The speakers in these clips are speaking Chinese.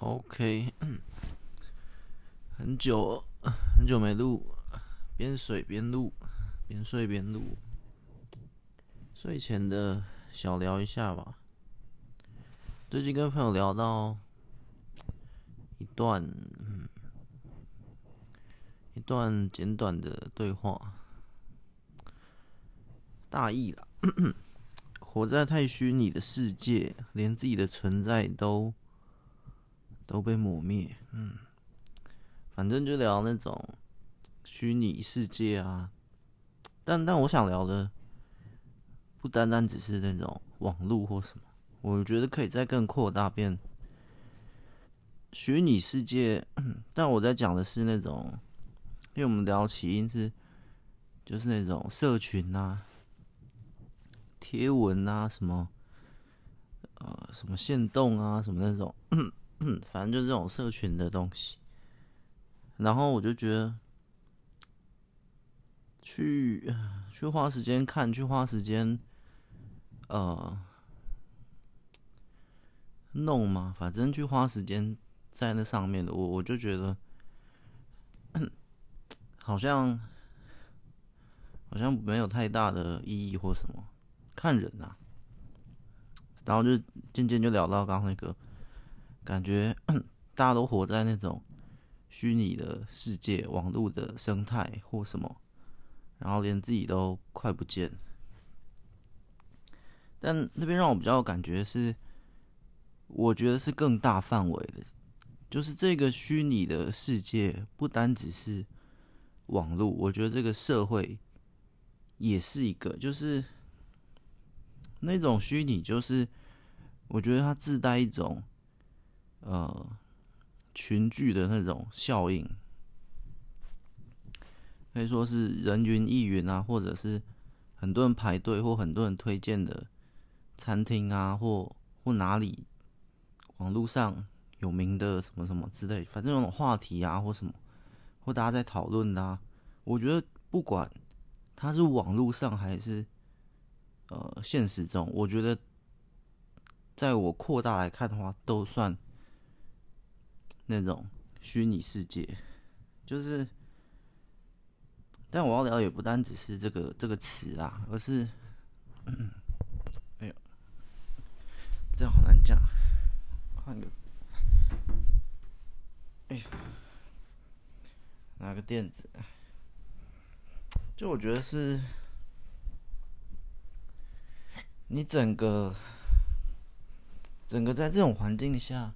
OK，很久很久没录，边睡边录，边睡边录，睡前的小聊一下吧。最近跟朋友聊到一段，一段简短的对话，大意了，活在太虚拟的世界，连自己的存在都。都被抹灭，嗯，反正就聊那种虚拟世界啊，但但我想聊的不单单只是那种网络或什么，我觉得可以再更扩大变虚拟世界，但我在讲的是那种，因为我们聊起因是就是那种社群啊、贴文啊什么，呃，什么线动啊什么那种。嗯，反正就是这种社群的东西，然后我就觉得去去花时间看，去花时间呃弄嘛，反正去花时间在那上面的，我我就觉得好像好像没有太大的意义或什么，看人呐、啊，然后就渐渐就聊到刚刚那个。感觉 大家都活在那种虚拟的世界、网络的生态或什么，然后连自己都快不见。但那边让我比较感觉是，我觉得是更大范围的，就是这个虚拟的世界不单只是网络，我觉得这个社会也是一个，就是那种虚拟，就是我觉得它自带一种。呃，群聚的那种效应，可以说是人云亦云啊，或者是很多人排队或很多人推荐的餐厅啊，或或哪里网络上有名的什么什么之类，反正那种话题啊或什么，或大家在讨论的啊，我觉得不管它是网络上还是呃现实中，我觉得在我扩大来看的话，都算。那种虚拟世界，就是，但我要聊也不单只是这个这个词啊，而是，哎呦，这样好难讲，换个，哎呀，拿个垫子，就我觉得是，你整个，整个在这种环境下。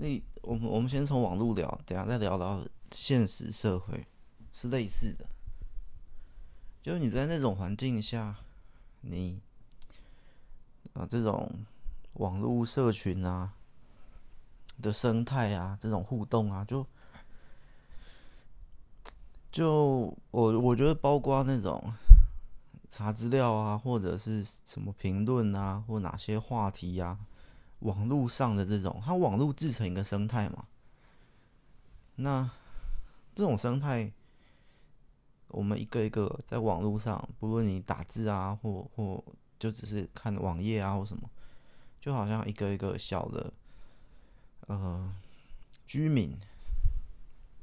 那我们我们先从网络聊，等下再聊到现实社会，是类似的。就是你在那种环境下，你啊这种网络社群啊的生态啊，这种互动啊，就就我我觉得包括那种查资料啊，或者是什么评论啊，或哪些话题呀、啊。网络上的这种，它网络制成一个生态嘛？那这种生态，我们一个一个在网络上，不论你打字啊，或或就只是看网页啊，或什么，就好像一个一个小的呃居民，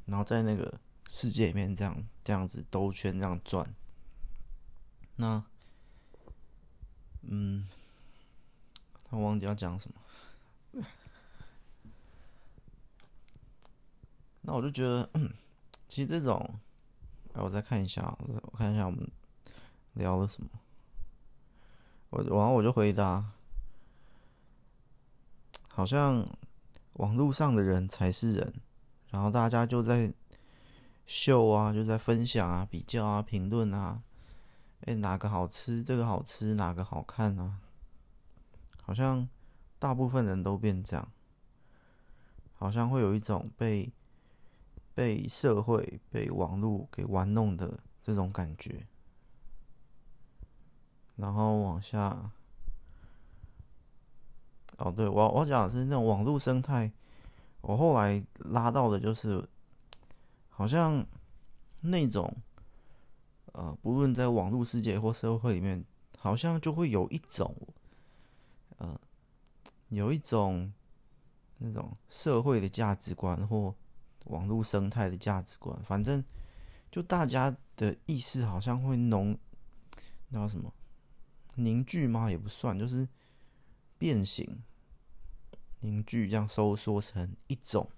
然后在那个世界里面这样这样子兜圈这样转。那嗯。他忘记要讲什么，那我就觉得，其实这种，哎，我再看一下，我看一下我们聊了什么，我然后我就回答，好像网络上的人才是人，然后大家就在秀啊，就在分享啊、比较啊、评论啊，哎，哪个好吃，这个好吃，哪个好看啊？好像大部分人都变这样，好像会有一种被被社会、被网络给玩弄的这种感觉。然后往下，哦，对，我我讲的是那种网络生态。我后来拉到的就是，好像那种，呃，不论在网络世界或社会里面，好像就会有一种。呃，有一种那种社会的价值观或网络生态的价值观，反正就大家的意识好像会浓，那什么凝聚吗？也不算，就是变形凝聚，这样收缩成一种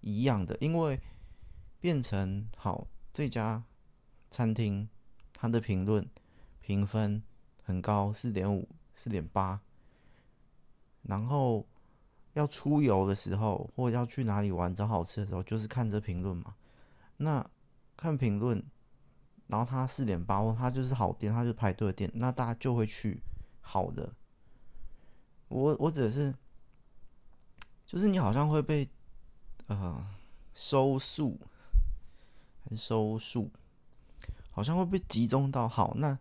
一样的，因为变成好这家餐厅，它的评论评分很高，四点五、四点八，然后。要出游的时候，或者要去哪里玩找好吃的时候，就是看这评论嘛。那看评论，然后他四点八，他就是好店，他就排队的店，那大家就会去好的。我我只是，就是你好像会被呃收束还是收束，好像会被集中到好。那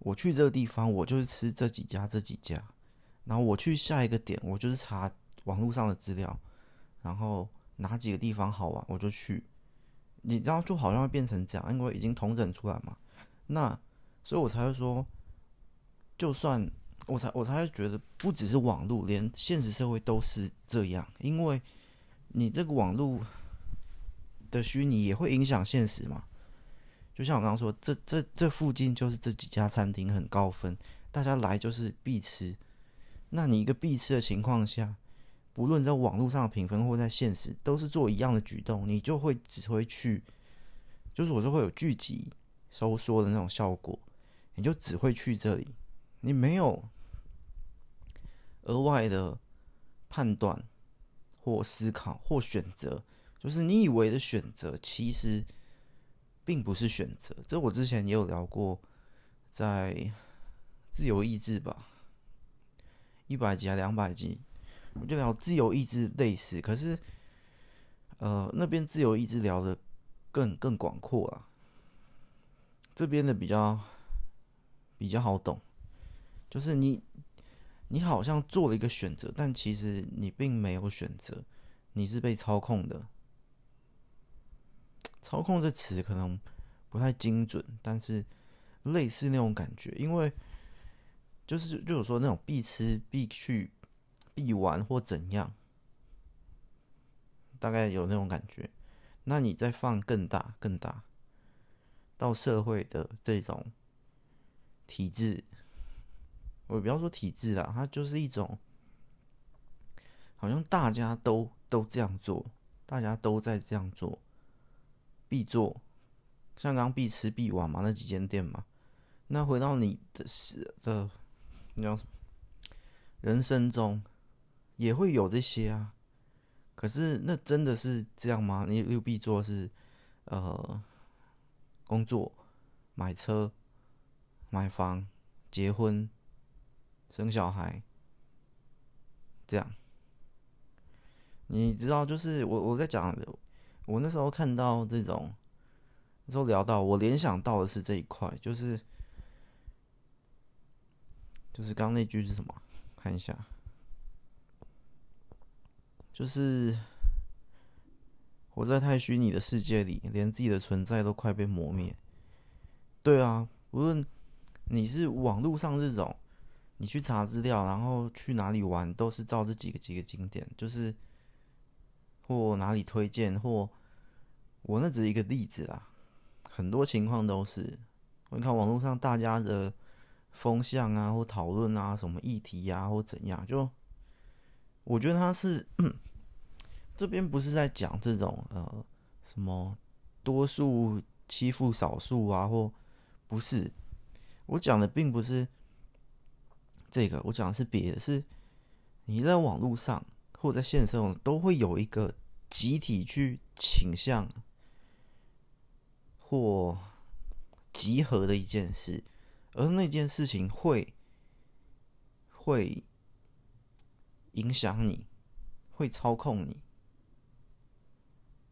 我去这个地方，我就是吃这几家这几家，然后我去下一个点，我就是查。网络上的资料，然后哪几个地方好玩，我就去。你知道，就好像会变成这样，因为已经统整出来嘛。那所以我才会说，就算我才我才会觉得，不只是网络，连现实社会都是这样。因为你这个网络的虚拟也会影响现实嘛。就像我刚刚说，这这这附近就是这几家餐厅很高分，大家来就是必吃。那你一个必吃的情况下，不论在网络上的评分或在现实，都是做一样的举动，你就会只会去，就是我说会有聚集收缩的那种效果，你就只会去这里，你没有额外的判断或思考或选择，就是你以为的选择，其实并不是选择。这我之前也有聊过，在自由意志吧，一百集还两百集。我就聊自由意志类似，可是，呃，那边自由意志聊的更更广阔啊。这边的比较比较好懂，就是你你好像做了一个选择，但其实你并没有选择，你是被操控的。操控这词可能不太精准，但是类似那种感觉，因为就是就是说那种必吃必去。必玩或怎样，大概有那种感觉。那你再放更大、更大，到社会的这种体制，我不要说体制啦，它就是一种，好像大家都都这样做，大家都在这样做，必做，像刚必吃必玩嘛，那几间店嘛。那回到你的是的，你要？人生中。也会有这些啊，可是那真的是这样吗？你又必做是，呃，工作、买车、买房、结婚、生小孩，这样。你知道，就是我我在讲，我那时候看到这种，那时候聊到，我联想到的是这一块，就是，就是刚刚那句是什么？看一下。就是活在太虚拟的世界里，连自己的存在都快被磨灭。对啊，无论你是网络上这种，你去查资料，然后去哪里玩，都是照这几个几个景点，就是或哪里推荐，或我那只是一个例子啦。很多情况都是，你看网络上大家的风向啊，或讨论啊，什么议题啊，或怎样，就。我觉得他是这边不是在讲这种呃什么多数欺负少数啊，或不是，我讲的并不是这个，我讲的是别的，是你在网络上或在现实中都会有一个集体去倾向或集合的一件事，而那件事情会会。影响你，会操控你，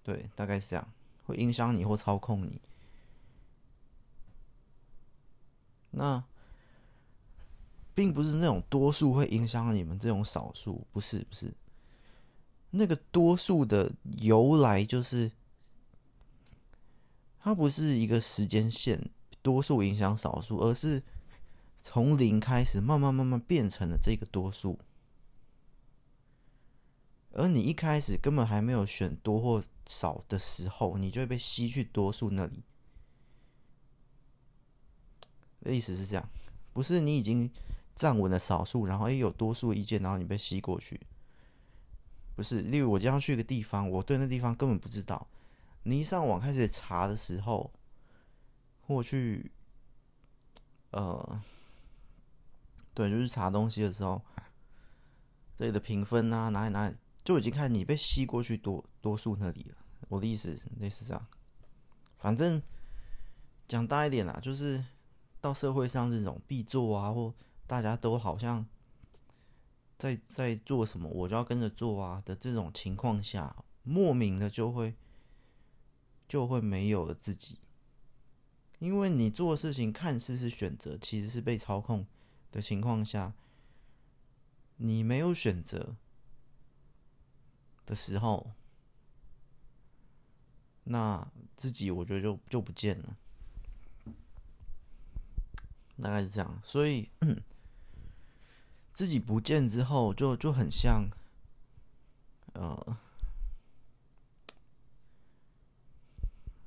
对，大概是这样，会影响你或操控你。那并不是那种多数会影响你们这种少数，不是，不是。那个多数的由来就是，它不是一个时间线，多数影响少数，而是从零开始，慢慢慢慢变成了这个多数。而你一开始根本还没有选多或少的时候，你就会被吸去多数那里。的意思是这样，不是你已经站稳了少数，然后也有多数意见，然后你被吸过去。不是，例如我将要去一个地方，我对那地方根本不知道。你一上网开始查的时候，或去，呃，对，就是查东西的时候，这里的评分啊，哪里哪里，就已经看你被吸过去多多数那里了。我的意思类似这样，反正讲大一点啦，就是到社会上这种必做啊，或大家都好像。在在做什么，我就要跟着做啊的这种情况下，莫名的就会就会没有了自己，因为你做的事情看似是选择，其实是被操控的情况下，你没有选择的时候，那自己我觉得就就不见了，大概是这样，所以。自己不见之后就，就很像，呃，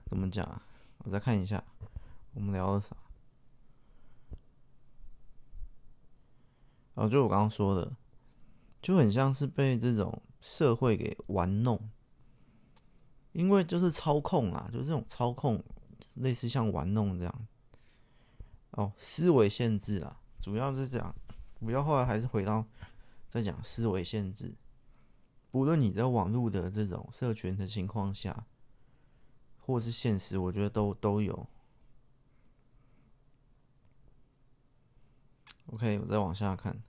怎么讲？我再看一下，我们聊的啥？哦，就我刚刚说的，就很像是被这种社会给玩弄，因为就是操控啊，就是这种操控，类似像玩弄这样。哦，思维限制啊，主要是这样。不要，后来还是回到在讲思维限制。不论你在网络的这种社群的情况下，或是现实，我觉得都都有。OK，我再往下看，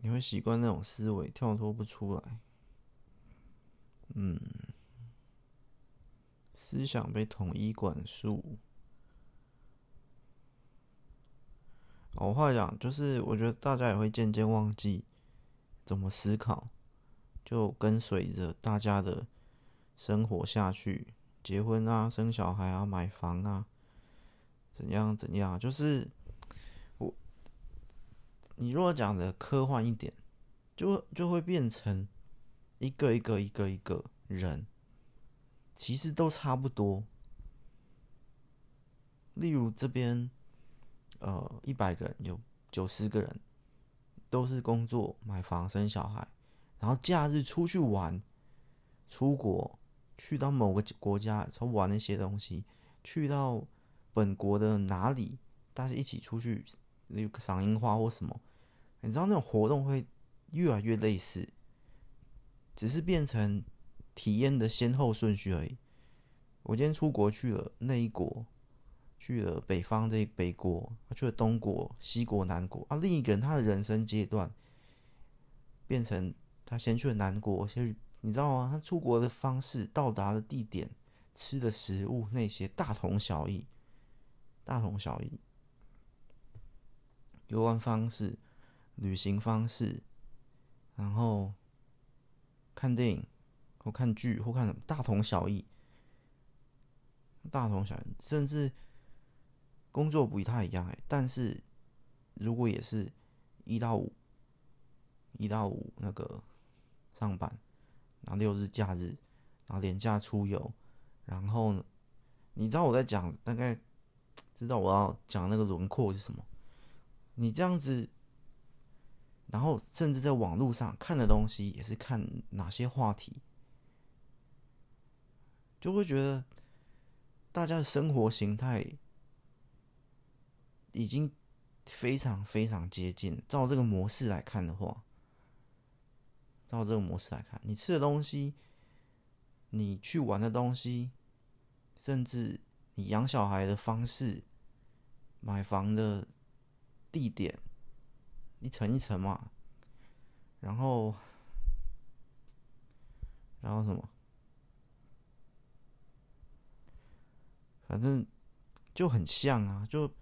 你会习惯那种思维，跳脱不出来。嗯。思想被统一管束。我话讲，就是我觉得大家也会渐渐忘记怎么思考，就跟随着大家的生活下去，结婚啊，生小孩啊，买房啊，怎样怎样，就是，你如果讲的科幻一点，就就会变成一个一个一个一个人。其实都差不多。例如这边，呃，一百个人有九十个人都是工作、买房、生小孩，然后假日出去玩，出国去到某个国家，然后玩那些东西，去到本国的哪里，大家一起出去，例如赏樱花或什么，你知道那种活动会越来越类似，只是变成。体验的先后顺序而已。我今天出国去了那一国，去了北方这一北国，去了东国、西国、南国啊。另一个人他的人生阶段变成他先去了南国，先去你知道吗？他出国的方式、到达的地点、吃的食物那些大同小异，大同小异。游玩方式、旅行方式，然后看电影。或看剧，或看什么，大同小异，大同小异，甚至工作不太一样哎。但是如果也是一到五，一到五那个上班，然后六日假日，然后连假出游，然后，你知道我在讲，大概知道我要讲那个轮廓是什么？你这样子，然后甚至在网络上看的东西，也是看哪些话题？就会觉得大家的生活形态已经非常非常接近。照这个模式来看的话，照这个模式来看，你吃的东西，你去玩的东西，甚至你养小孩的方式，买房的地点，一层一层嘛，然后，然后什么？反正就很像啊，就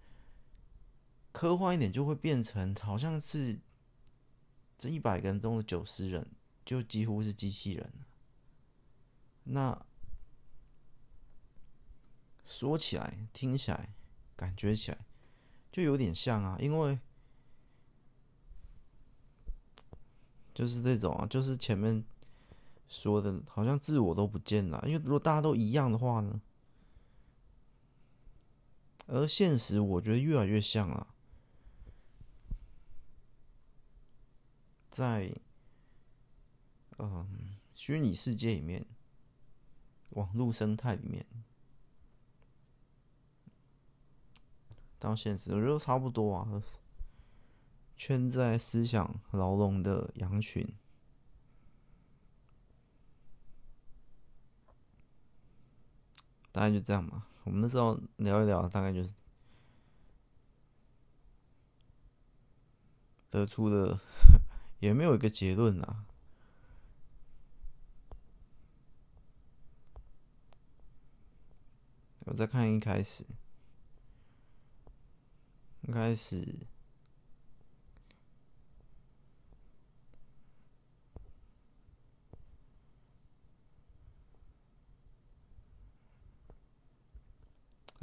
科幻一点，就会变成好像是这一百个人中的九十人，就几乎是机器人。那说起来、听起来、感觉起来，就有点像啊，因为就是这种啊，就是前面说的，好像自我都不见了。因为如果大家都一样的话呢，而现实我觉得越来越像啊，在嗯虚拟世界里面，网络生态里面。当现实，我觉得差不多啊。圈在思想牢笼的羊群，大概就这样吧。我们那时候聊一聊，大概就是得出的，也没有一个结论啊。我再看一开始。一开始，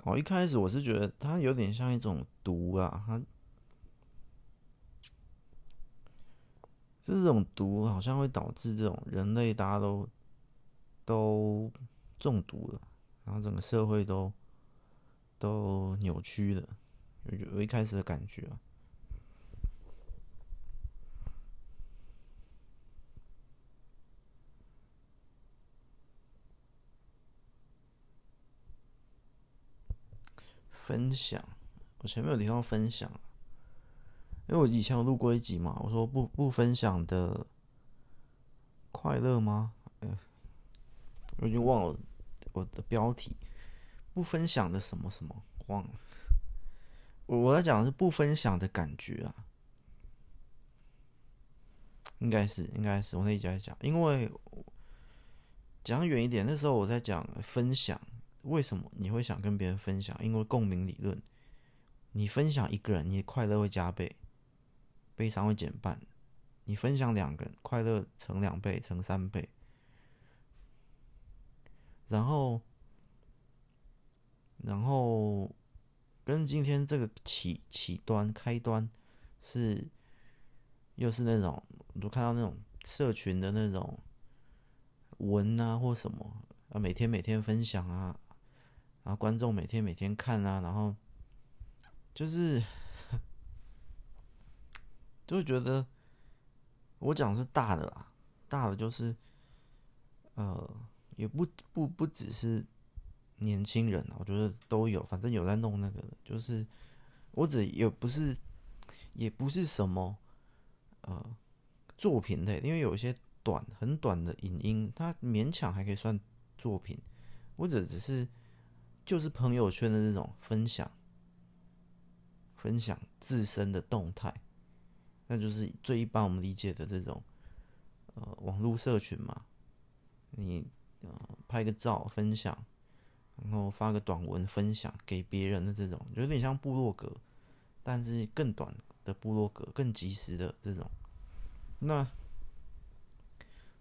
哦一开始我是觉得它有点像一种毒啊，它这种毒好像会导致这种人类大家都都中毒了，然后整个社会都都扭曲了。有一开始的感觉啊，分享。我前面有提到分享，因为我以前有录过一集嘛，我说不不分享的快乐吗？哎，我已经忘了我的标题，不分享的什么什么忘了。我我在讲的是不分享的感觉啊，应该是应该是我那一集在讲，因为讲远一点，那时候我在讲分享，为什么你会想跟别人分享？因为共鸣理论，你分享一个人，你的快乐会加倍，悲伤会减半；你分享两个人，快乐乘两倍，乘三倍。然后，然后。跟今天这个起起端开端是，又是那种，我看到那种社群的那种文啊或什么啊，每天每天分享啊，然后观众每天每天看啊，然后就是就会觉得我讲是大的啦，大的就是呃，也不不不只是。年轻人，我觉得都有，反正有在弄那个的，就是我只也不是，也不是什么呃作品类，因为有一些短很短的影音，它勉强还可以算作品，或者只是就是朋友圈的这种分享，分享自身的动态，那就是最一般我们理解的这种呃网络社群嘛，你呃拍个照分享。然后发个短文分享给别人的这种，有点像部落格，但是更短的部落格，更及时的这种。那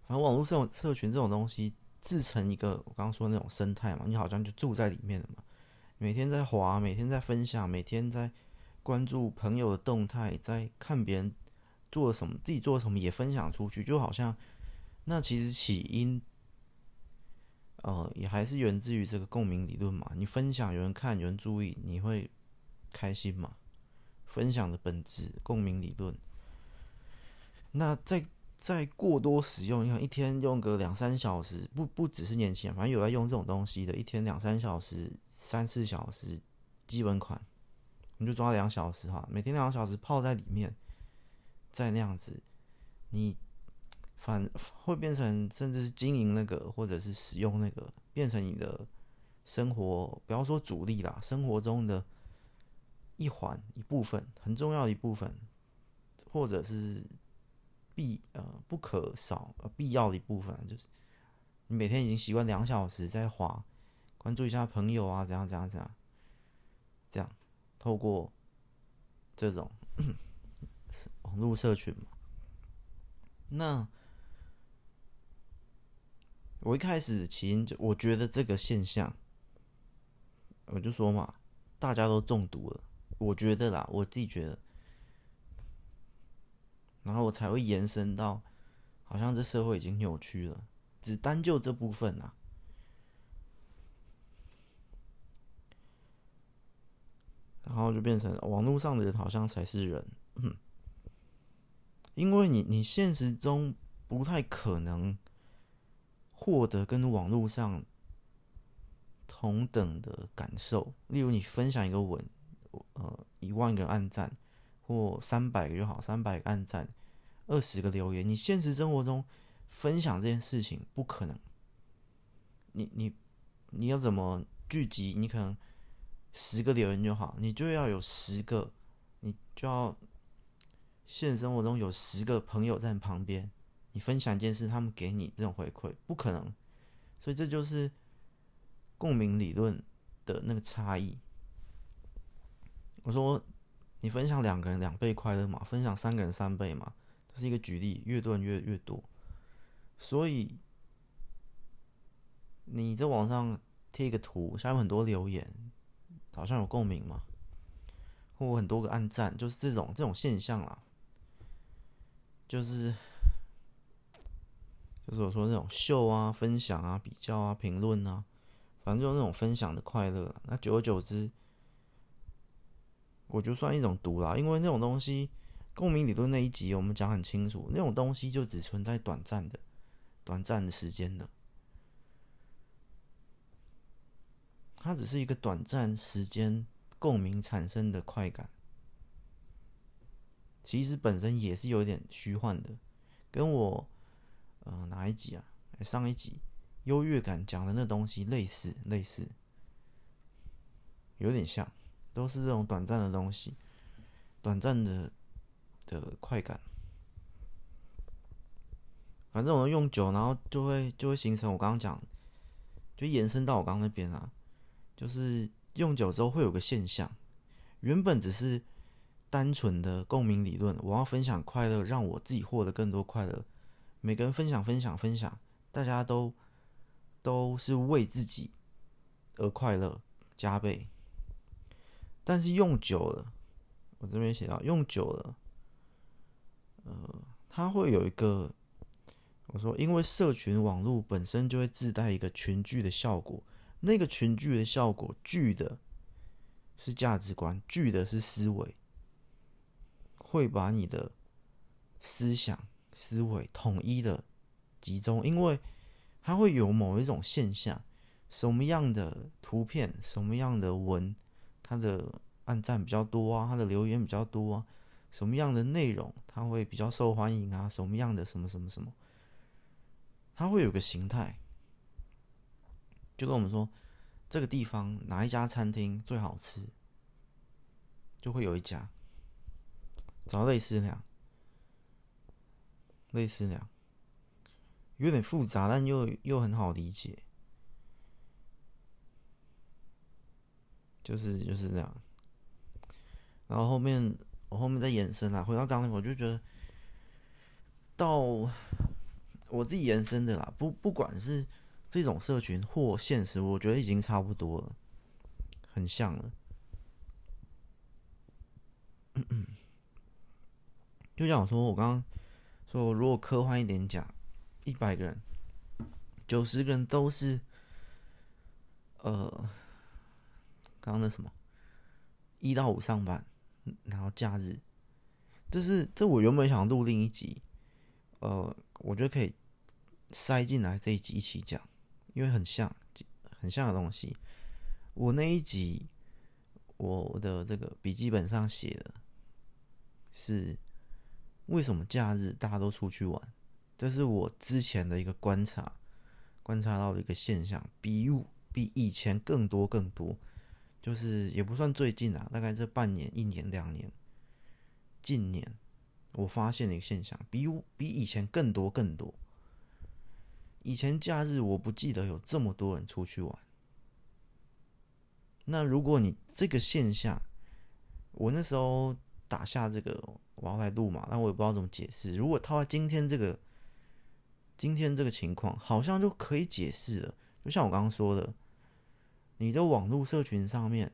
反正网络社社群这种东西，自成一个我刚刚说的那种生态嘛，你好像就住在里面了嘛。每天在滑，每天在分享，每天在关注朋友的动态，在看别人做什么，自己做什么也分享出去，就好像那其实起因。呃，也还是源自于这个共鸣理论嘛。你分享，有人看，有人注意，你会开心嘛？分享的本质，共鸣理论。那在再过多使用，你看一天用个两三小时，不不只是年轻人，反正有在用这种东西的，一天两三小时、三四小时，基本款，你就抓两小时哈，每天两小时泡在里面，再那样子，你。反会变成，甚至是经营那个，或者是使用那个，变成你的生活，不要说主力啦，生活中的一环一部分，很重要的一部分，或者是必呃不可少呃必要的一部分，就是你每天已经习惯两小时在滑，关注一下朋友啊，怎样怎样怎样，这样透过这种 网络社群嘛，那。我一开始起因就，我觉得这个现象，我就说嘛，大家都中毒了，我觉得啦，我自己觉得，然后我才会延伸到，好像这社会已经扭曲了。只单就这部分啊，然后就变成网络上的人好像才是人，嗯，因为你你现实中不太可能获得跟网络上同等的感受。例如，你分享一个文，呃，一万个按赞，或三百个就好，三百个按赞，二十个留言，你现实生活中。分享这件事情不可能，你你你要怎么聚集？你可能十个留言就好，你就要有十个，你就要现实生活中有十个朋友在你旁边，你分享一件事，他们给你这种回馈，不可能。所以这就是共鸣理论的那个差异。我说你分享两个人两倍快乐嘛，分享三个人三倍嘛，这是一个举例，越多人越越多。所以，你在网上贴一个图，下面很多留言，好像有共鸣嘛，或很多个按赞，就是这种这种现象啦。就是，就是我说那种秀啊、分享啊、比较啊、评论啊，反正就那种分享的快乐。那久而久之，我就算一种毒啦，因为那种东西，共鸣理论那一集我们讲很清楚，那种东西就只存在短暂的。短暂的时间的，它只是一个短暂时间共鸣产生的快感，其实本身也是有点虚幻的，跟我呃哪一集啊？上一集优越感讲的那东西类似，类似，有点像，都是这种短暂的东西，短暂的的快感。反正我用久，然后就会就会形成我刚刚讲，就延伸到我刚刚那边啊，就是用久之后会有个现象，原本只是单纯的共鸣理论，我要分享快乐，让我自己获得更多快乐，每个人分享分享分享，大家都都是为自己而快乐加倍，但是用久了，我这边写到用久了，呃，它会有一个。我说，因为社群网络本身就会自带一个群聚的效果，那个群聚的效果聚的是价值观，聚的是思维，会把你的思想思维统一的集中，因为它会有某一种现象，什么样的图片，什么样的文，他的按赞比较多啊，他的留言比较多啊，什么样的内容他会比较受欢迎啊，什么样的什么什么什么。他会有个形态，就跟我们说，这个地方哪一家餐厅最好吃，就会有一家，找类似那样，类似那样，有点复杂，但又又很好理解，就是就是这样。然后后面我后面再延伸啊，回到刚才，我就觉得到。我自己延伸的啦，不不管是这种社群或现实，我觉得已经差不多了，很像了。嗯嗯，就像我说，我刚刚说，如果科幻一点讲，一百个人，九十个人都是，呃，刚刚那什么，一到五上班，然后假日，这是这我原本想录另一集，呃，我觉得可以。塞进来这一集一起讲，因为很像，很像的东西。我那一集，我的这个笔记本上写的，是为什么假日大家都出去玩？这是我之前的一个观察，观察到的一个现象，比比以前更多更多，就是也不算最近啊，大概这半年、一年、两年，近年我发现了一个现象，比比以前更多更多。以前假日我不记得有这么多人出去玩。那如果你这个现象，我那时候打下这个我要来录嘛，但我也不知道怎么解释。如果套在今天这个今天这个情况，好像就可以解释了。就像我刚刚说的，你在网络社群上面，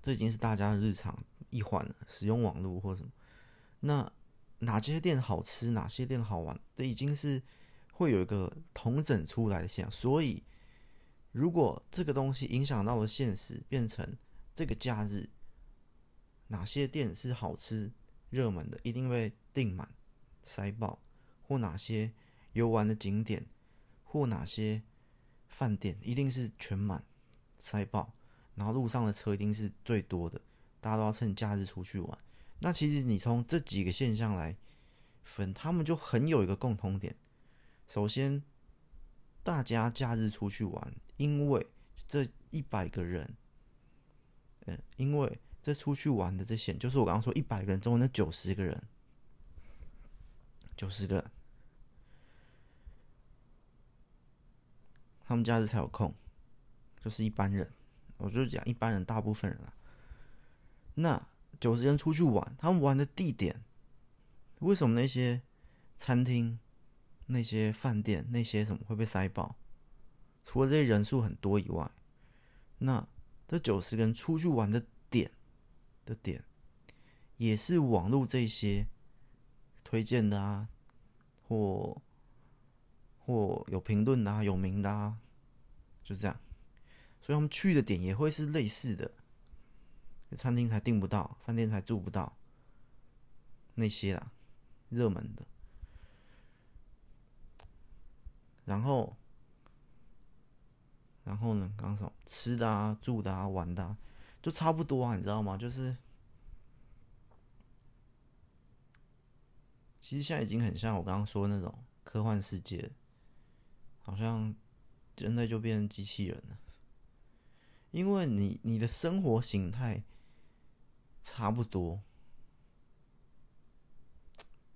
这已经是大家的日常一环了，使用网络或什么。那哪些店好吃，哪些店好玩，这已经是会有一个统整出来的现象。所以，如果这个东西影响到了现实，变成这个假日，哪些店是好吃、热门的，一定会订满、塞爆；或哪些游玩的景点，或哪些饭店，一定是全满、塞爆。然后路上的车一定是最多的，大家都要趁假日出去玩。那其实你从这几个现象来分，他们就很有一个共同点。首先，大家假日出去玩，因为这一百个人，嗯，因为这出去玩的这些，就是我刚刚说一百个人中的那九十个人，九十个人，他们假日才有空，就是一般人。我就讲一般人，大部分人啊，那九十人出去玩，他们玩的地点，为什么那些餐厅、那些饭店、那些什么会被塞爆？除了这些人数很多以外，那这九十人出去玩的点的点，也是网络这些推荐的啊，或或有评论的啊，有名的啊，就这样。所以他们去的点也会是类似的，餐厅才订不到，饭店才住不到，那些啦，热门的。然后，然后呢？刚刚说吃的啊、住的啊、玩的啊，就差不多啊，你知道吗？就是，其实现在已经很像我刚刚说的那种科幻世界，好像人类就变成机器人了。因为你你的生活形态差不多，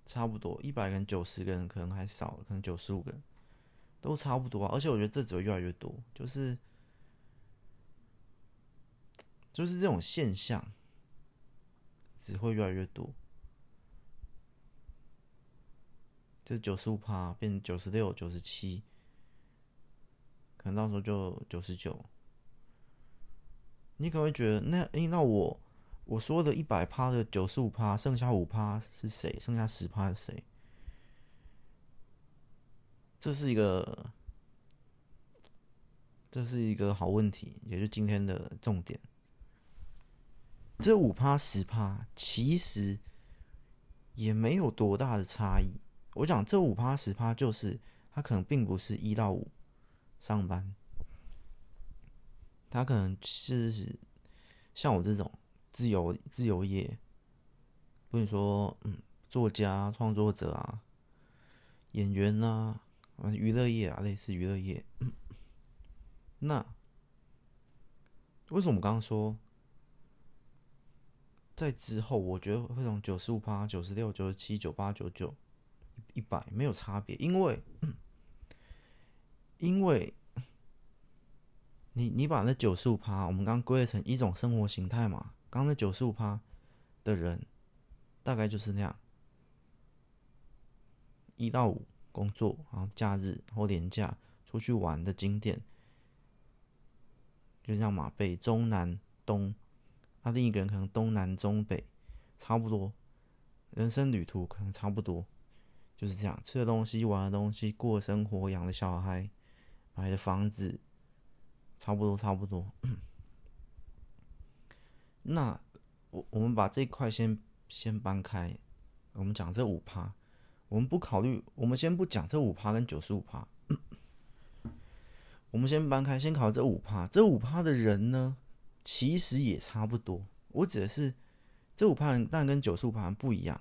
差不多一百个人九十个人可能还少，可能九十五个人都差不多啊。而且我觉得这只会越来越多，就是就是这种现象只会越来越多。这九十五趴变成九十六、九十七，可能到时候就九十九。你可能会觉得，那诶，那我我说的一百趴的九十五趴，剩下五趴是谁？剩下十趴是谁？这是一个，这是一个好问题，也就是今天的重点。这五趴十趴其实也没有多大的差异。我讲这五趴十趴，就是它可能并不是一到五上班。他可能是像我这种自由自由业，比如说嗯，作家、创作者啊，演员啊，娱乐业啊，类似娱乐业。那为什么我刚刚说在之后，我觉得会从九十五趴、九十六、九十七、九八、九九、一百没有差别？因为因为。你你把那九十五趴，我们刚归类成一种生活形态嘛？刚那九十五趴的人，大概就是那样，一到五工作，然后假日或年假出去玩的景点，就这样嘛，北中南东，那、另一个人可能东南中北，差不多，人生旅途可能差不多，就是这样，吃的东西、玩的东西、过生活、养的小孩、买的房子。差不多，差不多。那我我们把这一块先先搬开，我们讲这五趴，我们不考虑，我们先不讲这五趴跟九十五趴，我们先搬开，先考这五趴。这五趴的人呢，其实也差不多。我指的是这五趴，但跟九十五趴不一样。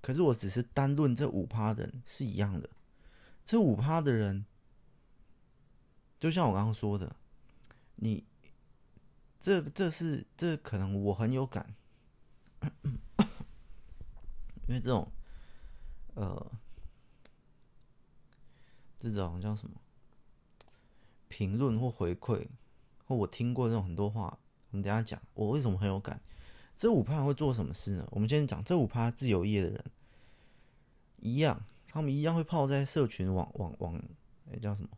可是我只是单论这五趴的人是一样的。这五趴的人，就像我刚刚说的。你这这是这可能我很有感，因为这种呃这种叫什么评论或回馈，或我听过这种很多话，我们等下讲我为什么很有感。这五趴会做什么事呢？我们先讲这五趴自由业的人一样，他们一样会泡在社群网网网，哎叫什么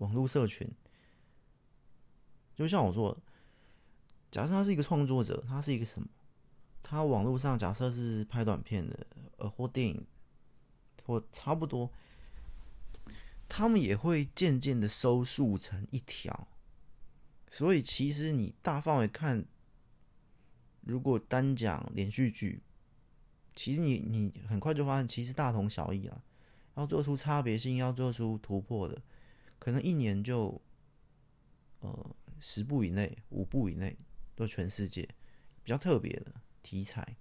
网络社群。就像我说，假设他是一个创作者，他是一个什么？他网络上假设是拍短片的，呃，或电影，或差不多，他们也会渐渐的收束成一条。所以其实你大范围看，如果单讲连续剧，其实你你很快就发现，其实大同小异啊。要做出差别性，要做出突破的，可能一年就呃十部以内、五部以内，都全世界比较特别的题材，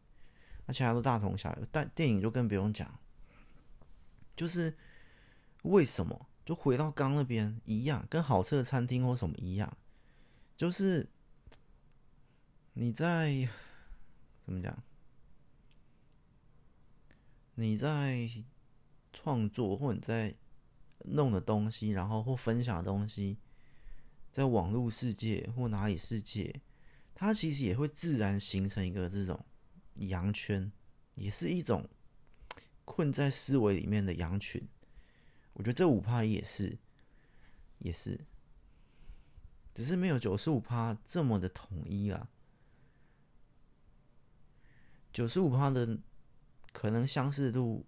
那其他都大同小异。但电影就更不用讲，就是为什么？就回到刚那边一样，跟好吃的餐厅或什么一样，就是你在怎么讲？你在。创作或者在弄的东西，然后或分享的东西，在网络世界或哪里世界，它其实也会自然形成一个这种羊圈，也是一种困在思维里面的羊群。我觉得这五趴也是，也是，只是没有九十五趴这么的统一啦。九十五趴的可能相似度。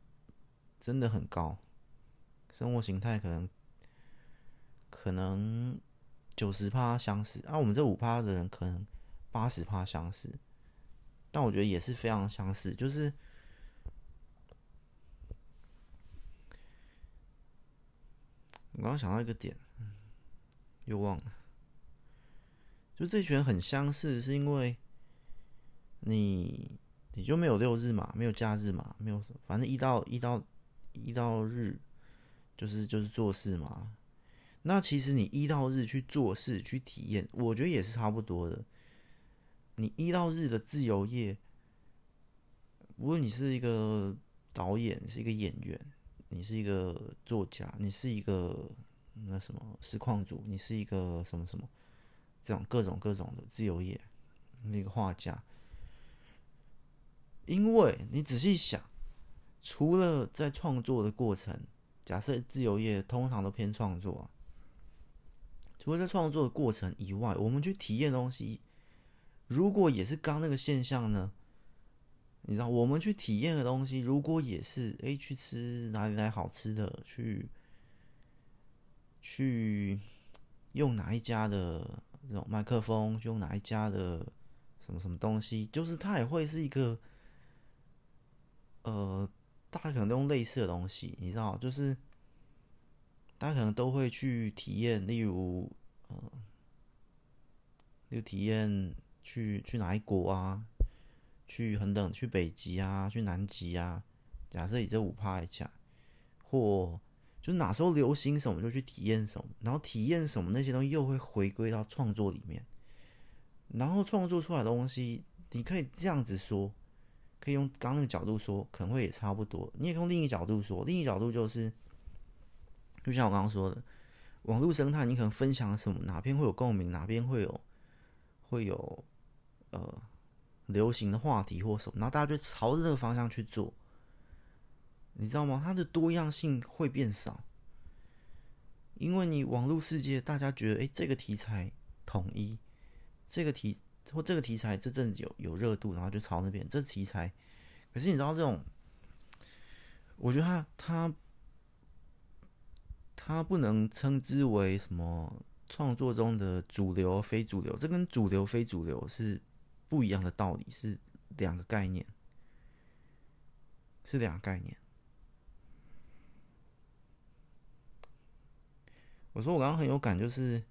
真的很高，生活形态可能可能九十趴相似，啊，我们这五趴的人可能八十趴相似，但我觉得也是非常相似。就是我刚刚想到一个点，又忘了，就这群人很相似，是因为你你就没有六日嘛，没有假日嘛，没有，反正一到一到。一到日就是就是做事嘛，那其实你一到日去做事去体验，我觉得也是差不多的。你一到日的自由业，无论你是一个导演，是一个演员，你是一个作家，你是一个那什么实况主，你是一个什么什么这种各种各种的自由业，那个画家，因为你仔细想。除了在创作的过程，假设自由业通常都偏创作。除了在创作的过程以外，我们去体验东西，如果也是刚那个现象呢？你知道，我们去体验的东西，如果也是诶，去吃哪里来好吃的，去去用哪一家的这种麦克风，用哪一家的什么什么东西，就是它也会是一个呃。大家可能都用类似的东西，你知道，就是大家可能都会去体验，例如，呃，就体验去去哪一国啊，去恒等，去北极啊，去南极啊。假设以这五趴来讲，或就哪时候流行什么就去体验什么，然后体验什么那些东西又会回归到创作里面，然后创作出来的东西，你可以这样子说。可以用刚刚那个角度说，可能会也差不多。你也可以用另一个角度说，另一个角度就是，就像我刚刚说的，网络生态，你可能分享什么，哪边会有共鸣，哪边会有会有呃流行的话题或什么，然后大家就朝着这个方向去做，你知道吗？它的多样性会变少，因为你网络世界，大家觉得哎，这个题材统一，这个题。或这个题材这阵子有有热度，然后就朝那边。这题材，可是你知道这种，我觉得他他他不能称之为什么创作中的主流非主流，这跟主流非主流是不一样的道理，是两个概念，是两个概念。我说我刚刚很有感，就是。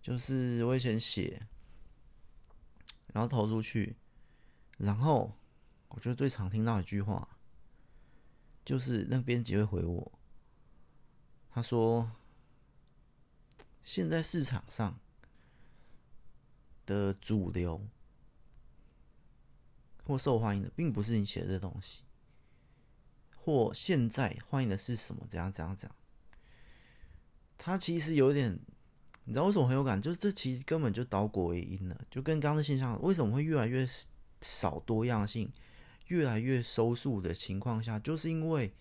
就是我以前写，然后投出去，然后我觉得最常听到一句话，就是那编辑会回我，他说：“现在市场上的主流或受欢迎的，并不是你写的这东西，或现在欢迎的是什么？怎样怎样怎样？他其实有点。”你知道为什么很有感？就是这其实根本就倒果为因了，就跟刚刚的现象，为什么会越来越少多样性，越来越收束的情况下，就是因为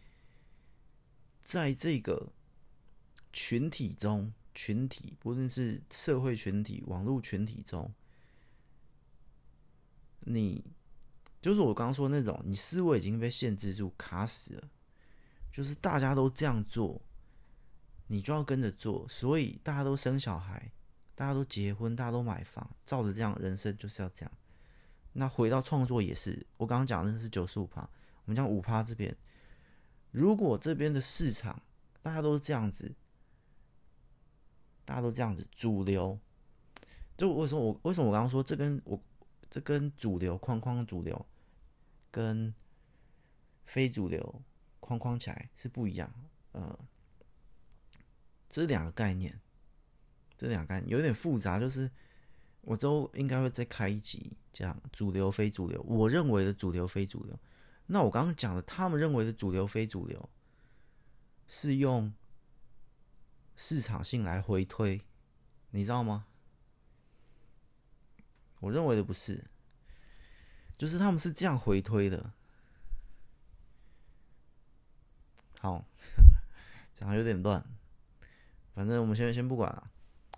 在这个群体中，群体，不论是社会群体、网络群体中，你就是我刚刚说那种，你思维已经被限制住、卡死了，就是大家都这样做，你就要跟着做，所以大家都生小孩，大家都结婚，大家都买房，照着这样人生就是要这样。那回到创作也是，我刚刚讲的是九十五趴，我们讲五趴这边，如果这边的市场大家都是这样子，大家都这样子，主流，就为什么我为什么我刚刚说这跟我这跟主流框框主流跟非主流框框起来是不一样，呃，这两个概念，这两个概念有点复杂，就是。我之后应该会再开一集讲主流非主流，我认为的主流非主流。那我刚刚讲的，他们认为的主流非主流，是用市场性来回推，你知道吗？我认为的不是，就是他们是这样回推的。好，讲的有点乱，反正我们先先不管了，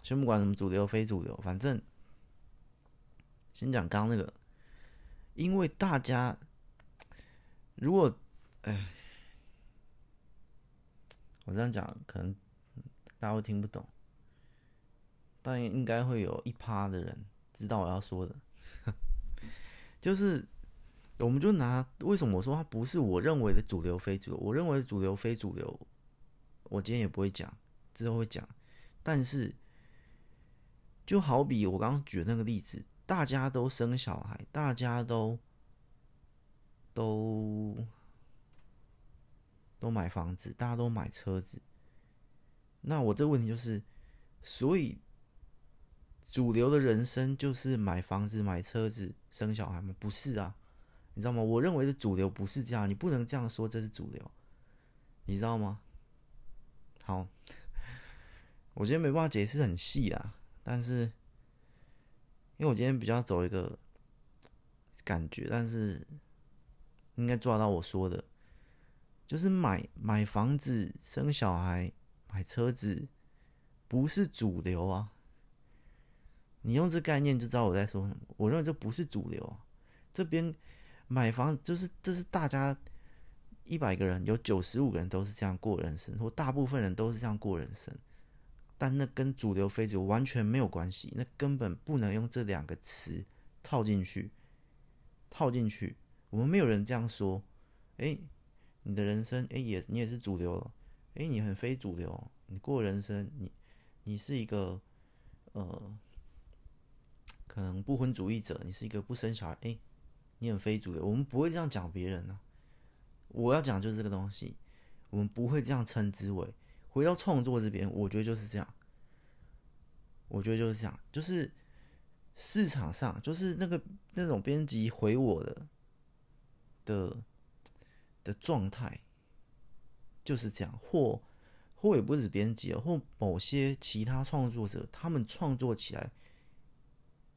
先不管什么主流非主流，反正。先讲刚刚那个，因为大家如果哎，我这样讲可能大家会听不懂，但应该会有一趴的人知道我要说的，就是我们就拿为什么我说它不是我认为的主流非主流，我认为的主流非主流，我今天也不会讲，之后会讲，但是就好比我刚刚举的那个例子。大家都生小孩，大家都都都买房子，大家都买车子。那我这个问题就是，所以主流的人生就是买房子、买车子、生小孩吗？不是啊，你知道吗？我认为的主流不是这样，你不能这样说，这是主流，你知道吗？好，我觉得没办法解释很细啊，但是。因为我今天比较走一个感觉，但是应该抓到我说的，就是买买房子、生小孩、买车子，不是主流啊。你用这概念就知道我在说什么。我认为这不是主流啊。这边买房就是这是大家一百个人有九十五个人都是这样过人生，或大部分人都是这样过人生。但那跟主流非主流完全没有关系，那根本不能用这两个词套进去，套进去，我们没有人这样说。哎，你的人生，哎，也你也是主流了，哎，你很非主流，你过人生，你你是一个呃，可能不婚主义者，你是一个不生小孩，哎，你很非主流，我们不会这样讲别人呢、啊。我要讲就是这个东西，我们不会这样称之为。回到创作这边，我觉得就是这样。我觉得就是这样，就是市场上，就是那个那种编辑回我的的的状态，就是这样。或或也不止编辑，或某些其他创作者，他们创作起来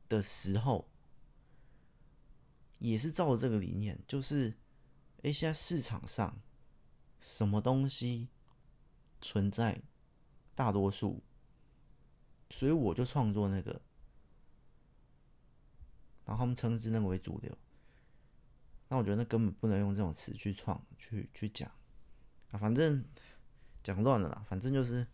的时候，也是照着这个理念，就是，哎，现在市场上什么东西？存在大多数，所以我就创作那个，然后他们称之那个为主流。那我觉得那根本不能用这种词去创去去讲啊，反正讲乱了啦，反正就是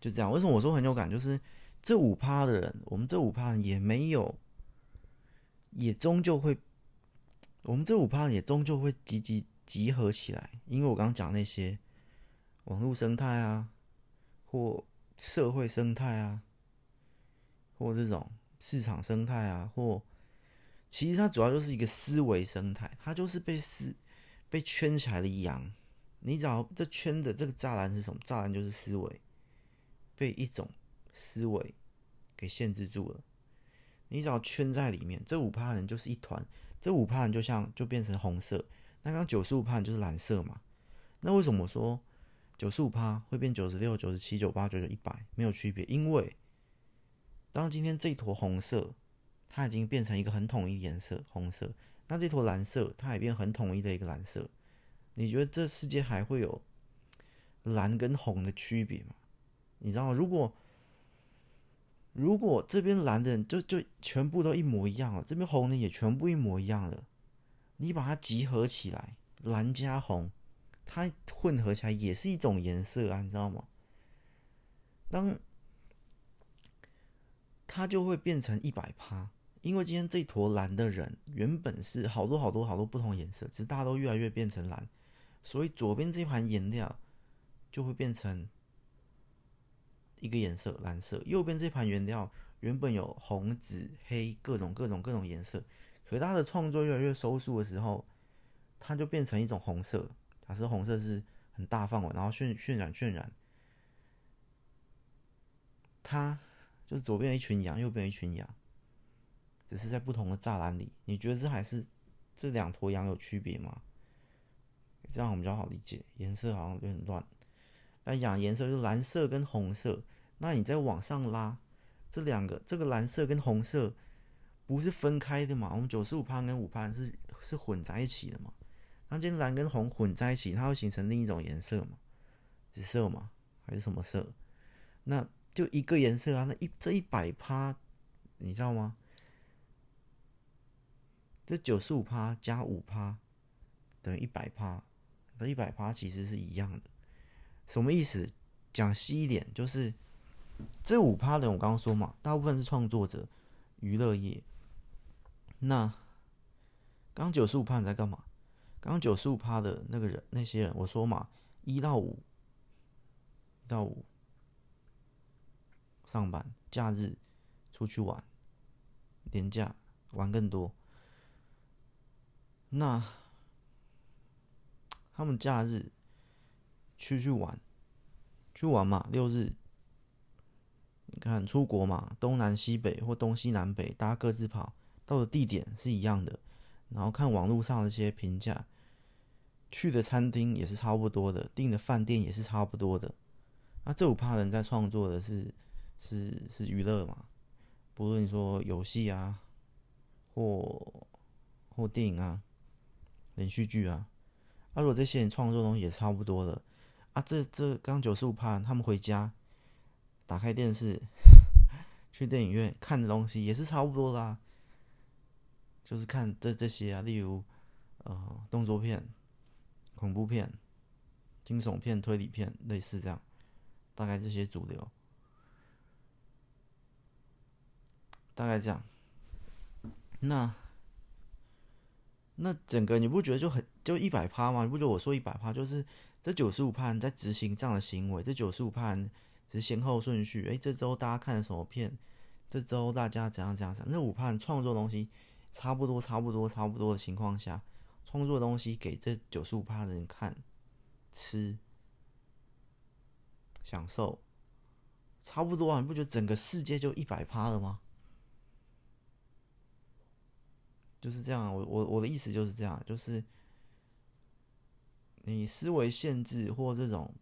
就这样。为什么我说很有感？就是这五趴的人，我们这五趴人也没有，也终究会，我们这五趴人也终究会集集集合起来，因为我刚刚讲那些。网络生态啊，或社会生态啊，或这种市场生态啊，或其实它主要就是一个思维生态，它就是被思被圈起来的羊。你只要这圈的这个栅栏是什么？栅栏就是思维，被一种思维给限制住了。你只要圈在里面，这五趴人就是一团，这五趴人就像就变成红色，那刚九十五趴人就是蓝色嘛。那为什么说？九十五趴会变九十六、九十七、九八、九九、一百，没有区别。因为当今天这坨红色，它已经变成一个很统一颜色，红色。那这坨蓝色，它也变很统一的一个蓝色。你觉得这世界还会有蓝跟红的区别吗？你知道？如果如果这边蓝的人就就全部都一模一样了，这边红的也全部一模一样了，你把它集合起来，蓝加红，它混合起来也是一种颜色啊，你知道吗？当它就会变成一百趴，因为今天这坨蓝的人原本是好多好多好多不同颜色，只是大家都越来越变成蓝，所以左边这盘颜料就会变成。一个颜色蓝色，右边这盘原料原本有红、紫、黑各种各种各种颜色，可它的创作越来越收束的时候，它就变成一种红色。假设红色是很大范围，然后渲渲染渲染，它就是左边一群羊，右边一群羊，只是在不同的栅栏里。你觉得这还是这两坨羊有区别吗？这样我们比较好理解，颜色好像有点乱。那养颜色就是蓝色跟红色，那你再往上拉，这两个这个蓝色跟红色不是分开的嘛？我们九十五趴跟五趴是是混在一起的嘛？那今天蓝跟红混在一起，它会形成另一种颜色嘛？紫色嘛？还是什么色？那就一个颜色啊，那一这一百趴，你知道吗？这九十五趴加五趴等于一百趴，这一百趴其实是一样的。什么意思？讲细一点，就是这五趴的，我刚刚说嘛，大部分是创作者、娱乐业。那刚九十五趴你在干嘛？刚九十五趴的那个人，那些人，我说嘛，一到五，一到五上班，假日出去玩，年假玩更多。那 他们假日。出去玩，去玩嘛，六日，你看出国嘛，东南西北或东西南北，大家各自跑，到的地点是一样的，然后看网络上的这些评价，去的餐厅也是差不多的，订的饭店也是差不多的。那这五趴人在创作的是是是娱乐嘛，不论你说游戏啊，或或电影啊，连续剧啊，啊、如果这些人创作东西也差不多的。啊，这这刚九十五趴，他们回家打开电视，去电影院看的东西也是差不多啦，就是看这这些啊，例如呃动作片、恐怖片、惊悚片、推理片，类似这样，大概这些主流，大概这样。那那整个你不觉得就很就一百趴吗？你不觉得我说一百趴就是？这九十五趴在执行这样的行为，这九十五趴只是先后顺序。哎，这周大家看了什么片？这周大家怎样怎样怎样？那五趴创作东西差不多，差不多，差不多的情况下，创作东西给这九十五趴的人看、吃、享受，差不多啊！你不觉得整个世界就一百趴了吗？就是这样，我我我的意思就是这样，就是。你思维限制或这种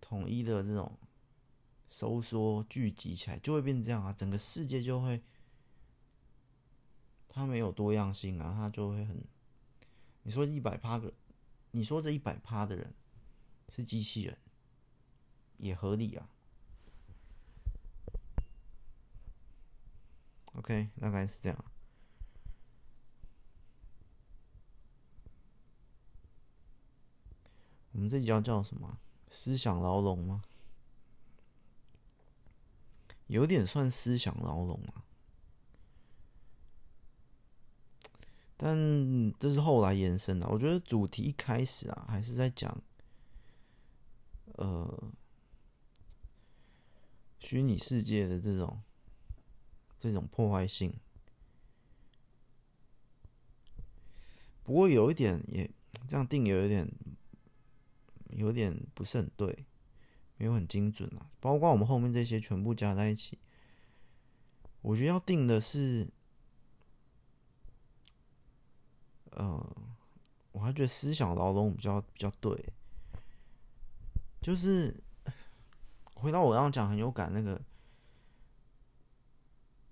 统一的这种收缩聚集起来，就会变成这样啊！整个世界就会，它没有多样性啊，它就会很。你说一百趴个，你说这一百趴的人是机器人，也合理啊。OK，大概是这样。我们这叫叫什么？思想牢笼吗？有点算思想牢笼啊，但这是后来延伸的。我觉得主题一开始啊，还是在讲，呃，虚拟世界的这种这种破坏性。不过有一点也这样定，有一点。有点不是很对，没有很精准啊。包括我们后面这些全部加在一起，我觉得要定的是，嗯，我还觉得思想牢笼比较比较对。就是回到我刚刚讲很有感那个，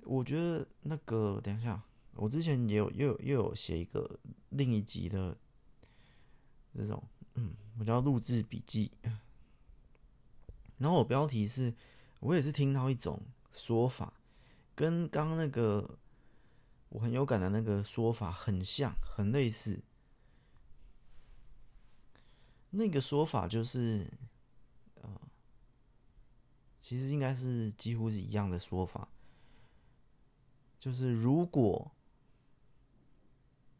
我觉得那个等一下，我之前也有又有又有写一个另一集的这种。嗯，我叫录制笔记。然后我标题是，我也是听到一种说法，跟刚那个我很有感的那个说法很像，很类似。那个说法就是，呃，其实应该是几乎是一样的说法，就是如果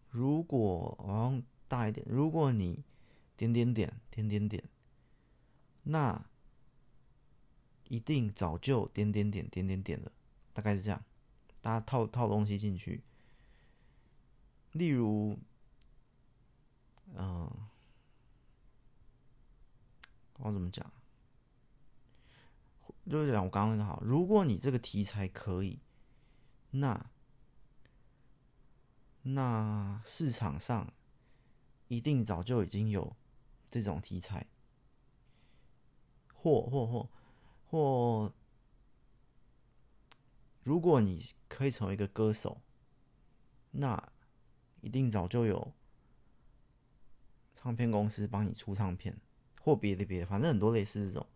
如果往上大一点，如果你点点点点点点，那一定早就点点点点点点了，大概是这样，大家套套东西进去，例如，嗯、我怎么讲？就是讲我刚刚那个好，如果你这个题材可以，那那市场上一定早就已经有这种题材，或或或或，如果你可以成为一个歌手，那一定早就有唱片公司帮你出唱片。或别的别的，反正很多类似这种。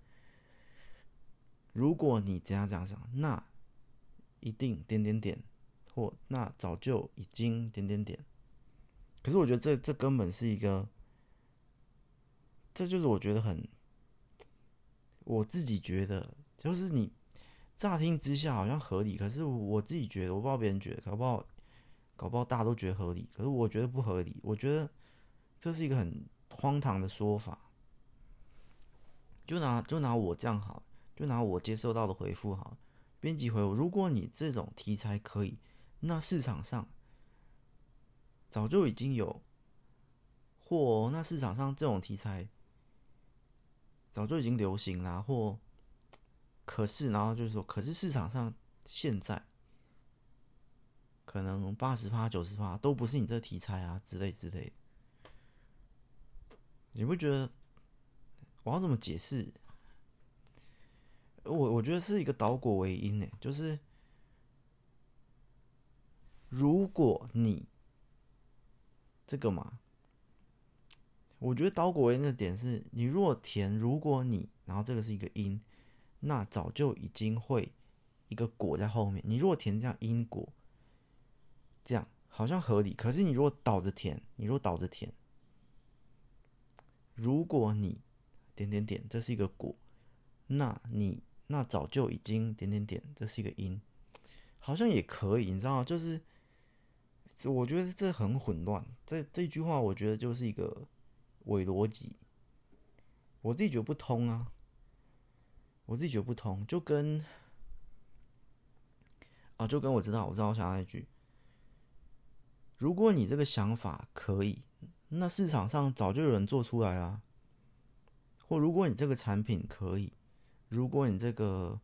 如果你这样这样想，那一定点点点，或那早就已经点点点。可是我觉得这这根本是一个，这就是我觉得很，我自己觉得就是你乍听之下好像合理，可是我自己觉得，我不知道别人觉得，搞不好搞不好大家都觉得合理，可是我觉得不合理。我觉得这是一个很荒唐的说法。就拿就拿我这样好，就拿我接收到的回复好。编辑回我：如果你这种题材可以，那市场上早就已经有，或那市场上这种题材早就已经流行啦，或可是，然后就是说，可是市场上现在可能八十趴、九十趴都不是你这题材啊，之类之类的，你不觉得？我要怎么解释？我我觉得是一个倒果为因呢，就是如果你这个嘛，我觉得倒果为因的点是，你若填如果你，然后这个是一个因，那早就已经会一个果在后面。你若填这样因果，这样好像合理。可是你如果倒着填，你若倒着填，如果你。点点点，这是一个果，那你那早就已经点点点，这是一个因，好像也可以，你知道吗？就是，我觉得这很混乱，这这句话我觉得就是一个伪逻辑，我自己觉得不通啊，我自己觉得不通，就跟啊，就跟我知道，我知道，我想要一句，如果你这个想法可以，那市场上早就有人做出来啊。或如果你这个产品可以，如果你这个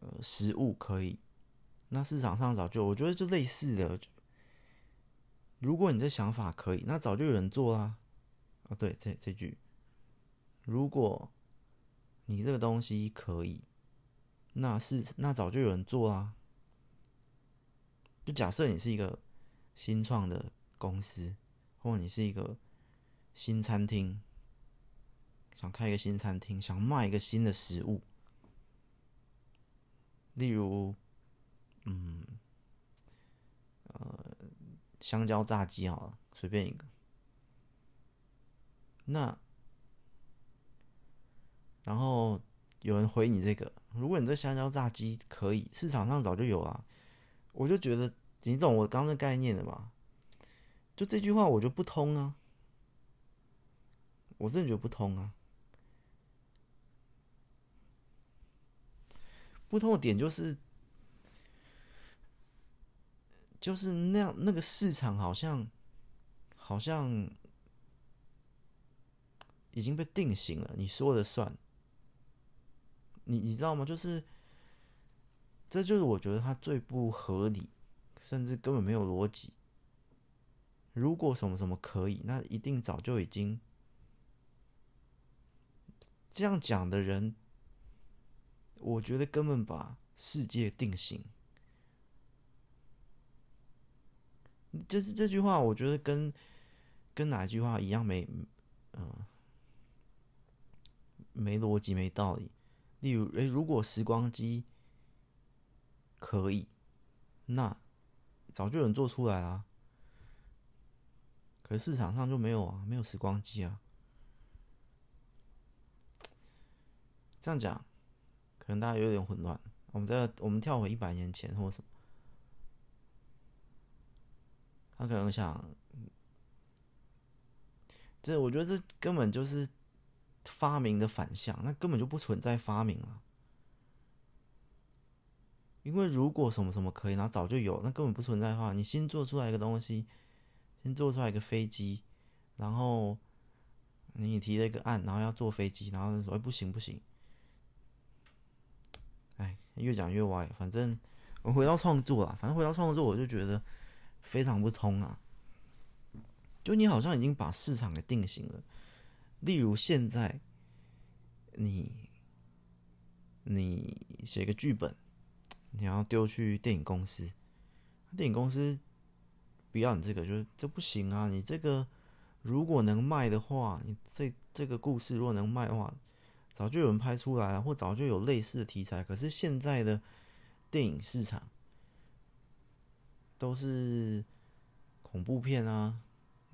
呃食物可以，那市场上早就我觉得就类似的。如果你这想法可以，那早就有人做啦。啊，对，这这句，如果你这个东西可以，那是那早就有人做啦。就假设你是一个新创的公司，或你是一个新餐厅。想开一个新餐厅，想卖一个新的食物，例如，嗯，呃，香蕉炸鸡好了，随便一个。那，然后有人回你这个，如果你这香蕉炸鸡可以，市场上早就有了，我就觉得你懂我刚那概念的吧？就这句话，我觉得不通啊，我真的觉得不通啊。不同的点就是，就是那样，那个市场好像，好像已经被定型了，你说了算。你你知道吗？就是，这就是我觉得他最不合理，甚至根本没有逻辑。如果什么什么可以，那一定早就已经这样讲的人。我觉得根本把世界定型，就是这句话，我觉得跟跟哪一句话一样没，嗯、没逻辑、没道理。例如，诶，如果时光机可以，那早就有人做出来了。可是市场上就没有啊，没有时光机啊。这样讲，可能大家有点混乱。我们在我们跳回一百年前或什么，他可能想，这我觉得这根本就是发明的反向，那根本就不存在发明了。因为如果什么什么可以，那早就有，那根本不存在的话，你新做出来一个东西，先做出来一个飞机，然后你提了一个案，然后要坐飞机，然后说，哎，不行不行。哎，越讲越歪。反正我回到创作啦，反正回到创作，我就觉得非常不通啊。就你好像已经把市场给定型了。例如现在，你你写个剧本，你要丢去电影公司，电影公司不要你这个，就是这不行啊。你这个如果能卖的话，你这这个故事如果能卖的话。早就有人拍出来了，或早就有类似的题材。可是现在的电影市场都是恐怖片啊、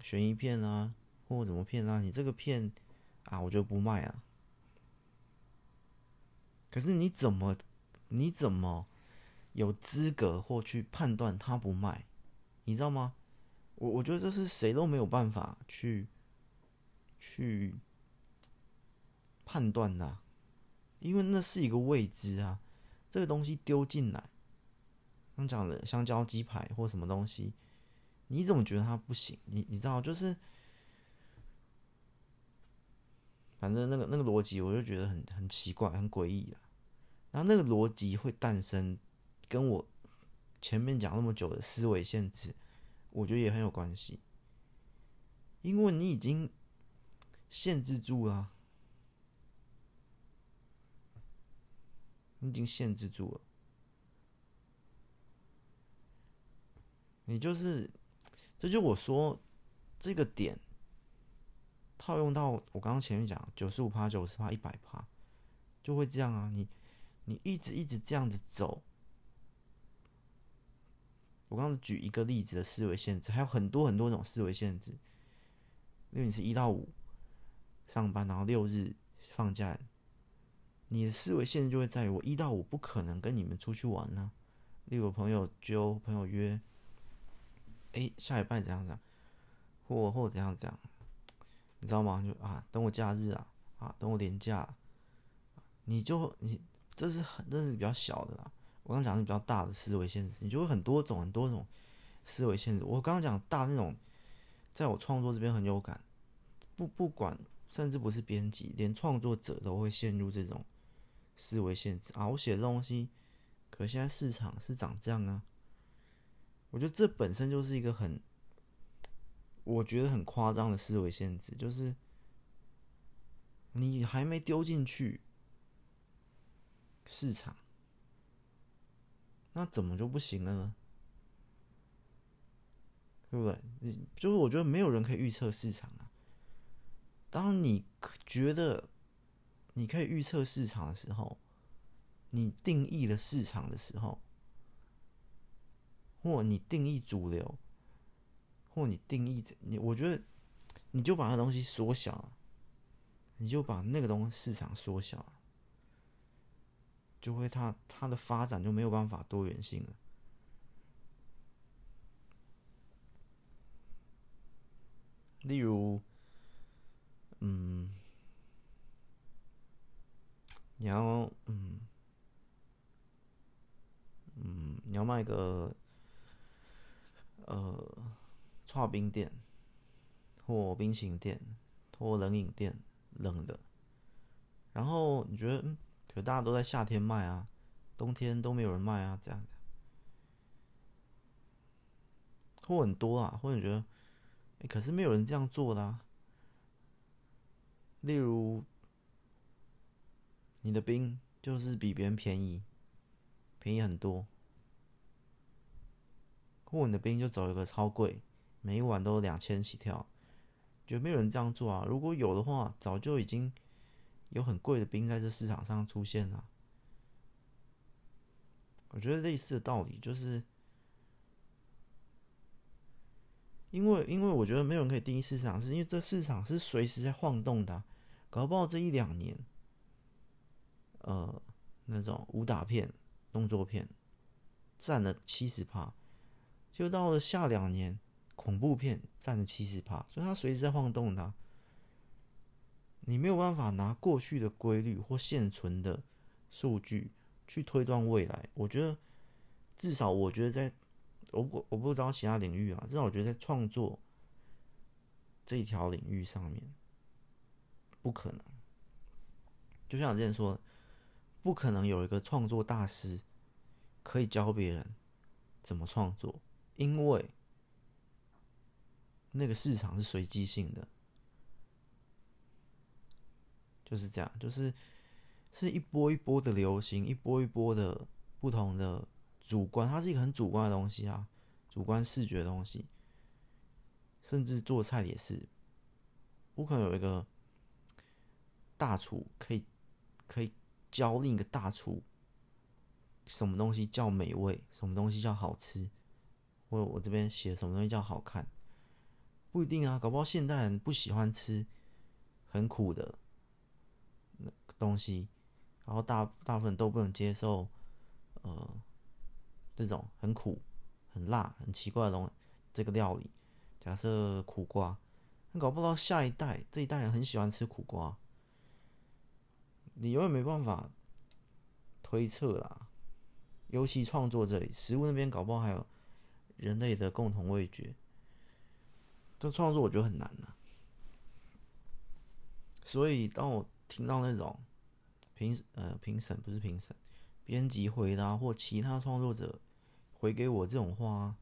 悬疑片啊，或者什么骗啊？你这个片啊，我就不卖啊。可是你怎么你怎么有资格或去判断他不卖？你知道吗？我我觉得这是谁都没有办法去去。判断的，因为那是一个未知啊。这个东西丢进来，刚讲的香蕉鸡排或什么东西，你怎么觉得它不行？你你知道，就是反正那个那个逻辑，我就觉得很很奇怪，很诡异啊。然后那个逻辑会诞生，跟我前面讲那么久的思维限制，我觉得也很有关系，因为你已经限制住了。你已经限制住了，你就是，这就我说这个点套用到我刚刚前面讲九十五趴、九十趴、一百趴，就会这样啊！你你一直一直这样子走，我刚刚举一个例子的思维限制，还有很多很多种思维限制，因为你是一到五上班，然后六日放假。你的思维限制就会在于我一到五不可能跟你们出去玩呢、啊。例如朋友揪朋友约，哎，下礼拜怎样怎样，或或怎样怎样，你知道吗？就啊，等我假日啊，啊，等我年假，你就你这是很这是比较小的啦。我刚讲的是比较大的思维限制，你就会很多种很多种思维限制。我刚刚讲大那种，在我创作这边很有感，不不管甚至不是编辑，连创作者都会陷入这种。思维限制啊！我写的东西，可现在市场是长这样啊。我觉得这本身就是一个很，我觉得很夸张的思维限制，就是你还没丢进去市场，那怎么就不行了呢？对不对？你就是我觉得没有人可以预测市场啊。当你觉得。你可以预测市场的时候，你定义了市场的时候，或你定义主流，或你定义你，我觉得你就把那东西缩小，你就把那个东西市场缩小，就会它它的发展就没有办法多元性了。例如，嗯。你要嗯嗯，你要卖个呃剉冰店或冰淇淋店或冷饮店冷的，然后你觉得嗯，可大家都在夏天卖啊，冬天都没有人卖啊，这样子，或很多啊，或者你觉得，可是没有人这样做的啊，例如。你的冰就是比别人便宜，便宜很多。或你的冰就走一个超贵，每晚都两千起跳，就没有人这样做啊。如果有的话，早就已经有很贵的兵在这市场上出现了。我觉得类似的道理就是，因为因为我觉得没有人可以定义市场，是因为这市场是随时在晃动的，搞不好这一两年，呃，那种武打片、动作片占了七十趴，就到了下两年，恐怖片占了七十趴，所以它随时在晃动它。你没有办法拿过去的规律或现存的数据去推断未来。我觉得，至少我觉得在，我不我不知道其他领域啊，至少我觉得在创作这一条领域上面，不可能。就像我之前说的，不可能有一个创作大师可以教别人怎么创作，因为那个市场是随机性的。就是这样，就是是一波一波的流行，一波一波的不同的主观，它是一个很主观的东西啊，主观视觉的东西，甚至做菜也是，不可能有一个大厨可以可以教另一个大厨什么东西叫美味，什么东西叫好吃，或我这边写什么东西叫好看，不一定啊，搞不好现代人不喜欢吃很苦的。东西，然后大大部分都不能接受，呃，这种很苦、很辣、很奇怪的东，这个料理，假设苦瓜，那搞不到下一代，这一代人很喜欢吃苦瓜，你永远没办法推测啦。尤其创作这里，食物那边搞不好还有人类的共同味觉，这创作我觉得很难呐。所以当我听到那种。评呃评审不是评审，编辑回答或其他创作者回给我这种话，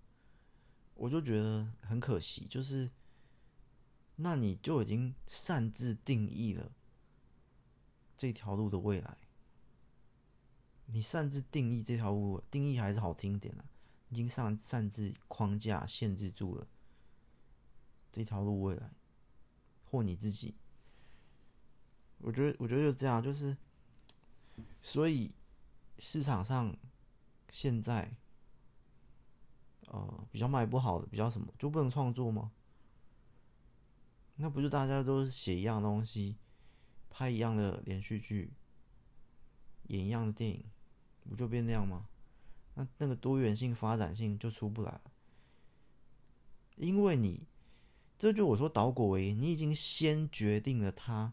我就觉得很可惜。就是，那你就已经擅自定义了这条路的未来。你擅自定义这条路，定义还是好听点啊，已经擅擅自框架限制住了这条路未来，或你自己。我觉得，我觉得就这样，就是。所以市场上现在呃比较卖不好的，比较什么就不能创作吗？那不就大家都是写一样东西，拍一样的连续剧，演一样的电影，不就变那样吗？那那个多元性、发展性就出不来了，因为你这就我说导果为因，你已经先决定了它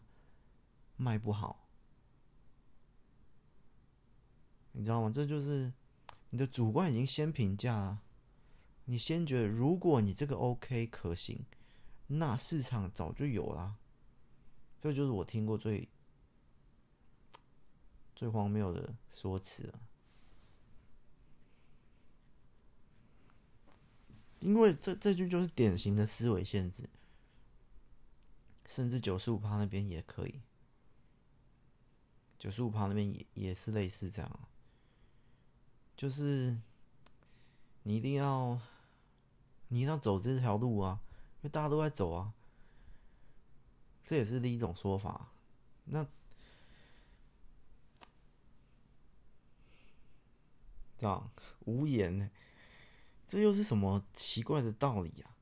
卖不好。你知道吗？这就是你的主观已经先评价了，你先觉得如果你这个 OK 可行，那市场早就有了。这就是我听过最最荒谬的说辞了，因为这这句就是典型的思维限制，甚至九十五趴那边也可以，九十五趴那边也也是类似这样。就是你一定要，你一定要走这条路啊，因为大家都在走啊，这也是另一种说法。那这样无言呢？这又是什么奇怪的道理啊？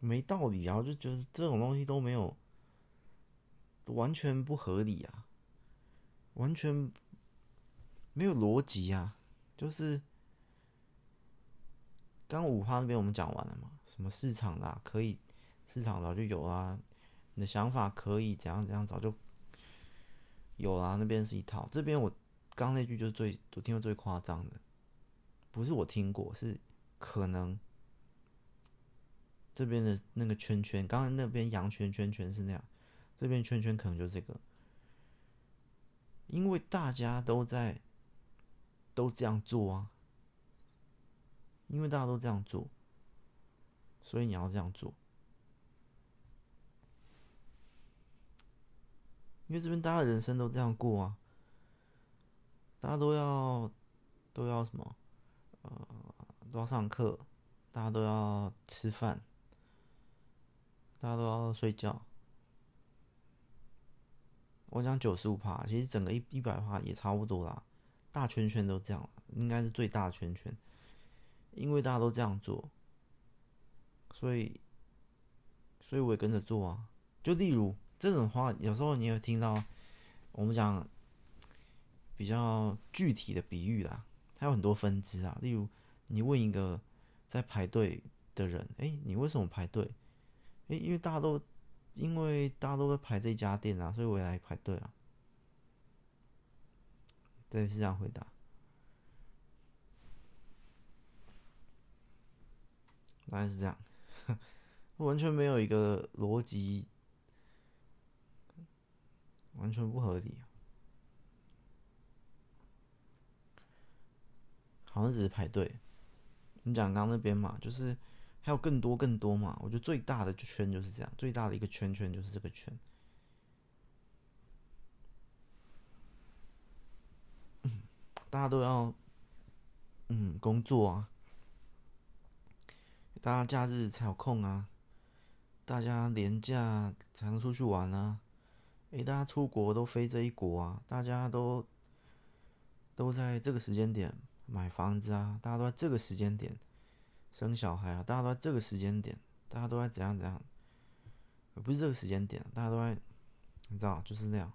没道理啊！我就觉得这种东西都没有，完全不合理啊，完全没有逻辑啊。就是刚五花那边我们讲完了嘛？什么市场啦，可以市场早就有啦，你的想法可以怎样怎样，早就有啦。那边是一套，这边我刚那句就是最我听过最夸张的，不是我听过，是可能这边的那个圈圈，刚刚那边羊圈圈圈是那样，这边圈圈可能就这个，因为大家都在。都这样做啊，因为大家都这样做，所以你要这样做。因为这边大家的人生都这样过啊，大家都要都要什么？都要上课，大家都要吃饭，大家都要睡觉。我讲九十五趴，其实整个一一百趴也差不多啦，大圈圈都这样，应该是最大圈圈，因为大家都这样做，所以，所以我也跟着做啊。就例如这种话，有时候你有听到我们讲比较具体的比喻啦，它有很多分支啊。例如，你问一个在排队的人，哎、你为什么排队？哎、因为大家都。因为大家都在排这家店啊，所以我也来排队啊。对，是这样回答。大概是这样，完全没有一个逻辑，完全不合理。好像只是排队。你讲刚那边嘛，就是。还有更多更多嘛？我觉得最大的圈就是这样，最大的一个圈圈就是这个圈。大家都要嗯工作啊，大家假日才有空啊，大家连假才能出去玩啊。诶，大家出国都飞这一国啊，大家都都在这个时间点买房子啊，大家都在这个时间点。生小孩啊，大家都在这个时间点，大家都在怎样怎样，不是这个时间点，大家都在，你知道，就是那样。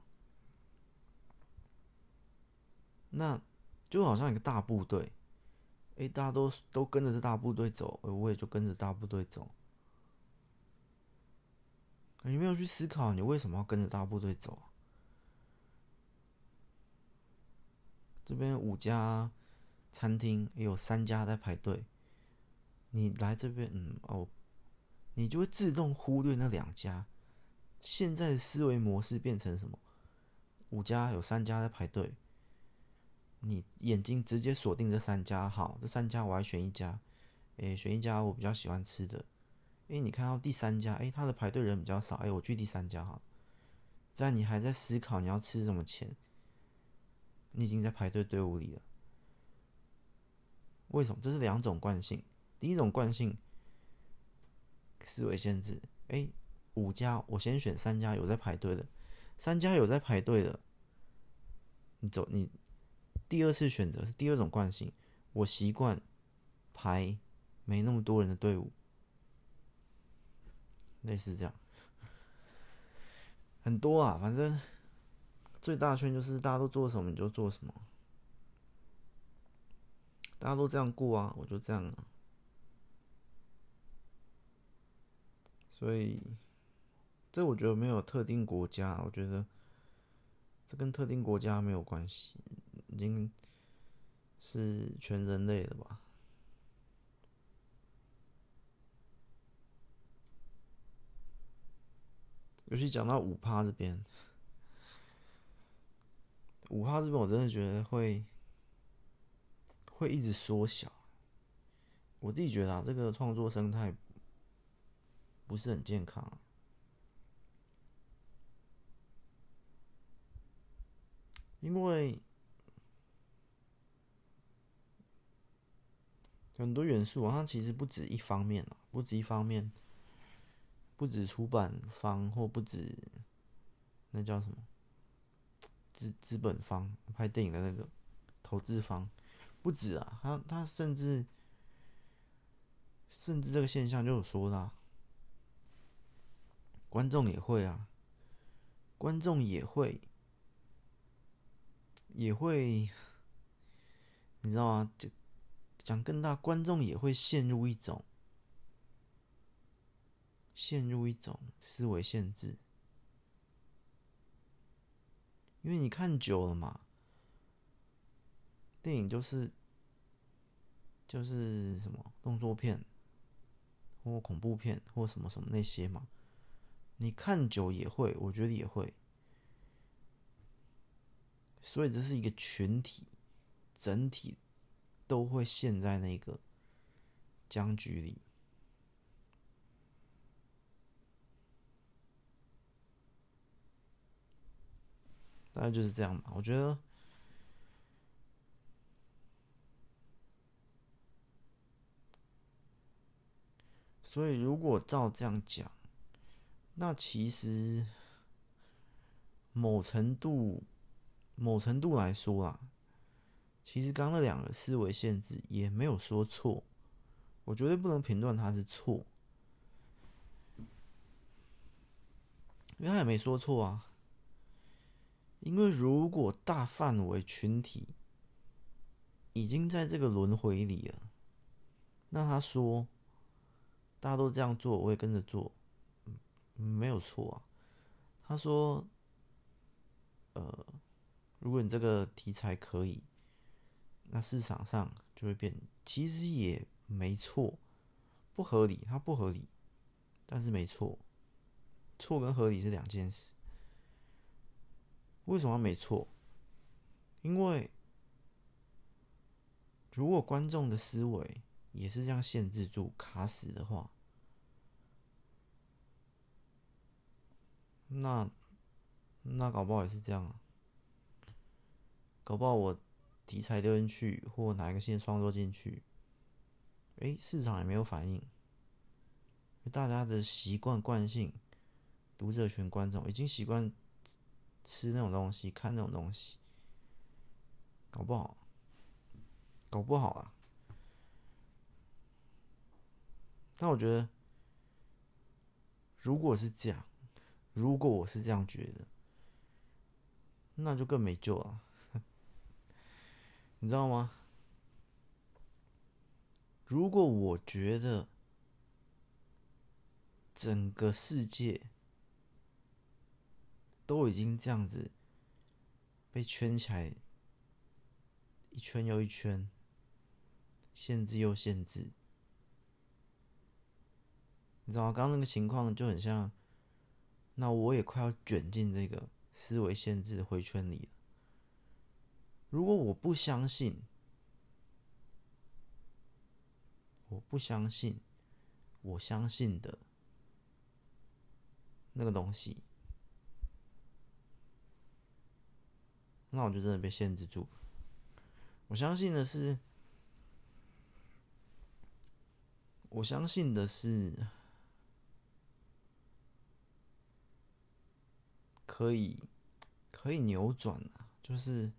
那就好像一个大部队，诶，大家都都跟着这大部队走，我也就跟着大部队走。你没有去思考，你为什么要跟着大部队走？这边五家餐厅也有三家在排队。你来这边，嗯哦，你就会自动忽略那两家。现在的思维模式变成什么？五家有三家在排队，你眼睛直接锁定这三家，好，这三家我还选一家，诶，选一家我比较喜欢吃的。诶，你看到第三家，诶，他的排队人比较少，诶，我去第三家哈。在你还在思考你要吃什么前，你已经在排队队伍里了。为什么？这是两种惯性。第一种惯性思维限制，哎，五家我先选三家有在排队的，三家有在排队的，你走你第二次选择是第二种惯性，我习惯排没那么多人的队伍，类似这样，很多啊，反正最大圈就是大家都做什么你就做什么，大家都这样过啊，我就这样啊。所以，这我觉得没有特定国家，我觉得这跟特定国家没有关系，已经是全人类的吧。尤其讲到五趴这边，五趴这边我真的觉得会会一直缩小。我自己觉得啊，这个创作生态。不是很健康，因为很多元素啊，它其实不止一方面啊，不止一方面，不止出版方或不止那叫什么资资本方拍电影的那个投资方，不止啊，他他甚至甚至这个现象就有说啦。观众也会啊，观众也会，也会，你知道吗？这讲更大，观众也会陷入一种，陷入一种思维限制，因为你看久了嘛，电影就是就是什么动作片，或恐怖片，或什么什么那些嘛。你看久也会，我觉得也会，所以这是一个群体，整体都会陷在那个僵局里，大概就是这样吧。我觉得，所以如果照这样讲。那其实，某程度，某程度来说啊，其实刚刚那两个思维限制也没有说错，我绝对不能评断他是错，因为他也没说错啊。因为如果大范围群体已经在这个轮回里了，那他说大家都这样做，我也跟着做，没有错啊。他说，呃，如果你这个题材可以，那市场上就会变。其实也没错，不合理，它不合理，但是没错，错跟合理是两件事。为什么没错？因为如果观众的思维也是这样限制住、卡死的话，那那搞不好也是这样啊。搞不好我题材丢进去，或哪一个新创作进去，哎，市场也没有反应。大家的习惯惯性，读者群观众已经习惯。吃那种东西，看那种东西，搞不好，搞不好啊！但我觉得，如果是这样，如果我是这样觉得，那就更没救了。你知道吗？如果我觉得整个世界，都已经这样子被圈起来，一圈又一圈，限制又限制，你知道吗？刚刚那个情况就很像，那我也快要卷进这个思维限制的回圈里了。如果我不相信，我不相信，我相信的那个东西。那我就真的被限制住。我相信的是，我相信的是，可以可以扭转啊，就是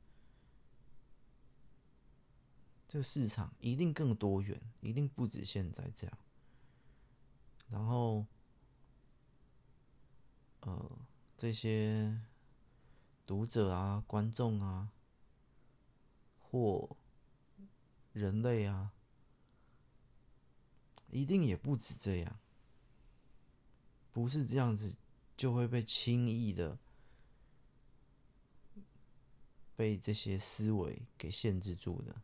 这个市场一定更多元，一定不止现在这样。然后，呃，这些。读者啊，观众啊，或人类啊，一定也不止这样。不是这样子就会被轻易的被这些思维给限制住的。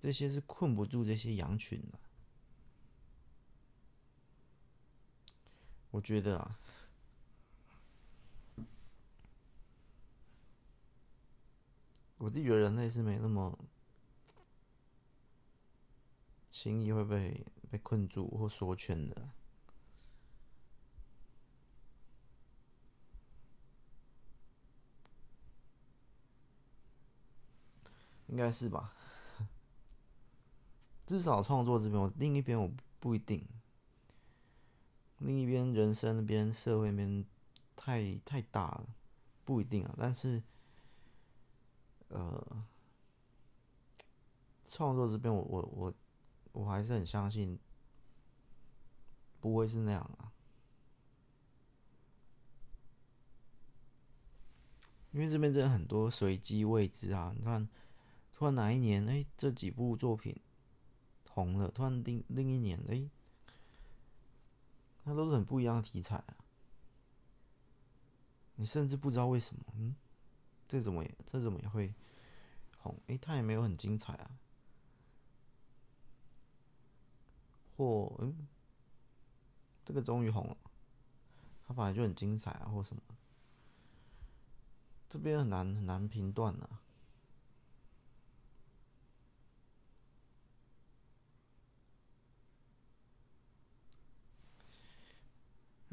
这些是困不住这些羊群的。我觉得啊。我自己觉得人类是没那么轻易会被被困住或缩圈的，应该是吧？至少创作这边，我另一边我不一定，另一边人生那边社会那边太太大了，不一定啊，但是。呃，创作这边，我我我我还是很相信，不会是那样啊，因为这边真的很多随机未知啊。你看，突然哪一年，哎，这几部作品红了，突然另另一年，哎，那都是很不一样的题材啊。你甚至不知道为什么，嗯。这怎么也这怎么也会红？诶，他也没有很精彩啊。或嗯，这个终于红了，他本来就很精彩啊，或什么？这边很难很难评断啊。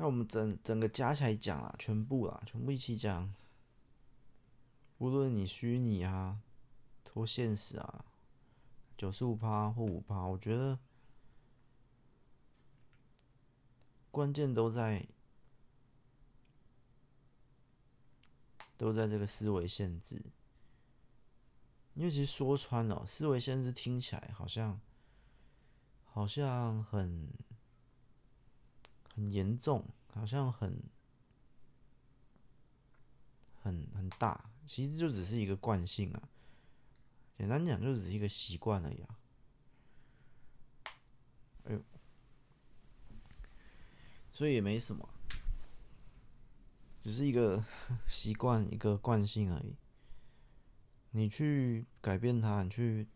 那我们整整个加起来讲啊，全部啦，全部一起讲。无论你虚拟啊，或现实啊，九十五趴或五趴，我觉得关键都在都在这个思维限制。因为其实说穿了，思维限制听起来好像好像很很严重，好像很很很大，其实就只是一个惯性啊。简单讲，就只是一个习惯而已啊。哎呦，所以也没什么，只是一个 习惯，一个惯性而已。你去改变它，你去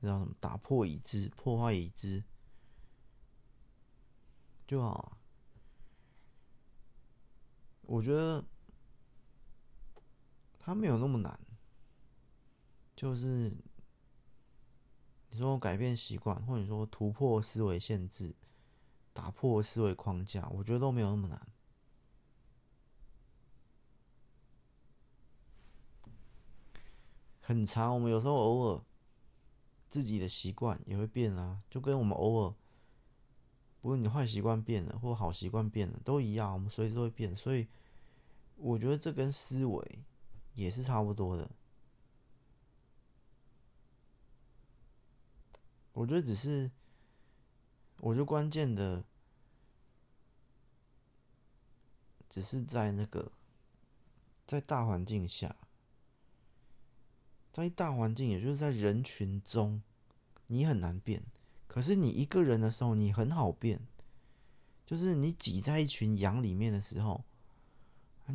让什么打破已知、破坏已知就好。我觉得它没有那么难，就是你说改变习惯，或者说突破思维限制、打破思维框架，我觉得都没有那么难。很长，我们有时候偶尔自己的习惯也会变啊，就跟我们偶尔，不论你坏习惯变了或好习惯变了都一样，我们随时都会变，所以我觉得这跟思维也是差不多的。我觉得只是，我觉得关键的只是在那个在大环境下。在大环境，也就是在人群中，你很难变。可是你一个人的时候，你很好变。就是你挤在一群羊里面的时候，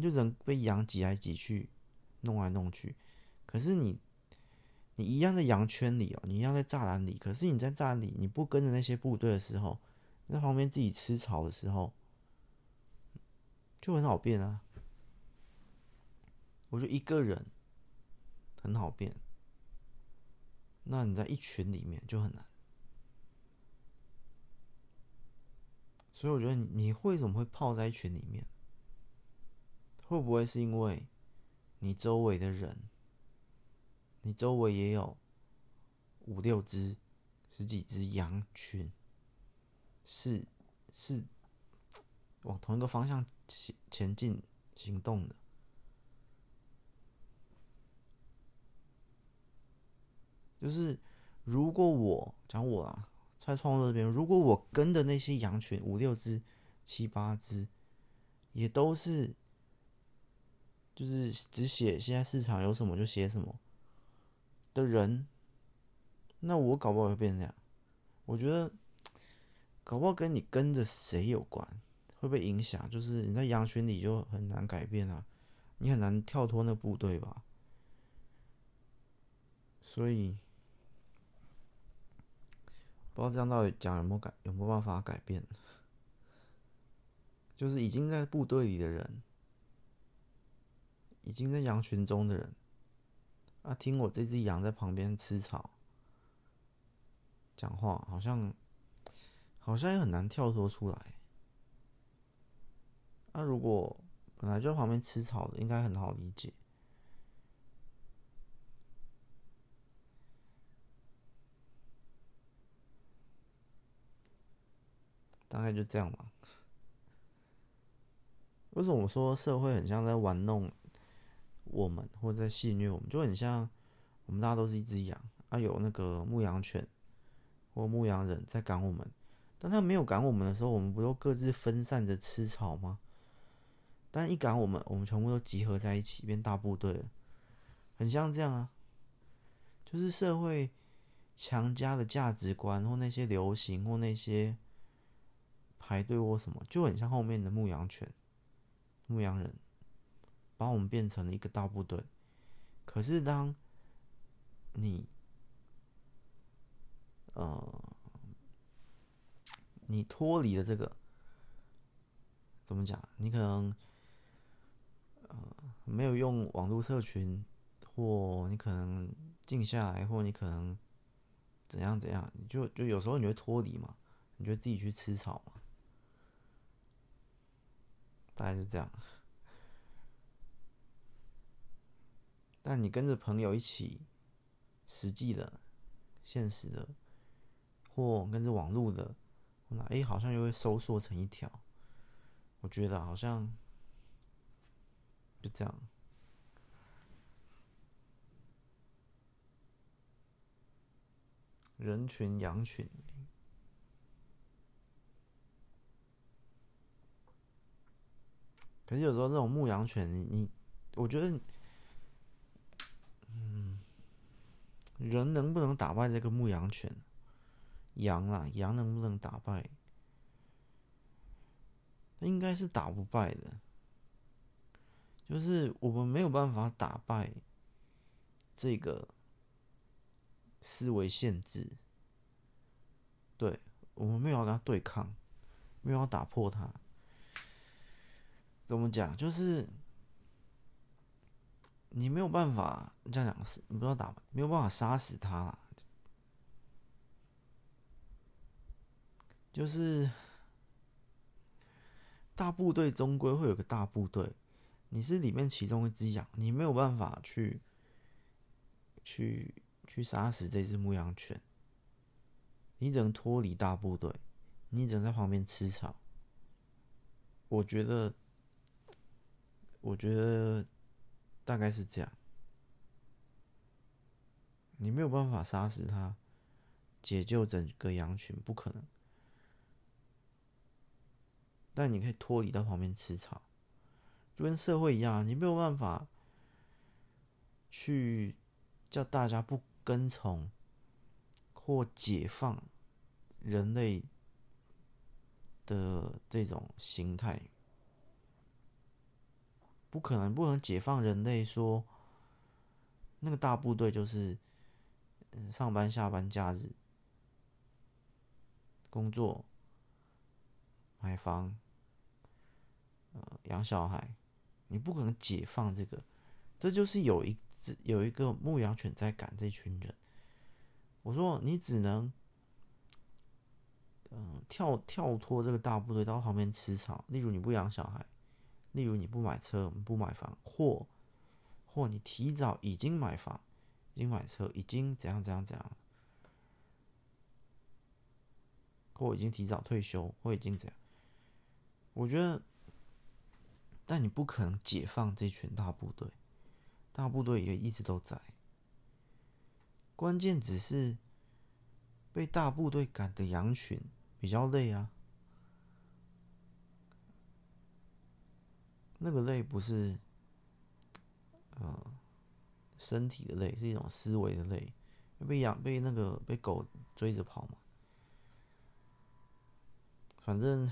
就人被羊挤来挤去，弄来弄去。可是你，你一样在羊圈里哦，你一样在栅栏里。可是你在栅栏里，你不跟着那些部队的时候，在旁边自己吃草的时候，就很好变啊。我觉得一个人。很好变，那你在一群里面就很难。所以我觉得你你为什么会泡在群里面？会不会是因为你周围的人，你周围也有五六只、十几只羊群，是是往同一个方向前前进行动的？就是，如果我讲我啊，在创作这边，如果我跟的那些羊群五六只、七八只，也都是，就是只写现在市场有什么就写什么的人，那我搞不好会变这样。我觉得，搞不好跟你跟着谁有关，会不会影响？就是你在羊群里就很难改变啊，你很难跳脱那部队吧。所以。不知道这样到底讲有没有改，有没有办法改变？就是已经在部队里的人，已经在羊群中的人，啊，听我这只羊在旁边吃草，讲话，好像好像也很难跳脱出来。那、如果本来就在旁边吃草的，应该很好理解。大概就这样吧。为什么我说社会很像在玩弄我们，或者在戏虐我们？就很像我们大家都是一只羊啊，有那个牧羊犬或牧羊人在赶我们，但他没有赶我们的时候，我们不都各自分散着吃草吗？但一赶我们，我们全部都集合在一起，变大部队了，很像这样啊。就是社会强加的价值观，或那些流行，或那些。排队或什么，就很像后面的牧羊犬、牧羊人，把我们变成了一个大部队。可是当你，呃，你脱离了这个，怎么讲？你可能，呃，没有用网络社群，或你可能静下来，或你可能怎样怎样，你就就有时候你会脱离嘛，你就自己去吃草嘛。大概就这样，但你跟着朋友一起，实际的、现实的，或跟着网络的，那哎，好像又会收缩成一条。我觉得好像就这样，人群、羊群。可是有时候这种牧羊犬，你你，我觉得，嗯，人能不能打败这个牧羊犬？羊啊，羊能不能打败？应该是打不败的。就是我们没有办法打败这个思维限制。对，我们没有要跟他对抗，没有要打破它。怎么讲？就是你没有办法这样讲，是你不知道打，没有办法杀死他。就是大部队终归会有个大部队，你是里面其中一只羊，你没有办法去去去杀死这只牧羊犬，你只能脱离大部队，你只能在旁边吃草。我觉得。我觉得大概是这样，你没有办法杀死他，解救整个羊群，不可能。但你可以脱离到旁边吃草，就跟社会一样，你没有办法去叫大家不跟从或解放人类的这种形态。不可能，不能解放人类。说那个大部队就是，上班、下班、假日工作、买房、呃养小孩，你不可能解放这个。这就是有一只有一个牧羊犬在赶这群人。我说你只能，嗯、跳跳脱这个大部队到旁边吃草。例如你不养小孩。例如你不买车，不买房，或或你提早已经买房，已经买车，已经怎样怎样怎样，或已经提早退休，或已经怎样？我觉得，但你不可能解放这群大部队，大部队也一直都在。关键只是被大部队赶的羊群比较累啊。那个累不是，呃，身体的累，是一种思维的累，被养被那个被狗追着跑嘛。反正，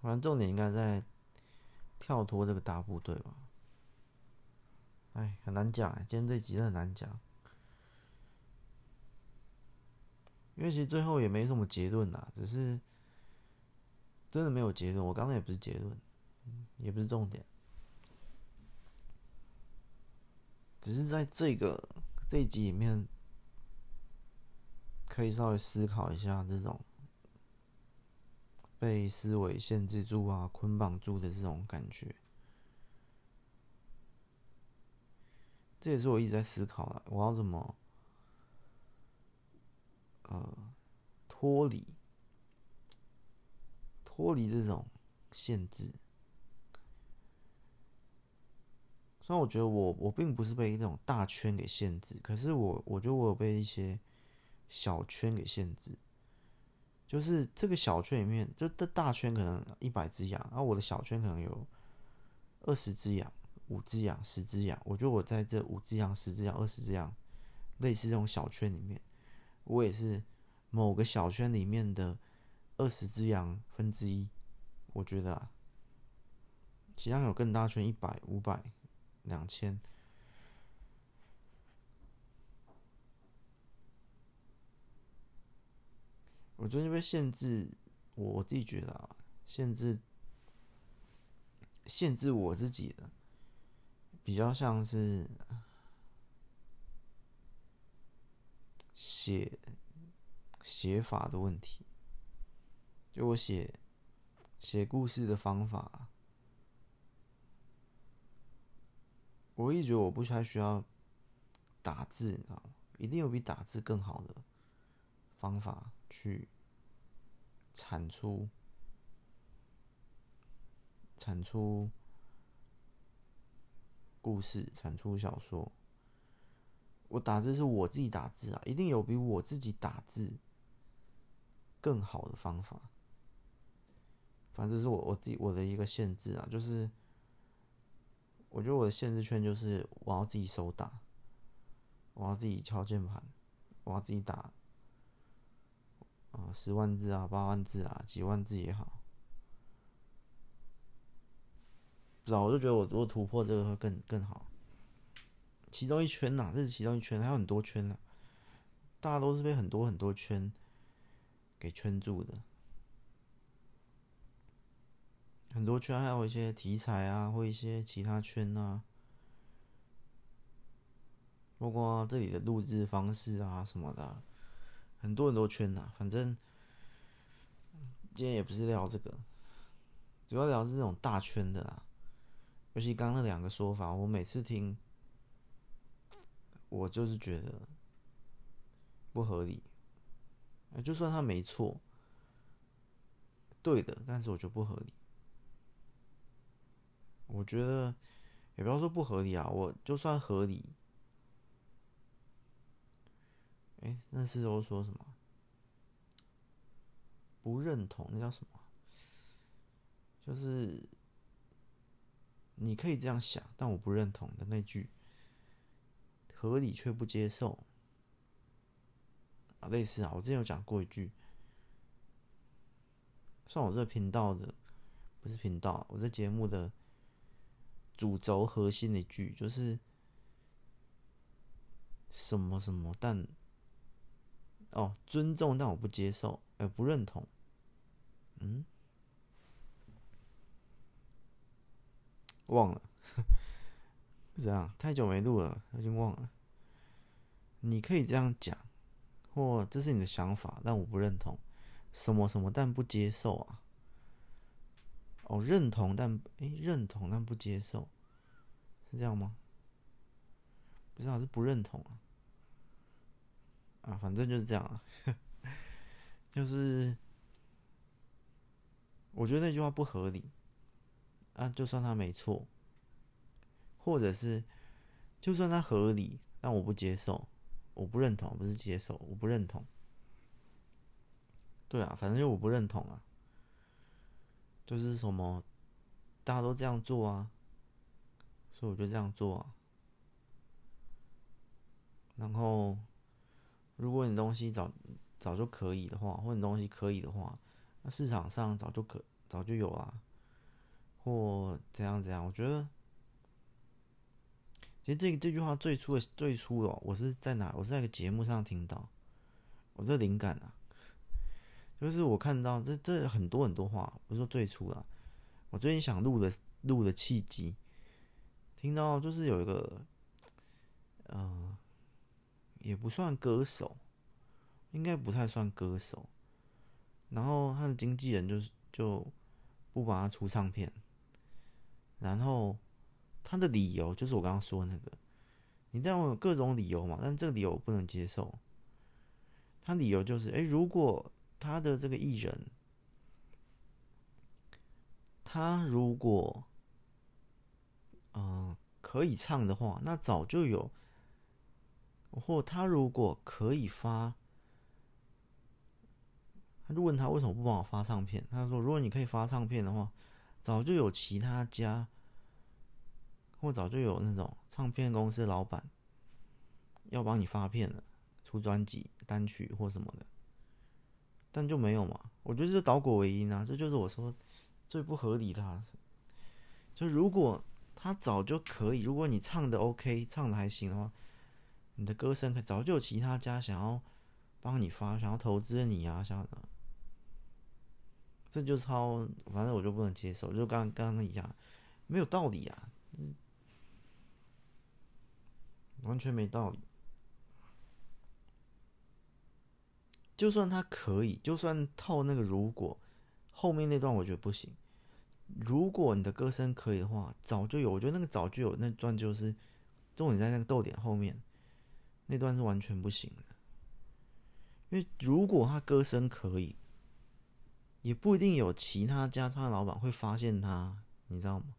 反正重点应该在跳脱这个大部队吧。哎，很难讲，今天这集真的很难讲，因为其实最后也没什么结论呐，只是。真的没有结论，我刚刚也不是结论，也不是重点，只是在这个这一集里面，可以稍微思考一下这种被思维限制住啊、捆绑住的这种感觉。这也是我一直在思考的，我要怎么呃脱离。脱离这种限制，虽然我觉得我我并不是被那种大圈给限制，可是我我觉得我有被一些小圈给限制。就是这个小圈里面，就这大圈可能一百只羊，而我的小圈可能有二十只羊、五只羊、十只羊。我觉得我在这五只羊、十只羊、二十只羊，类似这种小圈里面，我也是某个小圈里面的。二十只羊分之一，我觉得啊，其他有更大圈，一百、五百、两千。我最近被限制，我自己觉得啊，限制，限制我自己的，比较像是写写法的问题。就我写写故事的方法，我一直觉得我不太需要打字，你知道吗？一定有比打字更好的方法去产出产出故事，产出小说，我打字是我自己打字啊，一定有比我自己打字更好的方法。反正是我我自己我的一个限制啊，就是我觉得我的限制圈就是我要自己手打，我要自己敲键盘，我要自己打啊，十万字啊，八万字啊，几万字也好。不知道，我就觉得我如果突破这个会更更好。其中一圈呐、这是其中一圈，还有很多圈呢、大家都是被很多很多圈给圈住的，很多圈，还有一些题材啊，或一些其他圈啊，包括这里的录制方式啊什么的，很多很多圈呐、啊。反正今天也不是聊这个，主要聊是这种大圈的啦。尤其刚那两个说法，我每次听，我就是觉得不合理。就算他没错，对的，但是我觉得不合理。我觉得也不要说不合理啊，我就算合理。哎，那是我说什么？不认同，那叫什么？就是。你可以这样想，但我不认同的那句“合理却不接受”啊，类似啊，我之前有讲过一句，算我这频道的，不是频道，我这节目的主轴核心的一句，就是什么什么，但哦，尊重，但我不接受，哎，不认同，嗯。忘了，是这样，太久没录了，已经忘了。你可以这样讲，或这是你的想法，但我不认同。什么什么，但不接受啊？哦，认同但诶、认同但不接受，是这样吗？不知道是不认同啊？啊，反正就是这样啊，就是我觉得那句话不合理。啊，就算他没错，或者是就算他合理，但我不接受，我不认同，不是接受，我不认同。对啊，反正就我不认同啊，就是什么大家都这样做啊，所以我就这样做啊。然后，如果你东西早早就可以的话，或你东西可以的话，那市场上早就可早就有了。或怎样怎样，我觉得，其实这这句话最初的最初的，我是在哪？我是在一个节目上听到，我这灵感啊，就是我看到这这很多很多话，不是说最初了，我最近想录的录的契机，听到就是有一个，嗯、也不算歌手，应该不太算歌手，然后他的经纪人就是就不帮他出唱片。然后他的理由就是我刚刚说的那个，你当然有各种理由嘛，但这个理由我不能接受。他理由就是，哎，如果他的这个艺人，他如果嗯、可以唱的话，那早就有；或他如果可以发，他就问他为什么不帮我发唱片？他说，如果你可以发唱片的话。早就有其他家，或早就有那种唱片公司老板要帮你发片了，出专辑、单曲或什么的，但就没有嘛。我觉得这倒果为因啊，这就是我说最不合理的啊。就如果他早就可以，如果你唱的 OK，唱的还行的话，你的歌声可早就有其他家想要帮你发，想要投资你啊，想要。这就超，反正我就不能接受，就刚刚刚一样，没有道理啊，完全没道理。就算他可以，就算套那个如果，后面那段我觉得不行。如果你的歌声可以的话，早就有，我觉得那个早就有那段就是重点在那个逗点后面，那段是完全不行的。因为如果他歌声可以。也不一定有其他家唱的老板会发现他，你知道吗？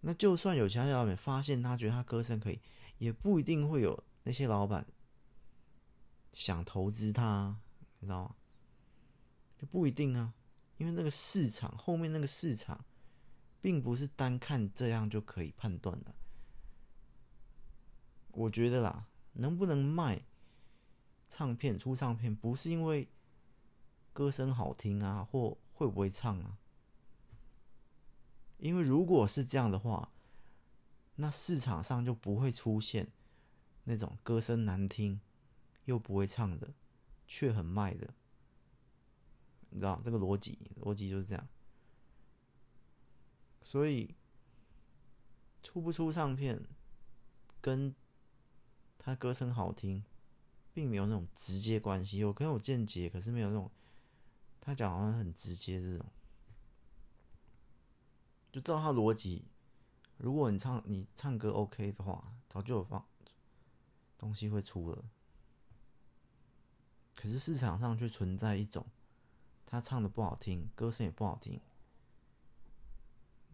那就算有其他老板发现他，觉得他歌声可以，也不一定会有那些老板想投资他，你知道吗？就不一定啊，因为那个市场后面那个市场，并不是单看这样就可以判断的。我觉得啦，能不能卖唱片、出唱片，不是因为歌声好听啊，或会不会唱啊。因为如果是这样的话，那市场上就不会出现那种歌声难听又不会唱的，却很卖的。你知道这个逻辑，逻辑就是这样。所以出不出唱片，跟他歌声好听，并没有那种直接关系。有可能有间接，可是没有那种他讲好像很直接这种。就照他逻辑，如果你唱你唱歌 OK 的话，早就有放东西会出了。可是市场上却存在一种，他唱的不好听，歌声也不好听，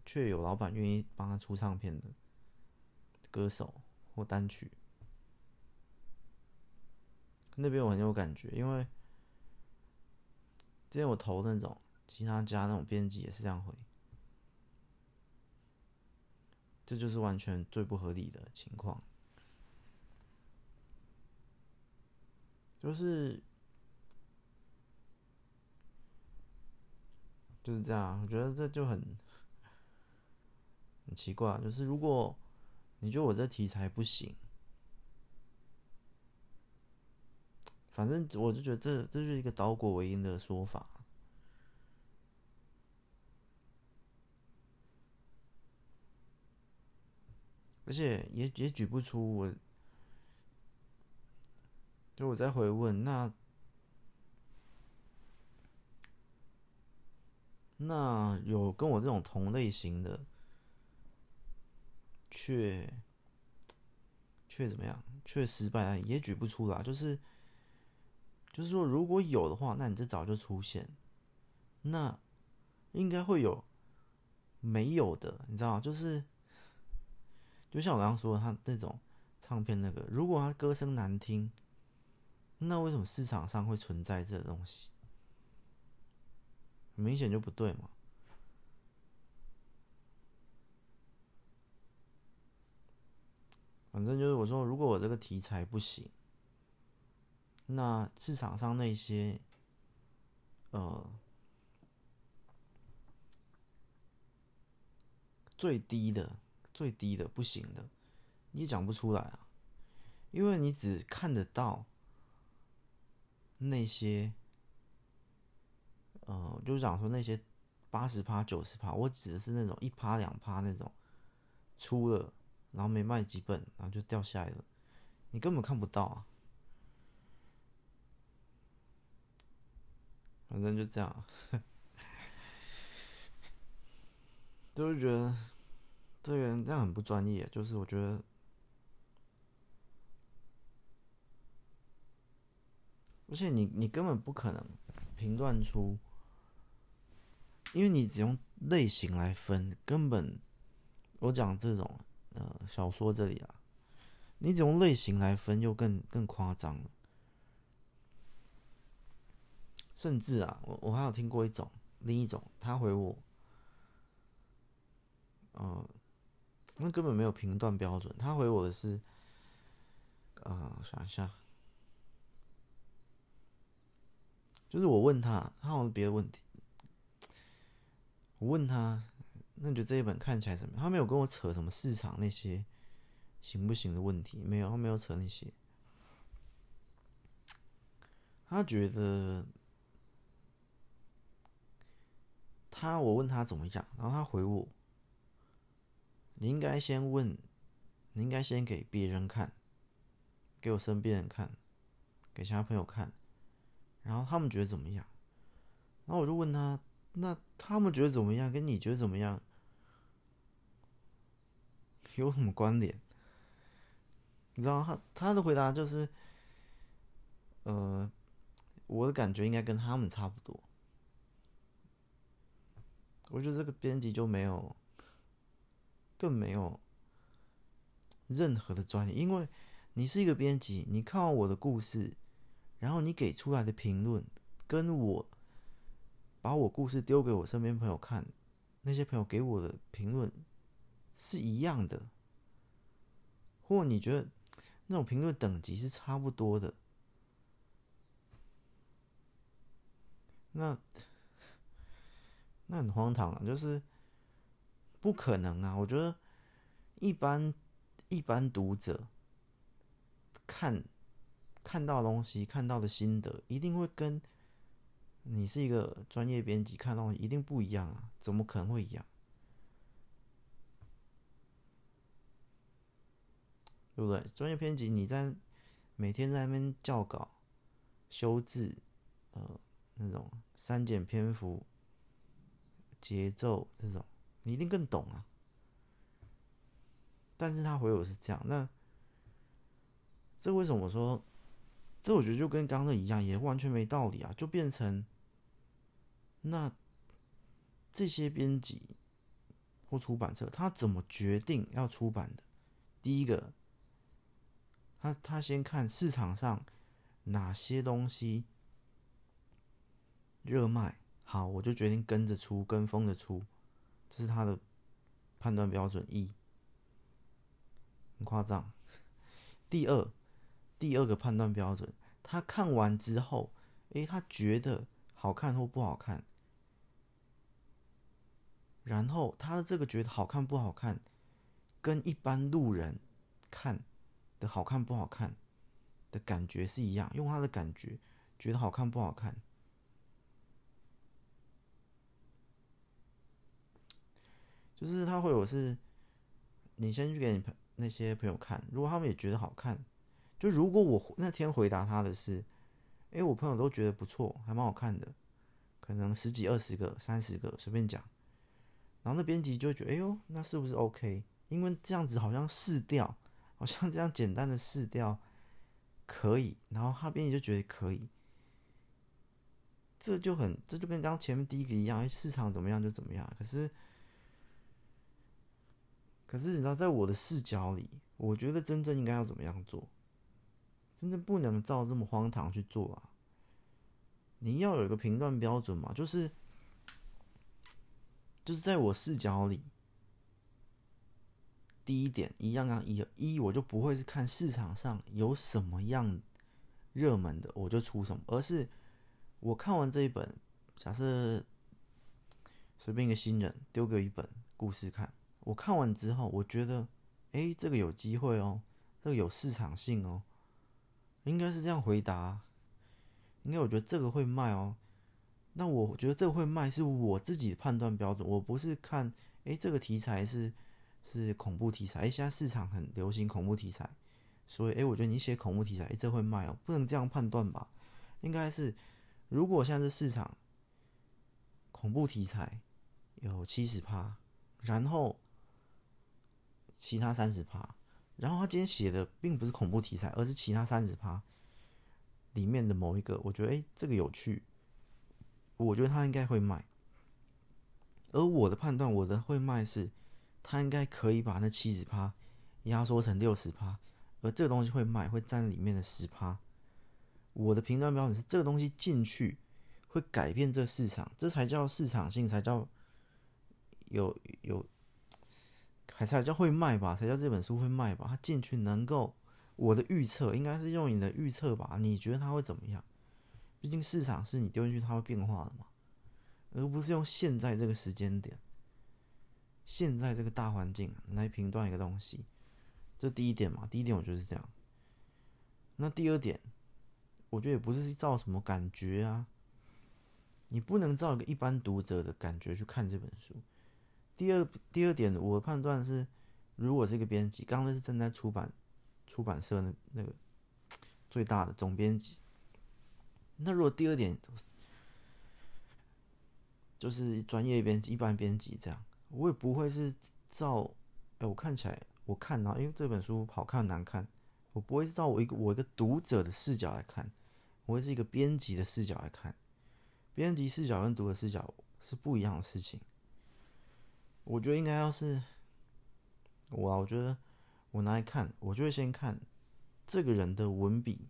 却有老板愿意帮他出唱片的歌手或单曲。那边我很有感觉，因为之前我投那种其他家那种编辑也是这样回。这就是完全最不合理的情况，就是就是这样。我觉得这就很很奇怪，就是如果你觉得我这题材不行，反正我就觉得这这就是一个倒果为因的说法。而且也也举不出我，就我再回问那那有跟我这种同类型的，却却怎么样？却失败，也举不出来。就是就是说，如果有的话，那你这早就出现，那应该会有没有的，你知道吗？就是。就像我刚刚说的，他那种唱片那个，如果他歌声难听，那为什么市场上会存在这东西？明显就不对嘛。反正就是我说，如果我这个题材不行，那市场上那些，呃，最低的。最低的不行的，你讲不出来啊，因为你只看得到那些，呃，就是讲说那些八十趴、九十趴，我指的是那种一趴、两趴那种出了，然后没卖几本，然后就掉下来了，你根本看不到啊。反正就这样，就是觉得。这个人这样很不专业，就是我觉得，而且你你根本不可能评断出，因为你只用类型来分，根本我讲这种呃小说这里啊，你只用类型来分又更更夸张了，甚至啊，我我还有听过一种另一种，他回我，呃。那根本没有评断标准。他回我的是，啊、呃，想一下，就是我问他，他好像别的问题。我问他，那你觉得这一本看起来怎么样？他没有跟我扯什么市场那些行不行的问题，没有，他没有扯那些。他觉得，他我问他怎么样，然后他回我。你应该先问，你应该先给别人看，给我身边人看，给其他朋友看，然后他们觉得怎么样？然后我就问他，那他们觉得怎么样？跟你觉得怎么样？有什么关联？你知道他他的回答就是，呃，我的感觉应该跟他们差不多。我觉得这个编辑就没有。更没有任何的专业，因为你是一个编辑，你看完我的故事，然后你给出来的评论，跟我把我故事丢给我身边朋友看，那些朋友给我的评论是一样的，或你觉得那种评论等级是差不多的，那那很荒唐啊，就是不可能啊！我觉得一般一般读者看看到东西，看到的心得，一定会跟你是一个专业编辑看到一定不一样啊！怎么可能会一样？对不对？专业编辑你在每天在那边校稿、修字，呃，那种删减篇幅。节奏这种，你一定更懂啊。但是他回我是这样，那这为什么说？这我觉得就跟刚刚的一样，也完全没道理啊！就变成那这些编辑或出版社，他怎么决定要出版的？第一个，他他先看市场上哪些东西热卖。好，我就决定跟着出，跟风的出，这是他的判断标准一，很夸张。第二，第二个判断标准，他看完之后，诶，他觉得好看或不好看，然后他的这个觉得好看不好看，跟一般路人看的好看不好看的感觉是一样，用他的感觉觉得好看不好看。就是他会有是，你先去给你朋那些朋友看，如果他们也觉得好看，就如果我那天回答他的是，哎，我朋友都觉得不错，还蛮好看的，可能十几、二十个、三十个随便讲，然后那编辑就觉得，哎呦，那是不是 OK？因为这样子好像试调，好像这样简单的试调可以，然后他编辑就觉得可以，这就很，这就跟刚前面第一个一样，市场怎么样就怎么样，可是。可是你知道，在我的视角里，我觉得真正应该要怎么样做？真正不能照这么荒唐去做啊！你要有一个评断标准嘛，就是就是在我视角里，第一点一样啊，一一我就不会是看市场上有什么样热门的我就出什么，而是我看完这一本，假设随便一个新人丢给一本故事看。我看完之后，我觉得，哎，这个有机会哦，这个有市场性哦，应该是这样回答。应该我觉得这个会卖哦。那我觉得这会卖是我自己的判断标准，我不是看，哎，这个题材是是恐怖题材，哎，现在市场很流行恐怖题材，所以，哎，我觉得你写恐怖题材，哎，这会卖哦，不能这样判断吧？应该是，如果现在是市场恐怖题材有七十趴，然后。其他三十趴，然后他今天写的并不是恐怖题材，而是其他三十趴里面的某一个，我觉得诶，这个有趣，我觉得他应该会卖。而我的判断，我的会卖是，他应该可以把那七十趴压缩成六十趴，而这个东西会卖，会占里面的十趴。我的评断标准是，这个东西进去会改变这个市场，这才叫市场性，才叫有有。还才叫会卖吧，才叫这本书会卖吧。他进去能够，我的预测应该是用你的预测吧？你觉得它会怎么样？毕竟市场是你丢进去，它会变化的嘛，而不是用现在这个时间点、现在这个大环境来评断一个东西。这第一点嘛，第一点我觉得是这样。那第二点，我觉得也不是照什么感觉啊，你不能照一个一般读者的感觉去看这本书。第二第二点，我的判断是，如果这个编辑，刚刚是正在出版出版社那那个最大的总编辑。那如果第二点就是专业编辑、一般编辑这样，我也不会是照哎，我看起来我看到，因为这本书好看难看，我不会是照我一个我一个读者的视角来看，我会是一个编辑的视角来看。编辑视角跟读者视角是不一样的事情。我觉得应该要是我啊，我觉得我拿来看，我就会先看这个人的文笔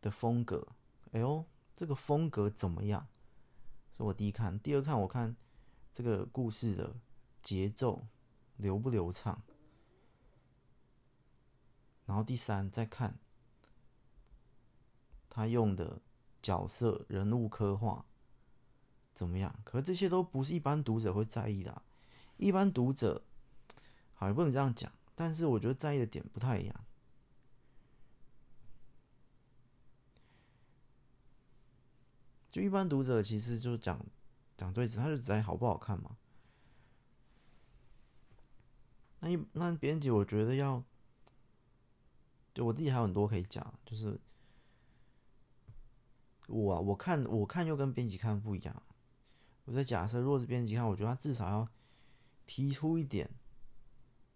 的风格。哎呦，这个风格怎么样？是我第一看，第二看我看这个故事的节奏流不流畅，然后第三再看他用的角色人物刻画怎么样？可这些都不是一般读者会在意的，一般读者好也不能这样讲，但是我觉得在意的点不太一样。就一般读者其实就讲讲对子，他就只在好不好看嘛。那一那编辑，我觉得要，就我自己还有很多可以讲，就是我啊，我看我看又跟编辑看不一样。我在假设，如果是编辑看，我觉得他至少要提出一点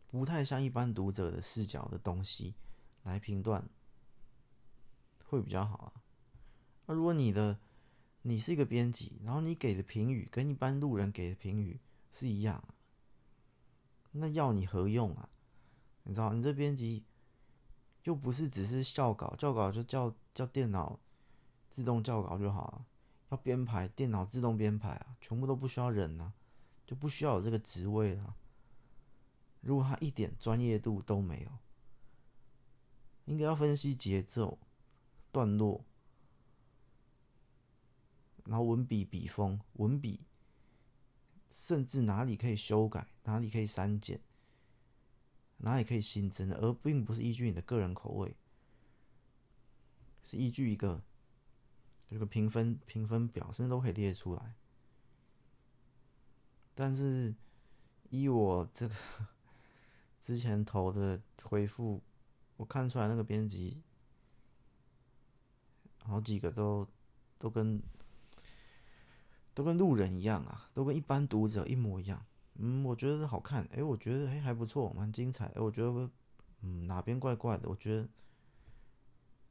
不太像一般读者的视角的东西来评断，会比较好啊。那如果你的你是一个编辑，然后你给的评语跟一般路人给的评语是一样，那要你何用啊？你知道，你这编辑又不是只是校稿，校稿就叫叫电脑自动校稿就好了。要编排，电脑自动编排啊，全部都不需要人啊，就不需要有这个职位了。如果他一点专业度都没有，应该要分析节奏、段落。然后文笔、笔锋、文笔，甚至哪里可以修改，哪里可以删减，哪里可以新增的，而并不是依据你的个人口味，是依据一个这个评分评分表，甚至都可以列出来。但是依我这个之前投的回复，我看出来那个编辑好几个都都跟。都跟路人一样啊，都跟一般读者一模一样。嗯，我觉得好看，哎，我觉得哎还不错，蛮精彩。哎，我觉得嗯哪边怪怪的，我觉得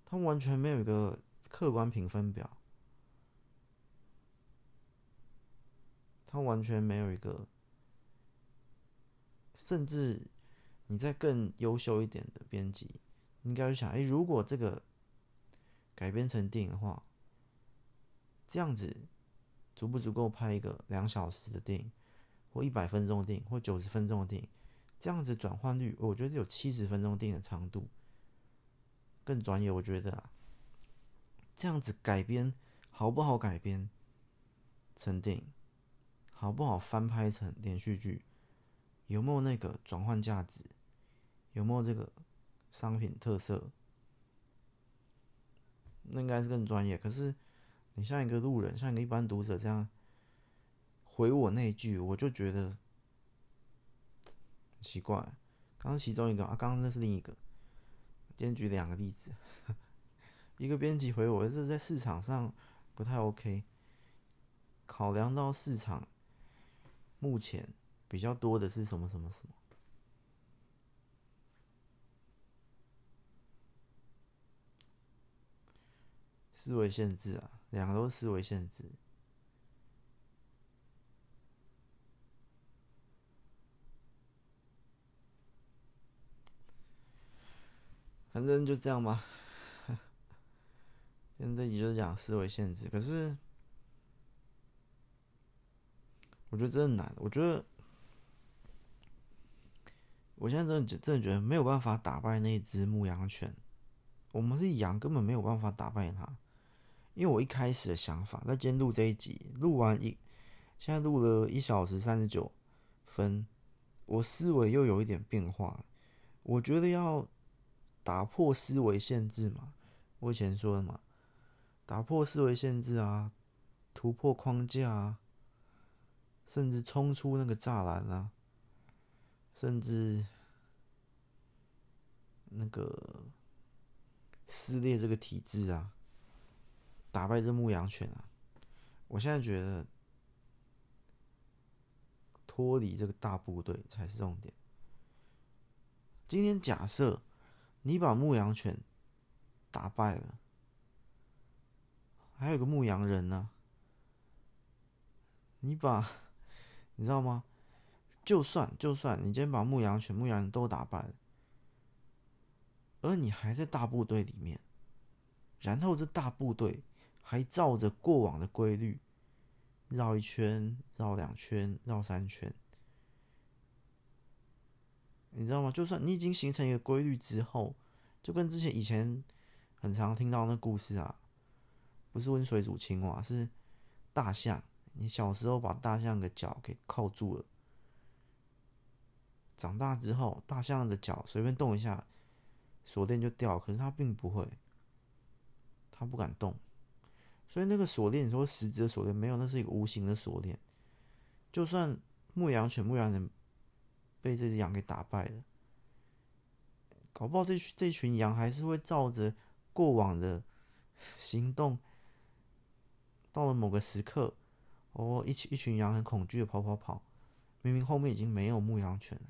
他完全没有一个客观评分表，他完全没有一个，甚至你再更优秀一点的编辑，应该会想，哎，如果这个改编成电影的话，这样子。足不足够拍一个两小时的电影，或一百分钟的电影，或九十分钟的电影？这样子转换率，我觉得有七十分钟电影的长度更专业。我觉得啊，这样子改编好不好改编成电影，好不好翻拍成连续剧，有没有那个转换价值，有没有这个商品特色，那应该是更专业。可是。你像一个路人，像一个一般读者这样回我那句，我就觉得奇怪。刚刚其中一个啊，刚刚那是另一个。今天举两个例子，一个编辑回我，这是在市场上不太 OK。考量到市场目前比较多的是什么什么什么。思维限制啊，两个都是思维限制。反正就这样吧。现在这集就是讲思维限制，可是我觉得真的难。我觉得我现在真的真的觉得没有办法打败那只牧羊犬。我们是羊，根本没有办法打败它。因为我一开始的想法，在今天录这一集，录完一，现在录了一小时三十九分，我思维又有一点变化。我觉得要打破思维限制嘛，我以前说的嘛，打破思维限制啊，突破框架啊，甚至冲出那个栅栏啊，甚至那个撕裂这个体制啊。打败这牧羊犬啊！我现在觉得脱离这个大部队才是重点。今天假设你把牧羊犬打败了，还有个牧羊人呢。你把，你知道吗？就算就算你今天把牧羊犬、牧羊人都打败了，而你还在大部队里面，然后这大部队还照着过往的规律绕一圈、绕两圈、绕三圈，你知道吗？就算你已经形成一个规律之后，就跟之前以前很常听到那故事啊，不是温水煮青蛙，是大象。你小时候把大象的脚给铐住了，长大之后，大象的脚随便动一下。锁链就掉，可是它并不会，它不敢动，所以那个锁链，你说实质的锁链没有，那是一个无形的锁链。就算牧羊犬、牧羊人被这只羊给打败了，搞不好这这群羊还是会照着过往的行动，到了某个时刻，哦，一群一群羊很恐惧的跑跑跑，明明后面已经没有牧羊犬了。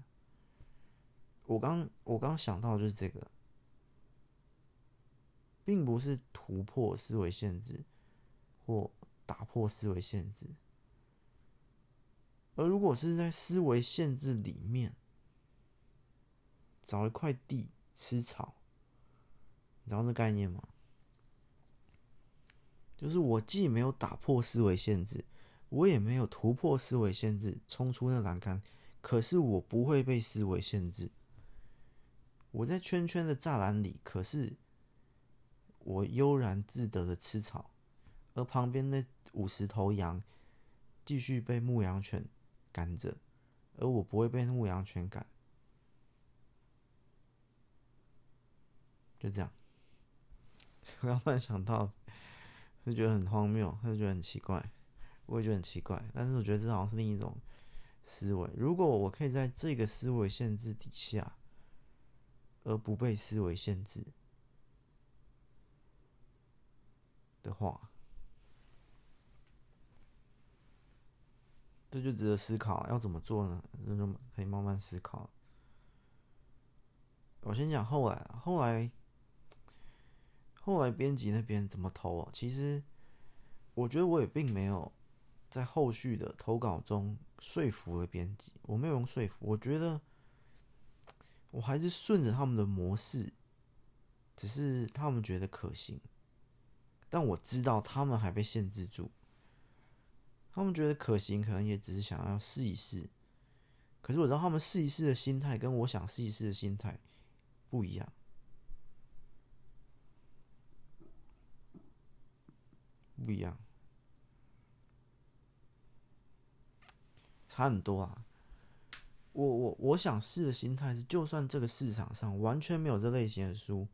我刚我刚想到就是这个。并不是突破思维限制或打破思维限制，而如果是在思维限制里面找一块地吃草，你知道这概念吗？就是我既没有打破思维限制，我也没有突破思维限制，冲出那栏杆，可是我不会被思维限制。我在圈圈的栅栏里，可是。我悠然自得的吃草，而旁边那五十头羊继续被牧羊犬赶着，而我不会被牧羊犬赶。就这样，我刚突然想到，是觉得很荒谬，还是觉得很奇怪？我也觉得很奇怪，但是我觉得这好像是另一种思维。如果我可以在这个思维限制底下，而不被思维限制。的话，这就值得思考，要怎么做呢？这就可以慢慢思考。我先讲后来，后来，后来编辑那边怎么投啊？其实，我觉得我也并没有在后续的投稿中说服了编辑，我没有用说服，我觉得我还是顺着他们的模式，只是他们觉得可行。但我知道他们还被限制住，他们觉得可行，可能也只是想要试一试。可是我知道他们试一试的心态跟我想试一试的心态不一样，不一样，差很多啊！我我我想试的心态是，就算这个市场上完全没有这类型的书。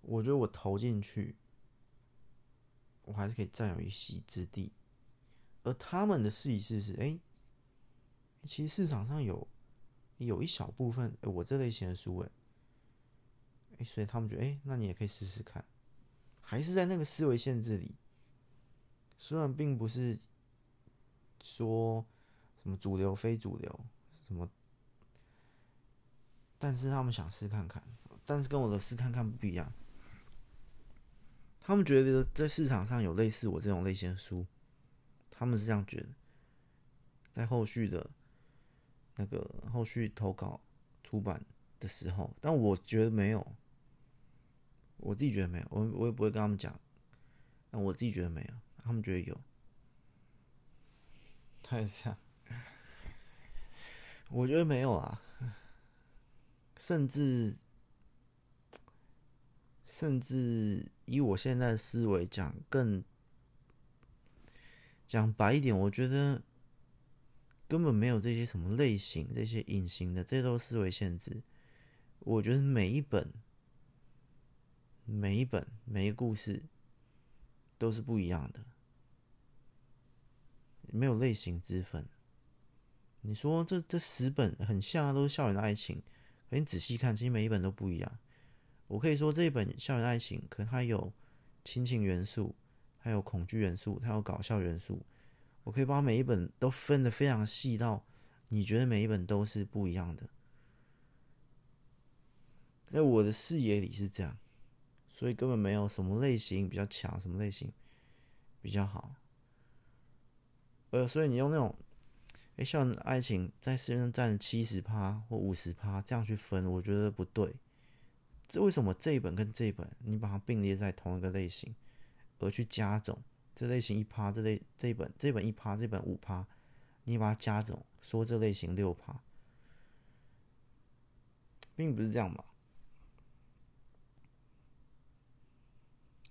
我觉得我投进去，我还是可以占有一席之地。而他们的试一试是，哎、其实市场上有有一小部分，哎、我这类型的书，哎，哎，所以他们觉得，哎、那你也可以试试看，还是在那个思维限制里。虽然并不是说什么主流非主流什么，但是他们想试看看，但是跟我的试看看不一样。他们觉得在市场上有类似我这种类型的书，他们是这样觉得。在后续的那个后续投稿出版的时候，但我觉得没有，我自己觉得没有，我我也不会跟他们讲。但我自己觉得没有，他们觉得有。太像，我觉得没有啊，甚至。甚至以我现在的思维讲，更讲白一点，我觉得根本没有这些什么类型、这些隐形的，这都是思维限制。我觉得每一本、每一本、每一个故事都是不一样的，没有类型之分。你说这这十本很像啊，都是校园的爱情，可你仔细看，其实每一本都不一样。我可以说这一本校园爱情，可它有亲情元素，还有恐惧元素，它有搞笑元素。我可以把每一本都分得非常细，到你觉得每一本都是不一样的。在我的视野里是这样，所以根本没有什么类型比较强，什么类型比较好。呃，所以你用那种，诶，校园爱情在市面上占七十趴或五十趴，这样去分，我觉得不对。这为什么这一本跟这一本你把它并列在同一个类型，而去加总？这类型一趴，这类这一本这一本一趴，这本五趴，你把它加总，说这类型六趴，并不是这样吧？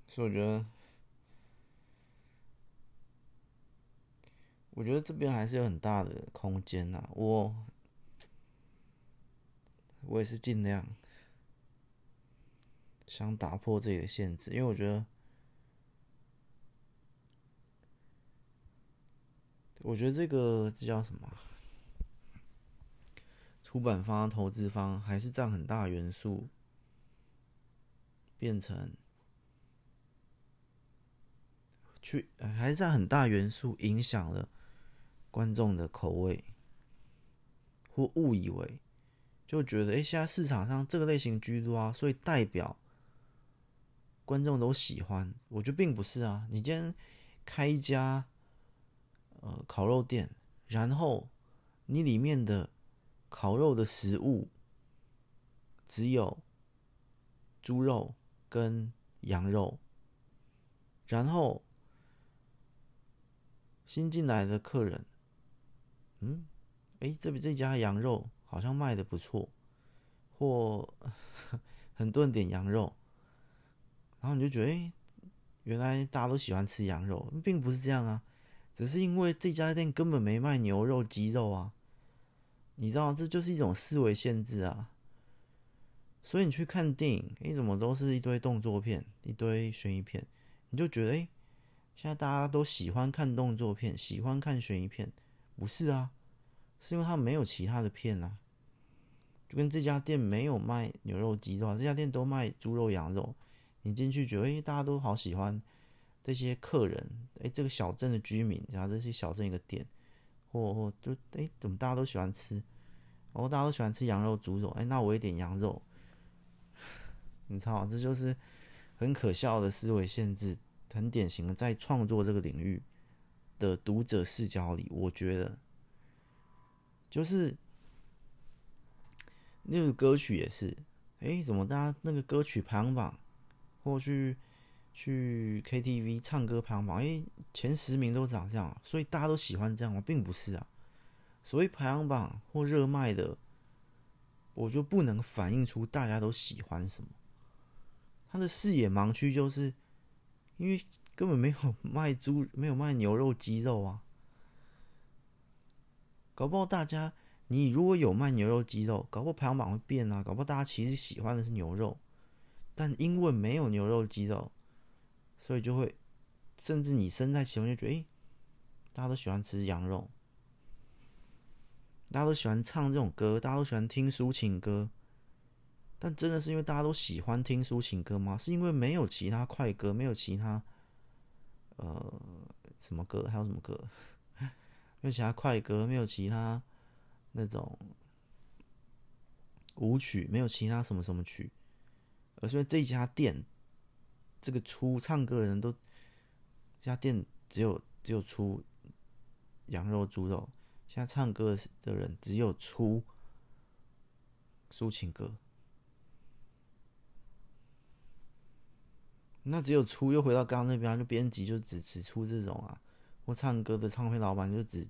所以我觉得，我觉得这边还是有很大的空间呐。我，我也是尽量想打破这里的限制，因为我觉得，我觉得这个这叫什么？出版方、投资方还是占很大元素，变成。去还是占很大元素影响了观众的口味，或误以为就觉得，哎，现在市场上这个类型居多啊，所以代表观众都喜欢。我觉得并不是啊，你今天开一家呃烤肉店，然后你里面的烤肉的食物只有猪肉跟羊肉，然后。新进来的客人，嗯，诶，这边这家羊肉好像卖的不错，或 很多人点羊肉，然后你就觉得，诶，原来大家都喜欢吃羊肉，并不是这样啊，只是因为这家店根本没卖牛肉、鸡肉啊，你知道，这就是一种思维限制啊。所以你去看电影，诶，怎么都是一堆动作片、一堆悬疑片，你就觉得，诶。现在大家都喜欢看动作片，喜欢看悬疑片，不是啊？是因为他没有其他的片啊。就跟这家店没有卖牛肉、鸡肉，这家店都卖猪肉、羊肉。你进去觉得，哎，大家都好喜欢这些客人，哎，这个小镇的居民，然后这是小镇一个店，或或就哎，怎么大家都喜欢吃？哦，大家都喜欢吃羊肉、猪肉，哎，那我也点羊肉。你知道，这就是很可笑的思维限制。很典型的，在创作这个领域的读者视角里，我觉得就是那个歌曲也是，哎，怎么大家那个歌曲排行榜，或去去 KTV 唱歌排行榜，哎，前十名都长这样，所以大家都喜欢这样吗？并不是啊。所谓排行榜或热卖的，我就不能反映出大家都喜欢什么。他的视野盲区就是。因为根本没有卖猪，没有卖牛肉、鸡肉啊。搞不好大家，你如果有卖牛肉、鸡肉，搞不好排行榜会变啊。搞不好大家其实喜欢的是牛肉，但因为没有牛肉、鸡肉，所以就会，甚至你身在其中就觉得，诶，大家都喜欢吃羊肉，大家都喜欢唱这种歌，大家都喜欢听抒情歌。但真的是因为大家都喜欢听抒情歌吗？是因为没有其他快歌，没有其他呃什么歌，还有什么歌？没有其他快歌，没有其他那种舞曲，没有其他什么什么曲，而是因为这家店这个出唱歌的人都这家店只有只有出羊肉、猪肉，现在唱歌的人只有出抒情歌。那只有出又回到刚刚那边，就编辑就只只出这种啊，或唱歌的唱片老板就只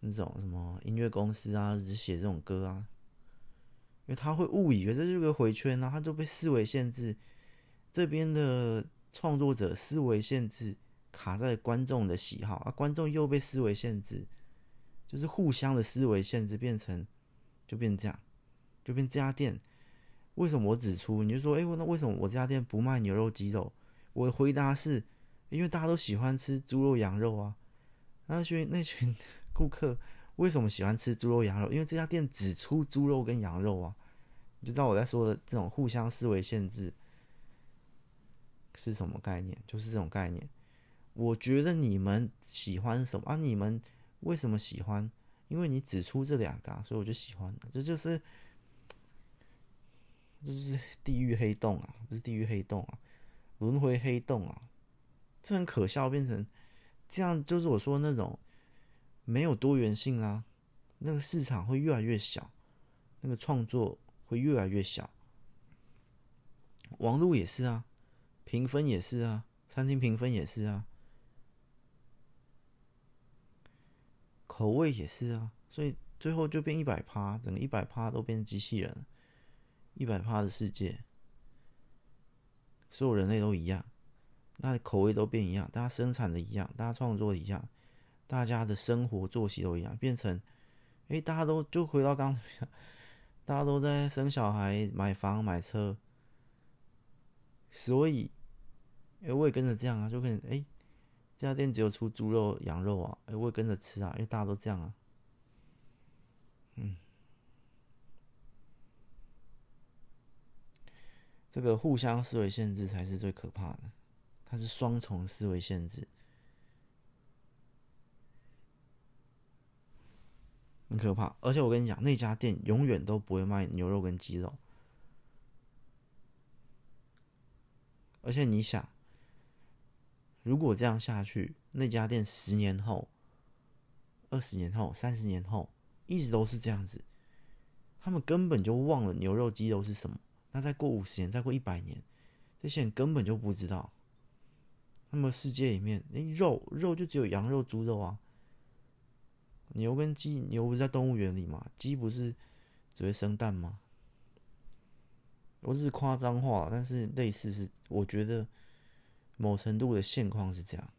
那种什么音乐公司啊，只写这种歌啊，因为他会误以为这是个回圈啊，他就被思维限制。这边的创作者思维限制卡在观众的喜好啊，观众又被思维限制，就是互相的思维限制变成就变这样，就变这家店。为什么我指出？你就说，哎，那为什么我这家店不卖牛肉、鸡肉？我的回答是，因为大家都喜欢吃猪肉、羊肉啊。那群那群 顾客为什么喜欢吃猪肉、羊肉？因为这家店只出猪肉跟羊肉啊。你就知道我在说的这种互相思维限制是什么概念？就是这种概念。我觉得你们喜欢什么啊？你们为什么喜欢？因为你只出这两个，所以我就喜欢。这就是。这是地狱黑洞啊，不是地狱黑洞啊，轮回黑洞啊，这很可笑，变成这样，就是我说那种没有多元性啊，那个市场会越来越小，那个创作会越来越小。网络也是啊，评分也是啊，餐厅评分也是啊，口味也是啊，所以最后就变一百趴，整个一百趴都变机器人，一百趴的世界，所有人类都一样，那口味都变一样，大家生产的一样，大家创作一样，大家的生活作息都一样，变成，哎，大家都就回到刚，大家都在生小孩、买房、买车。所以，哎，我也跟着这样啊，就跟哎，这家店只有出猪肉、羊肉啊，哎，我也跟着吃啊，因为大家都这样啊。嗯，这个互相思维限制才是最可怕的，它是双重思维限制，很可怕。而且我跟你讲，那家店永远都不会卖牛肉跟鸡肉。而且你想，如果这样下去，那家店十年后、二十年后、三十年后，一直都是这样子，他们根本就忘了牛肉、鸡肉是什么。那再过五十年，再过一百年，这些人根本就不知道。那么世界里面，那，肉肉就只有羊肉、猪肉啊。牛跟鸡，牛不是在动物园里吗？鸡不是只会生蛋吗？我只是夸张化，但是类似是，我觉得某程度的现况是这样，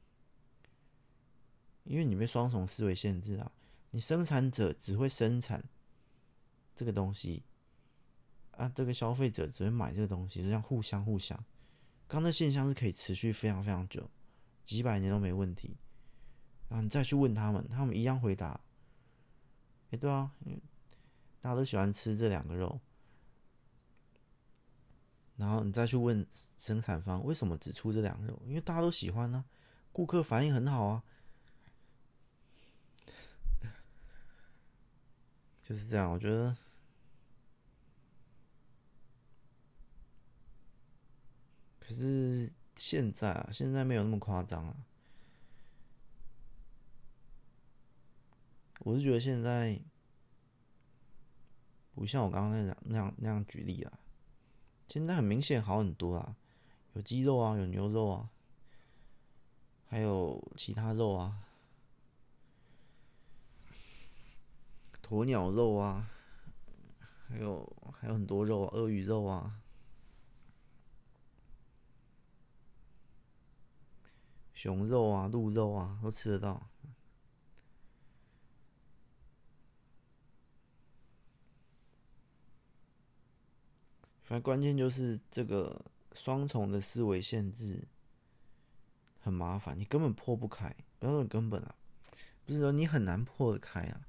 因为你被双重思维限制啊，你生产者只会生产这个东西，啊，这个消费者只会买这个东西，就这样互相互相，刚那现象是可以持续非常非常久，几百年都没问题，然后你再去问他们，他们一样回答，哎，对啊，大家都喜欢吃这两个肉。然后你再去问生产方为什么只出这两个肉？因为大家都喜欢、啊，顾客反应很好啊，就是这样。我觉得，可是现在啊，现在没有那么夸张啊。我是觉得现在不像我刚刚那样那样那样举例啊。现在很明显好很多啊，有鸡肉啊，有牛肉啊，还有其他肉啊，鸵鸟肉啊，还有还有很多肉啊，鳄鱼肉啊，熊肉啊，鹿肉啊，都吃得到。反正关键就是这个双重的思维限制很麻烦，你根本破不开。不要说你根本啊，不是说你很难破得开啊。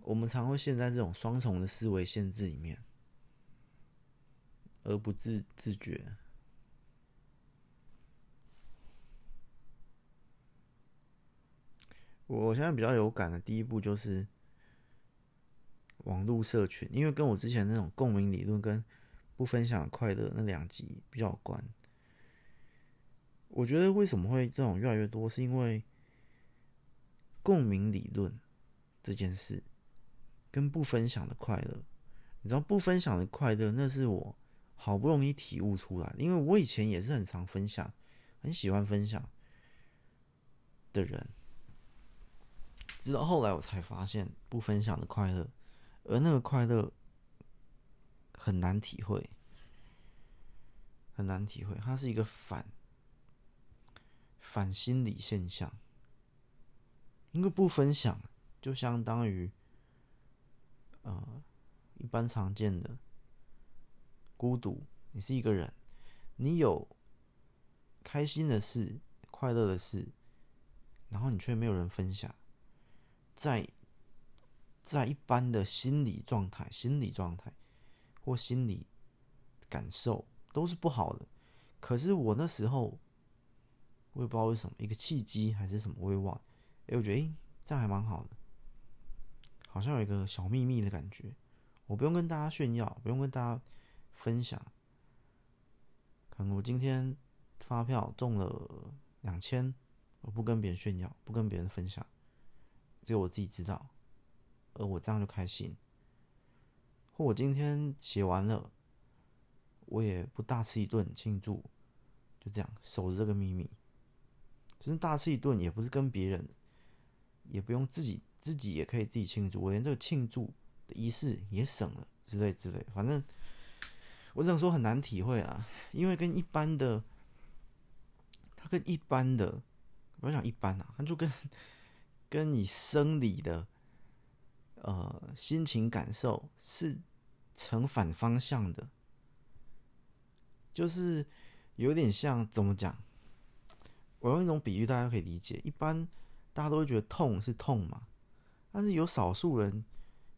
我们常会陷在这种双重的思维限制里面，而不自自觉。我现在比较有感的第一步就是。网络社群，因为跟我之前那种共鸣理论跟不分享快乐那两集比较有关。我觉得为什么会这种越来越多，是因为共鸣理论这件事跟不分享的快乐。你知道不分享的快乐，那是我好不容易体悟出来，因为我以前也是很常分享，很喜欢分享的人，直到后来我才发现不分享的快乐。而那个快乐很难体会，很难体会，它是一个反反心理现象。因为不分享，就相当于呃一般常见的孤独。你是一个人，你有开心的事、快乐的事，然后你却没有人分享，在。在一般的心理状态、心理状态或心理感受都是不好的。可是我那时候，我也不知道为什么，一个契机还是什么，我也忘。哎，我觉得，哎，这样还蛮好的，好像有一个小秘密的感觉。我不用跟大家炫耀，不用跟大家分享。可能我今天发票中了两千，我不跟别人炫耀，不跟别人分享，只有我自己知道，而我这样就开心。或我今天写完了，我也不大吃一顿庆祝，就这样守着这个秘密。其实大吃一顿也不是跟别人，也不用自己，自己也可以自己庆祝。我连这个庆祝的仪式也省了，之类之类。反正我只能说很难体会啊，因为跟一般的，他跟一般的，不要讲一般啊，他就跟跟你生理的，呃，心情感受是成反方向的，就是有点像怎么讲？我用一种比喻，大家可以理解。一般大家都会觉得痛是痛嘛，但是有少数人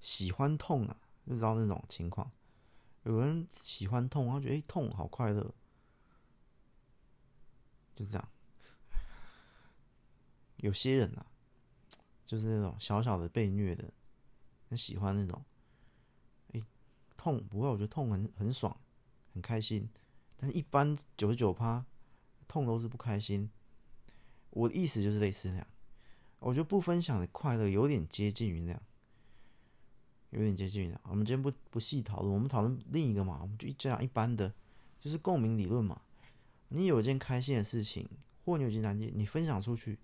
喜欢痛啊，就知道那种情况。有人喜欢痛，他觉得哎、痛好快乐，就这样。有些人啊，就是那种小小的被虐的，很喜欢那种，哎、痛不会，我觉得痛很很爽，很开心。但是一般九十九趴痛都是不开心。我的意思就是类似那样，我觉得不分享的快乐有点接近于那样，有点接近于那样。我们今天不不细讨论，我们讨论另一个嘛，我们就这样一般的，就是共鸣理论嘛。你有一件开心的事情，或你有一件难件，你分享出去，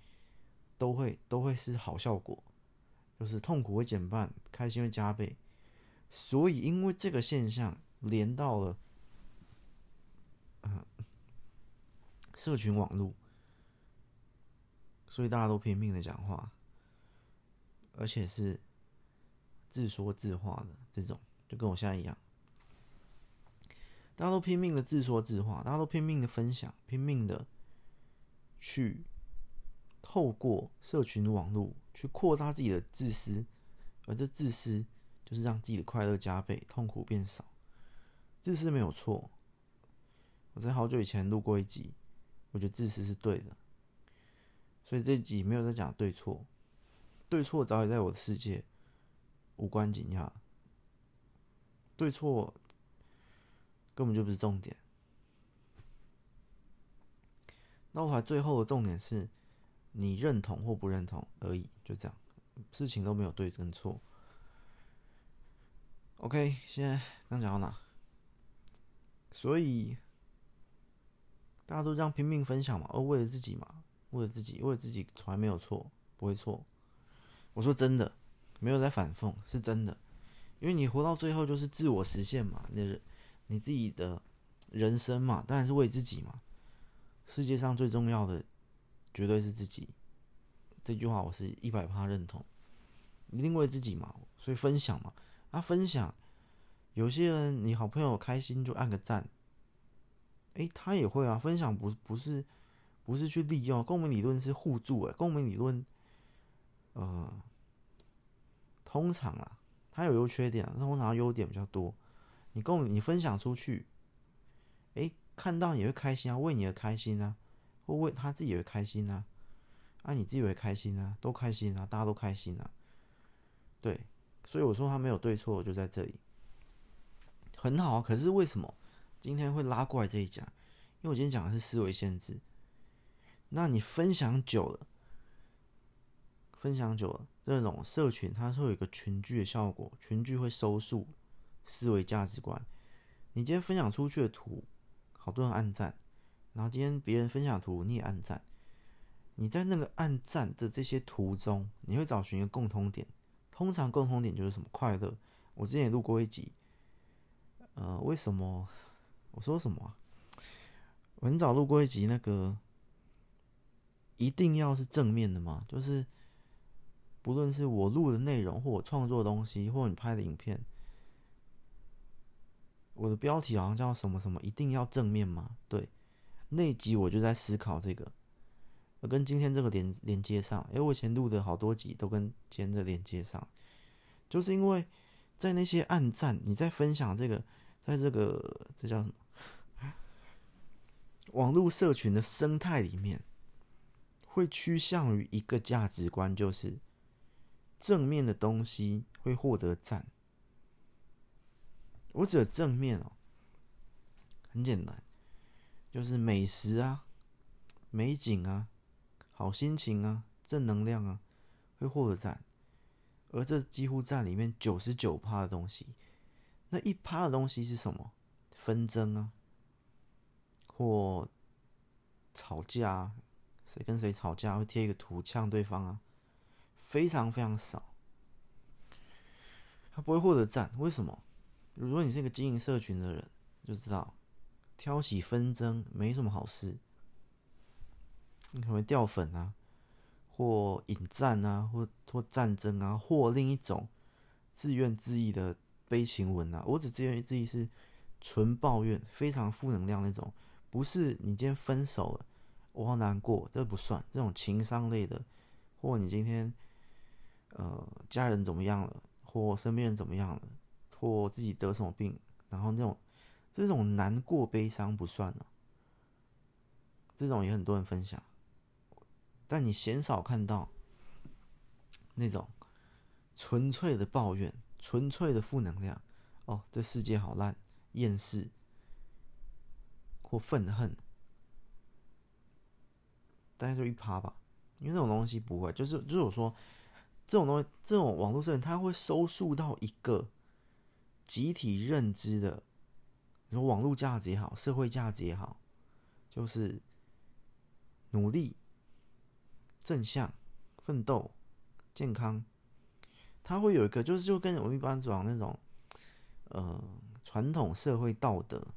都会都会是好效果，就是痛苦会减半，开心会加倍。所以因为这个现象连到了，嗯，社群网络。所以大家都拼命的讲话，而且是自说自话的这种，就跟我现在一样。大家都拼命的自说自话，大家都拼命的分享，拼命的去透过社群网络去扩大自己的自私，而这自私就是让自己的快乐加倍，痛苦变少。自私没有错，我在好久以前录过一集，我觉得自私是对的。所以这集没有在讲对错，对错早已在我的世界无关紧要，对错根本就不是重点。那我还最后的重点是你认同或不认同而已，就这样，事情都没有对跟错。OK，现在刚讲到哪？所以大家都这样拼命分享嘛，而为了自己嘛。为了自己，为了自己，从来没有错，不会错。我说真的，没有在反讽，是真的。因为你活到最后就是自我实现嘛，你你自己的人生嘛，当然是为自己嘛。世界上最重要的，绝对是自己。这句话我是一百趴认同，一定为自己嘛，所以分享嘛。啊，分享，有些人你好朋友开心就按个赞，诶，他也会啊。分享不不是。不是去利用，共鸣理论是互助诶，共鸣理论，呃，通常啊，它有优缺点啊，通常优点比较多。你共你分享出去，诶，看到你会开心啊，为你而开心啊，或为他自己也会开心啊，啊，你自己也会开心啊，都开心啊，大家都开心啊。对，所以我说他没有对错，就在这里，很好啊。可是为什么今天会拉过来这一讲？因为我今天讲的是思维限制。那你分享久了，分享久了，这种社群它是会有一个群聚的效果，群聚会收束思维价值观。你今天分享出去的图，好多人按赞，然后今天别人分享图你也按赞，你在那个按赞的这些图中，你会找寻一个共通点，通常共通点就是什么快乐。我之前也录过一集，呃，为什么我说什么啊？我很早录过一集那个。一定要是正面的吗？就是不论是我录的内容，或我创作的东西，或你拍的影片，我的标题好像叫什么什么，一定要正面吗？对，那集我就在思考这个，跟今天这个连连接上，因为我以前录的好多集都跟今天这连接上，就是因为在那些暗赞，你在分享这个，在这个这叫什么网络社群的生态里面。会趋向于一个价值观，就是正面的东西会获得赞。我指的正面哦，很简单，就是美食啊、美景啊、好心情啊，正能量啊，会获得赞。而这几乎占里面九十九趴的东西，那一趴的东西是什么？纷争啊，或吵架啊，谁跟谁吵架会贴一个图呛对方啊，非常非常少。他不会获得赞，为什么？如果你是一个经营社群的人，就知道挑起纷争没什么好事，你可能会掉粉啊。或引战啊，或或战争啊，或另一种自怨自艾的悲情文啊。我只自怨自艾是纯抱怨，非常负能量那种。不是你今天分手了，我好难过，这不算。这种情商类的，或你今天呃家人怎么样了，或身边人怎么样了，或自己得什么病，然后那种这种难过悲伤不算了。这种也很多人分享。但你鲜少看到那种纯粹的抱怨、纯粹的负能量。哦，这世界好烂，厌世或愤恨，大概就一趴吧。因为这种东西不会，就是就是我说，这种东西，这种网络社群，它会收束到一个集体认知的，你说网络价值也好，社会价值也好，就是努力。正向、奋斗、健康，它会有一个，就是就跟我们一般讲那种，呃，传统社会道德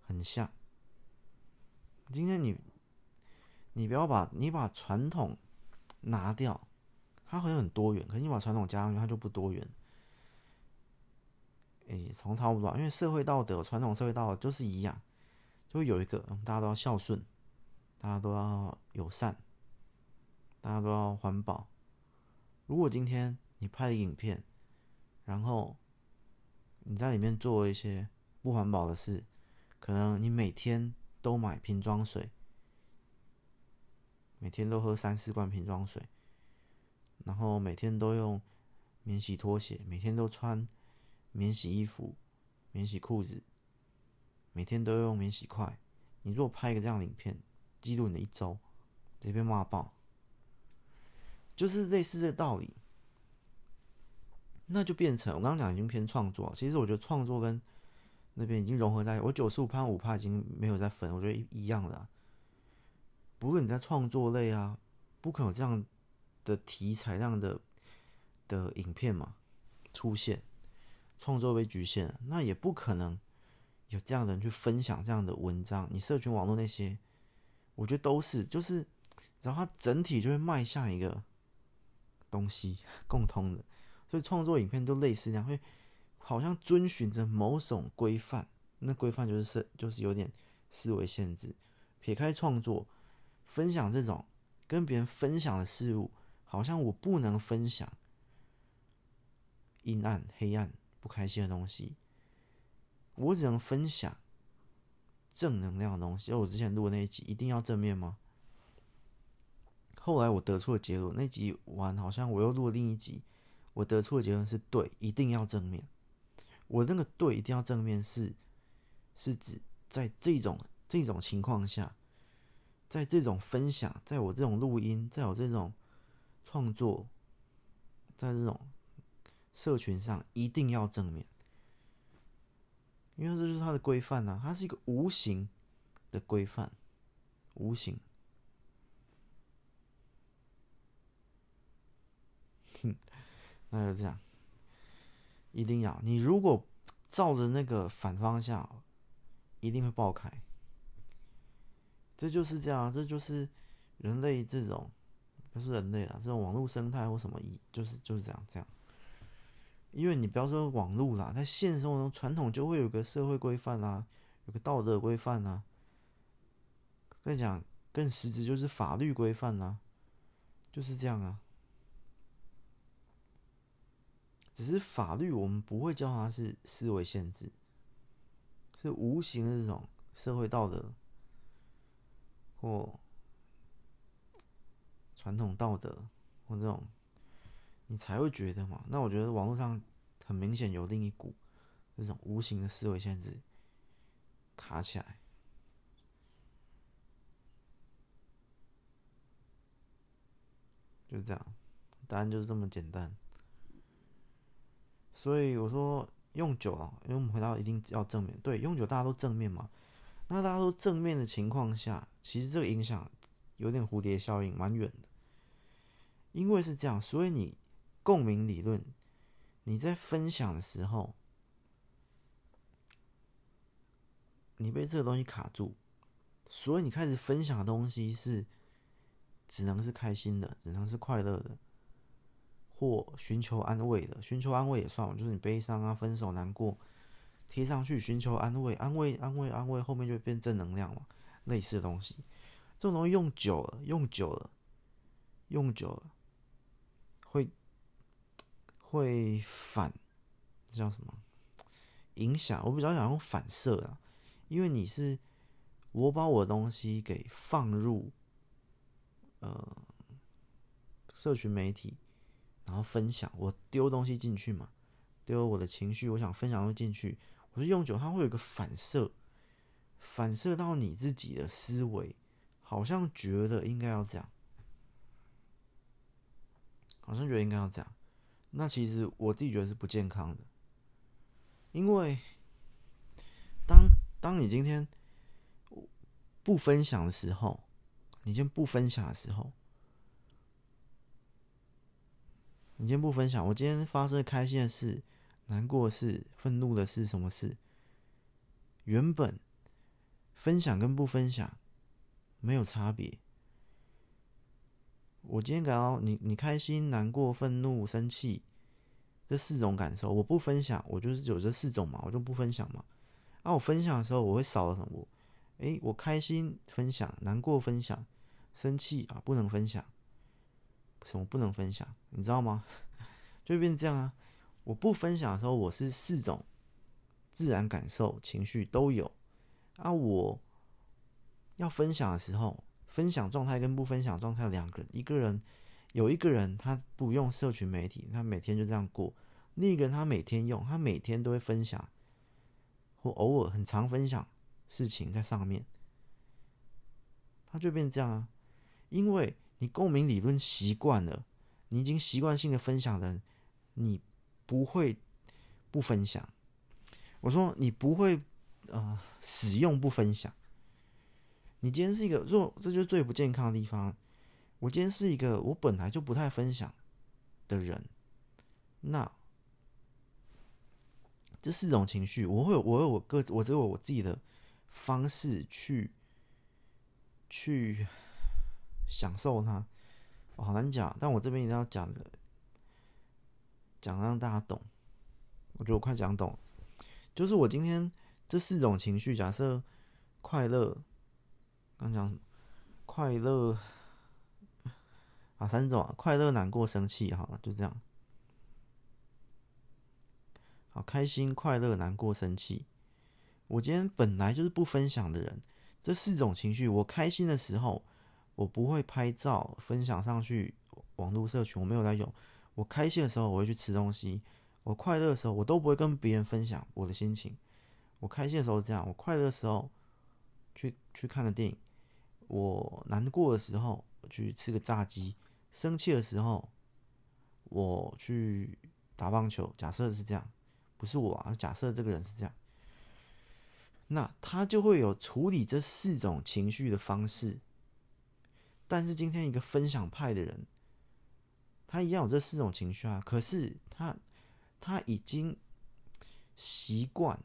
很像。今天你，你不要把你把传统拿掉，它好像很多元；可是你把传统加上去，它就不多元。诶，从差不多，因为社会道德、传统社会道德就是一样，就有一个，大家都要孝顺，大家都要友善。大家都要环保。如果今天你拍了影片，然后你在里面做一些不环保的事，可能你每天都买瓶装水，每天都喝三四罐瓶装水，然后每天都用免洗拖鞋，每天都穿免洗衣服、免洗裤子，每天都要用免洗筷。你如果拍一个这样的影片，记录你的一周，直接被骂爆。就是类似这个道理，那就变成我刚刚讲已经偏创作。其实我觉得创作跟那边已经融合在，我九十五趴五趴已经没有在分，我觉得一样的。不论你在创作类啊，不可能有这样的题材、这样的的影片嘛出现，创作被局限，那也不可能有这样的人去分享这样的文章。你社群网络那些，我觉得都是，就是然后它整体就会迈向一个。东西 共通的，所以创作影片都类似这样，会好像遵循着某种规范。那规范就是是就是有点思维限制。撇开创作，分享这种跟别人分享的事物，好像我不能分享阴暗、黑暗、不开心的东西，我只能分享正能量的东西。就我之前录的那一集，一定要正面吗？后来我得出的结论，那集完好像我又录了另一集，我得出的结论是对，一定要正面。我那个对一定要正面是，是指在这种这种情况下，在这种分享，在我这种录音，在我这种创作，在这种社群上一定要正面，因为这就是它的规范啊，它是一个无形的规范，无形。哼，那就这样，一定要。你如果照着那个反方向，一定会爆开。这就是这样，这就是人类这种，不是人类啦，这种网络生态或什么一，就是就是这样这样。因为你不要说网络啦，在现实生活中，传统就会有个社会规范啦，有个道德规范啦。再讲更实质，就是法律规范啦，就是这样啊。只是法律，我们不会叫它是思维限制，是无形的这种社会道德或传统道德或这种，你才会觉得嘛。那我觉得网络上很明显有另一股这种无形的思维限制卡起来。就这样，答案就是这么简单。所以我说用久了，因为我们回到一定要正面，对，用久大家都正面嘛。那大家都正面的情况下，其实这个影响有点蝴蝶效应，蛮远的。因为是这样，所以你共鸣理论，你在分享的时候，你被这个东西卡住，所以你开始分享的东西是只能是开心的，只能是快乐的。或寻求安慰的，寻求安慰也算，就是你悲伤啊、分手、难过，贴上去寻求安慰，安慰、安慰、安慰，后面就变正能量嘛，类似的东西。这种东西用久了，用久了，用久了，会反，这叫什么？影响？我比较想用反射啊，因为你是我把我的东西给放入呃社群媒体。然后分享，我丢东西进去嘛，丢我的情绪，我想分享进去。我说用久，它会有个反射，反射到你自己的思维，好像觉得应该要这样，好像觉得应该要这样。那其实我自己觉得是不健康的，因为当当你今天不分享的时候，你今天不分享的时候。你今天不分享，我今天发生开心的事、难过的事、愤怒的事，什么事？原本分享跟不分享没有差别。我今天感到你你开心、难过、愤怒、生气这四种感受，我不分享，我就是有这四种嘛，我就不分享嘛。啊，我分享的时候，我会少了什么？诶，我开心分享，难过分享，生气啊不能分享。什么不能分享？你知道吗？就变成这样啊！我不分享的时候，我是四种自然感受、情绪都有啊。我要分享的时候，分享状态跟不分享状态两个人，一个人有一个人他不用社群媒体，他每天就这样过；另一个人他每天用，他每天都会分享，或偶尔很常分享事情在上面，他就变这样啊，因为。你共鸣理论习惯了，你已经习惯性的分享了，你不会不分享。我说你不会呃使用不分享。你今天是一个，若这就是最不健康的地方。我今天是一个我本来就不太分享的人，那这四种情绪，我会有我有我个我只有我自己的方式去去。享受它，我好难讲，但我这边一定要讲的，讲让大家懂。我觉得我快讲懂，就是我今天这四种情绪，假设快乐，刚讲什么？快乐啊，三种啊，快乐、难过、生气，好了，就这样。好，开心、快乐、难过、生气。我今天本来就是不分享的人，这四种情绪，我开心的时候。我不会拍照分享上去网络社群，我没有在用。我开心的时候，我会去吃东西；我快乐的时候，我都不会跟别人分享我的心情。我开心的时候是这样，我快乐的时候去去看个电影；我难过的时候我去吃个炸鸡；生气的时候我去打棒球。假设是这样，不是我啊，假设这个人是这样，那他就会有处理这四种情绪的方式。但是今天一个分享派的人，他一样有这四种情绪啊。可是他他已经习惯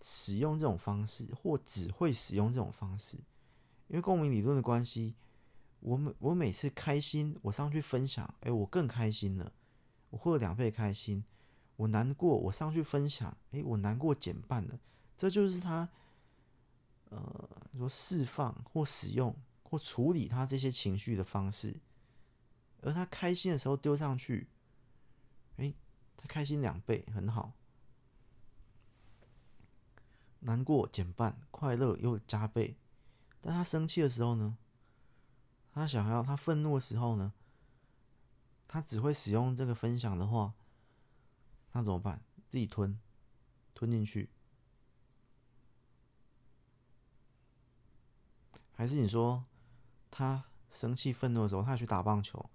使用这种方式，或只会使用这种方式，因为共鸣理论的关系。我每我每次开心，我上去分享，哎，我更开心了，我获得两倍开心。我难过，我上去分享，哎，我难过减半了。这就是他呃说释放或使用。或处理他这些情绪的方式，而他开心的时候丢上去，哎，他开心两倍，很好。难过减半，快乐又加倍。但他生气的时候呢？他想要他愤怒的时候呢？他只会使用这个分享的话，那怎么办？自己吞，吞进去。还是你说？他生气、愤怒的时候，他去打棒球，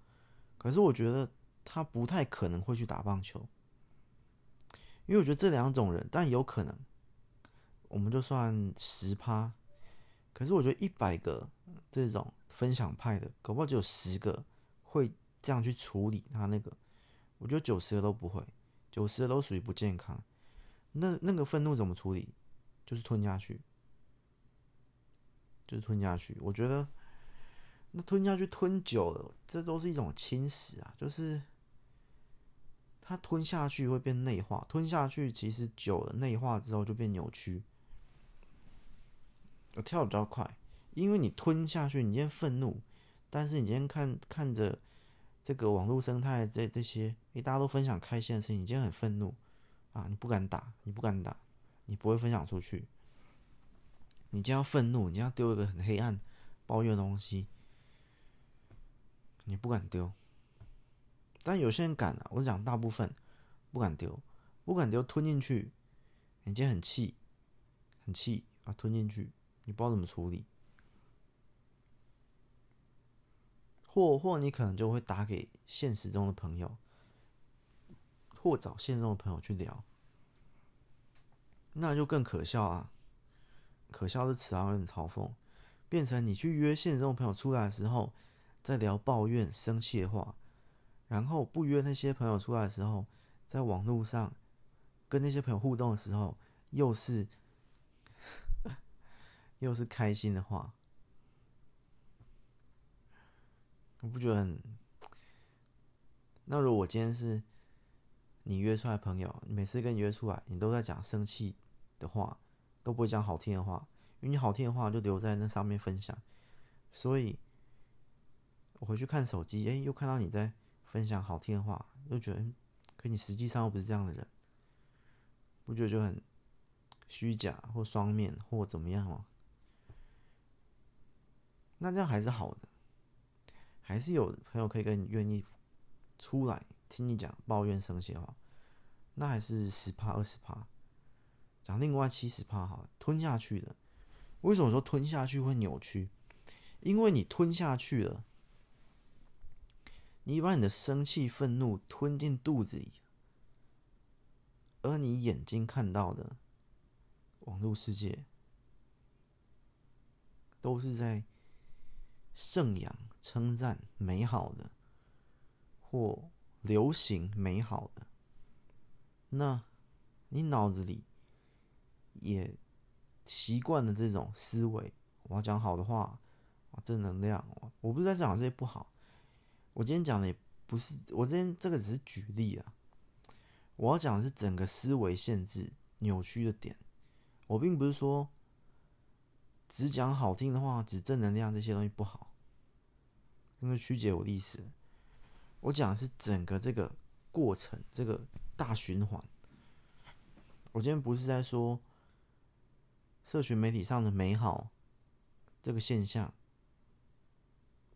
可是我觉得他不太可能会去打棒球，因为我觉得这两种人，但有可能，我们就算十趴，可是我觉得一百个这种分享派的，搞不好只有十个会这样去处理他那个，我觉得九十个都不会，九十个都属于不健康。那那个愤怒怎么处理？就是吞下去，就是吞下去。我觉得。那吞下去吞久了，这都是一种侵蚀啊！就是它吞下去会变内化，吞下去其实久了内化之后就变扭曲。我跳得比较快，因为你吞下去，你今天愤怒，但是你今天看看着这个网络生态这这些，诶，大家都分享开心的事情，你今天很愤怒啊，你不敢打，你不敢打，你不会分享出去。你今天要愤怒，你今天要丢一个很黑暗、抱怨的东西。你不敢丢，但有些人敢啊。我讲大部分不敢丢，不敢丢吞进去，你今天很气，很气啊，吞进去，你不知道怎么处理，或或你可能就会打给现实中的朋友，或找现实中的朋友去聊，那就更可笑啊！可笑的词啊，有点嘲讽，变成你去约现实中的朋友出来的时候。在聊抱怨、生气的话，然后不约那些朋友出来的时候，在网络上跟那些朋友互动的时候，又是又是开心的话，我不觉得很。那如果我今天是你约出来朋友，每次跟你约出来，你都在讲生气的话，都不会讲好听的话，因为你好听的话就留在那上面分享，所以。我回去看手机，哎，又看到你在分享好听的话，又觉得，可你实际上又不是这样的人，不觉得就很虚假或双面或怎么样吗？那这样还是好的，还是有朋友可以跟你愿意出来听你讲抱怨生气的话，那还是十趴二十趴，讲另外七十趴好了，吞下去的。为什么说吞下去会扭曲？因为你吞下去了。你把你的生气、愤怒吞进肚子里，而你眼睛看到的网络世界，都是在圣扬、称赞美好的，或流行美好的。那你脑子里也习惯了这种思维。我要讲好的话，正能量。我不是在讲这些不好。我今天讲的也不是，我今天这个只是举例啊。我要讲的是整个思维限制扭曲的点。我并不是说只讲好听的话，只正能量这些东西不好，因为曲解我的意思。我讲的是整个这个过程，这个大循环。我今天不是在说社群媒体上的美好这个现象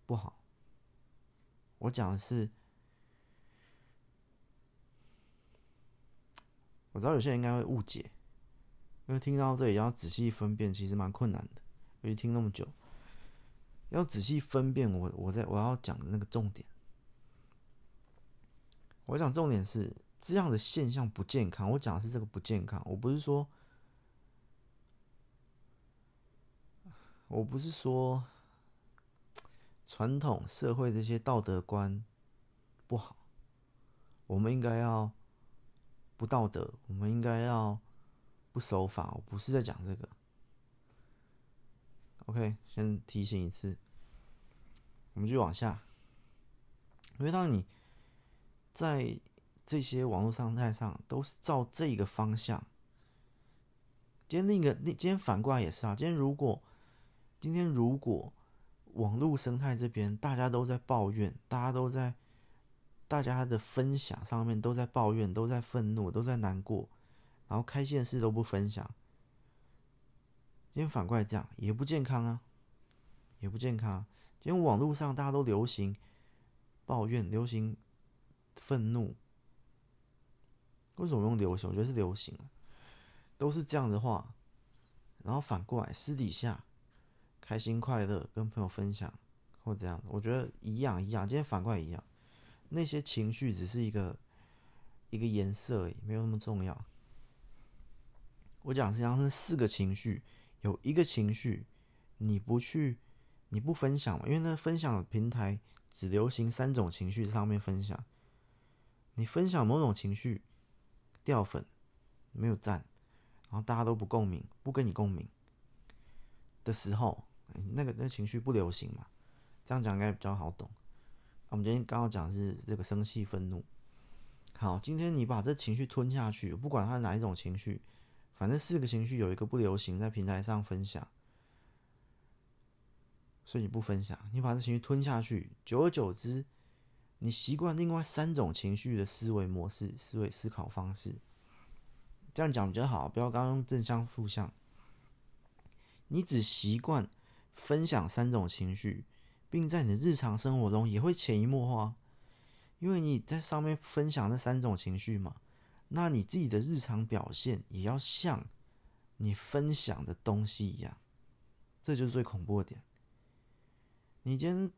不好。我讲的是，我知道有些人应该会误解，因为听到这里要仔细分辨，其实蛮困难的。因为听那么久，要仔细分辨我我在我要讲的那个重点。我讲重点是这样的现象不健康。我讲的是这个不健康，我不是说，我不是说。传统社会这些道德观不好，我们应该要不道德，我们应该要不守法。我不是在讲这个。OK，先提醒一次，我们继续往下。因为当你在这些网络生态上都是照这个方向，今天另一个，今天反过来也是啊。今天如果，今天如果。网络生态这边，大家都在抱怨，大家都在，大家的分享上面都在抱怨，都在愤怒，都在难过，然后开心的事都不分享。今天反过来这样也不健康啊，也不健康。今天网络上大家都流行抱怨，流行愤怒。为什么用流行？我觉得是流行，都是这样的话，然后反过来私底下。开心快乐，跟朋友分享或这样，我觉得一样一样。今天反过来一样，那些情绪只是一个一个颜色而已，没有那么重要。我讲实际上是四个情绪，有一个情绪你不去，你不分享嘛，因为那分享的平台只流行三种情绪上面分享。你分享某种情绪掉粉，没有赞，然后大家都不共鸣，不跟你共鸣的时候，那个那情绪不流行嘛？这样讲应该比较好懂。我们今天刚刚讲是这个生气、愤怒。好，今天你把这情绪吞下去，不管它哪一种情绪，反正四个情绪有一个不流行，在平台上分享，所以你不分享，你把这情绪吞下去，久而久之，你习惯另外三种情绪的思维模式、思维思考方式。这样讲比较好，不要刚刚正向负向。你只习惯分享三种情绪。并在你的日常生活中也会潜移默化，因为你在上面分享那三种情绪嘛，那你自己的日常表现也要像你分享的东西一样，这就是最恐怖的点。你今天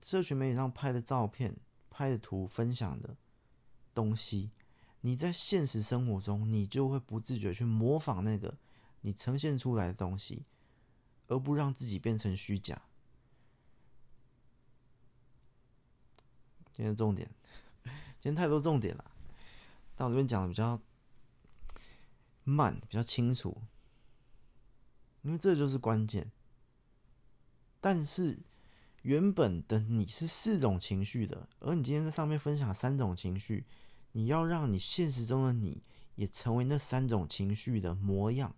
社群媒体上拍的照片、拍的图、分享的东西，你在现实生活中你就会不自觉去模仿那个你呈现出来的东西，而不让自己变成虚假。今天重点，今天太多重点了，但我这边讲的比较慢，比较清楚，因为这就是关键。但是原本的你是四种情绪的，而你今天在上面分享三种情绪，你要让你现实中的你也成为那三种情绪的模样，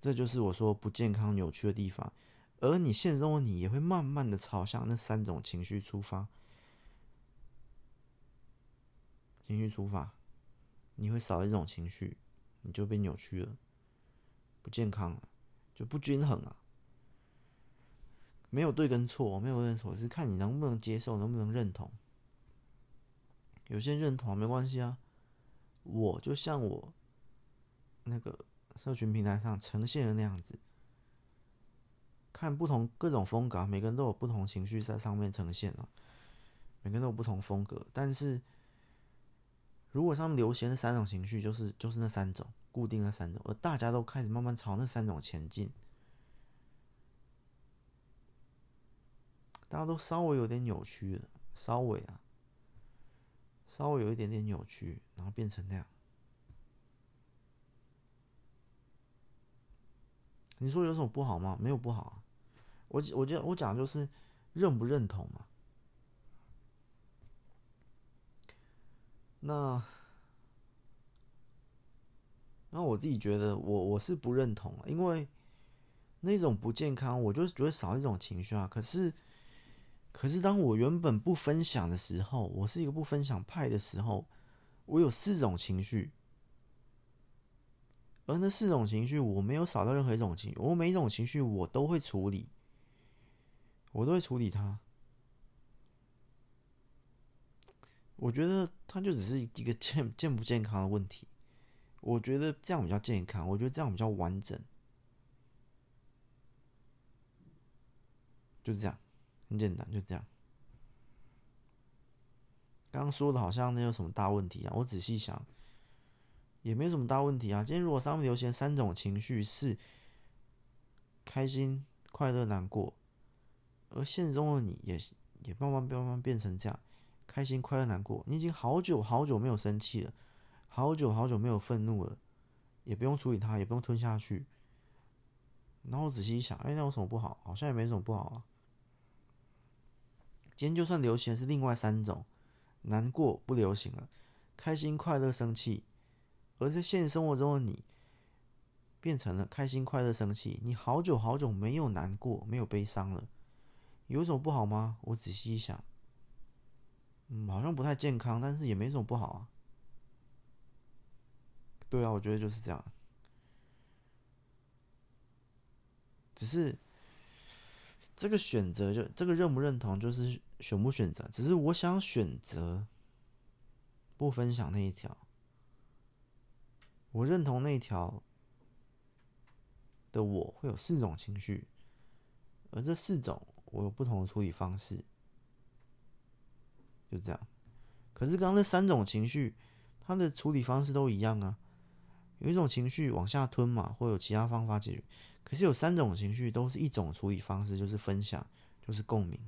这就是我说不健康、扭曲的地方。而你现实中的你也会慢慢的朝向那三种情绪出发，情绪出发，你会少一种情绪，你就被扭曲了，不健康了，就不均衡了。没有对跟错，没有对跟错，是看你能不能接受，能不能认同。有些人认同没关系啊，我就像我那个社群平台上呈现的那样子。看不同各种风格，每个人都有不同情绪在上面呈现了，每个人都有不同风格。但是，如果上面流行的三种情绪，就是就是那三种固定的三种，而大家都开始慢慢朝那三种前进，大家都稍微有点扭曲了，稍微啊，稍微有一点点扭曲，然后变成那样。你说有什么不好吗？没有不好啊。我我觉得我讲就是认不认同嘛。那那我自己觉得我我是不认同，因为那种不健康，我就觉得少一种情绪啊。可是可是当我原本不分享的时候，我是一个不分享派的时候，我有四种情绪，而那四种情绪我没有少到任何一种情绪，我每一种情绪我都会处理。我都会处理它。我觉得它就只是一个健健不健康的问题。我觉得这样比较健康，我觉得这样比较完整。就这样，很简单，就这样。刚刚说的好像那有什么大问题啊？我仔细想，也没什么大问题啊。今天如果上面流行三种情绪是开心、快乐、难过。而现实中的你也也慢慢慢慢变成这样，开心、快乐、难过。你已经好久好久没有生气了，好久好久没有愤怒了，也不用处理它，也不用吞下去。然后仔细一想，哎，那有什么不好？好像也没什么不好啊。今天就算流行的是另外三种，难过不流行了，开心、快乐、生气。而在现实生活中的你，变成了开心、快乐、生气。你好久好久没有难过，没有悲伤了。有什么不好吗？我仔细一想，嗯，好像不太健康，但是也没什么不好啊。对啊，我觉得就是这样。只是这个选择，就这个认不认同，就是选不选择。只是我想选择不分享那一条，我认同那一条的我会有四种情绪，而这四种。我有不同的处理方式，就这样。可是刚刚那三种情绪，它的处理方式都一样啊。有一种情绪往下吞嘛，或有其他方法解决。可是有三种情绪都是一种处理方式，就是分享，就是共鸣，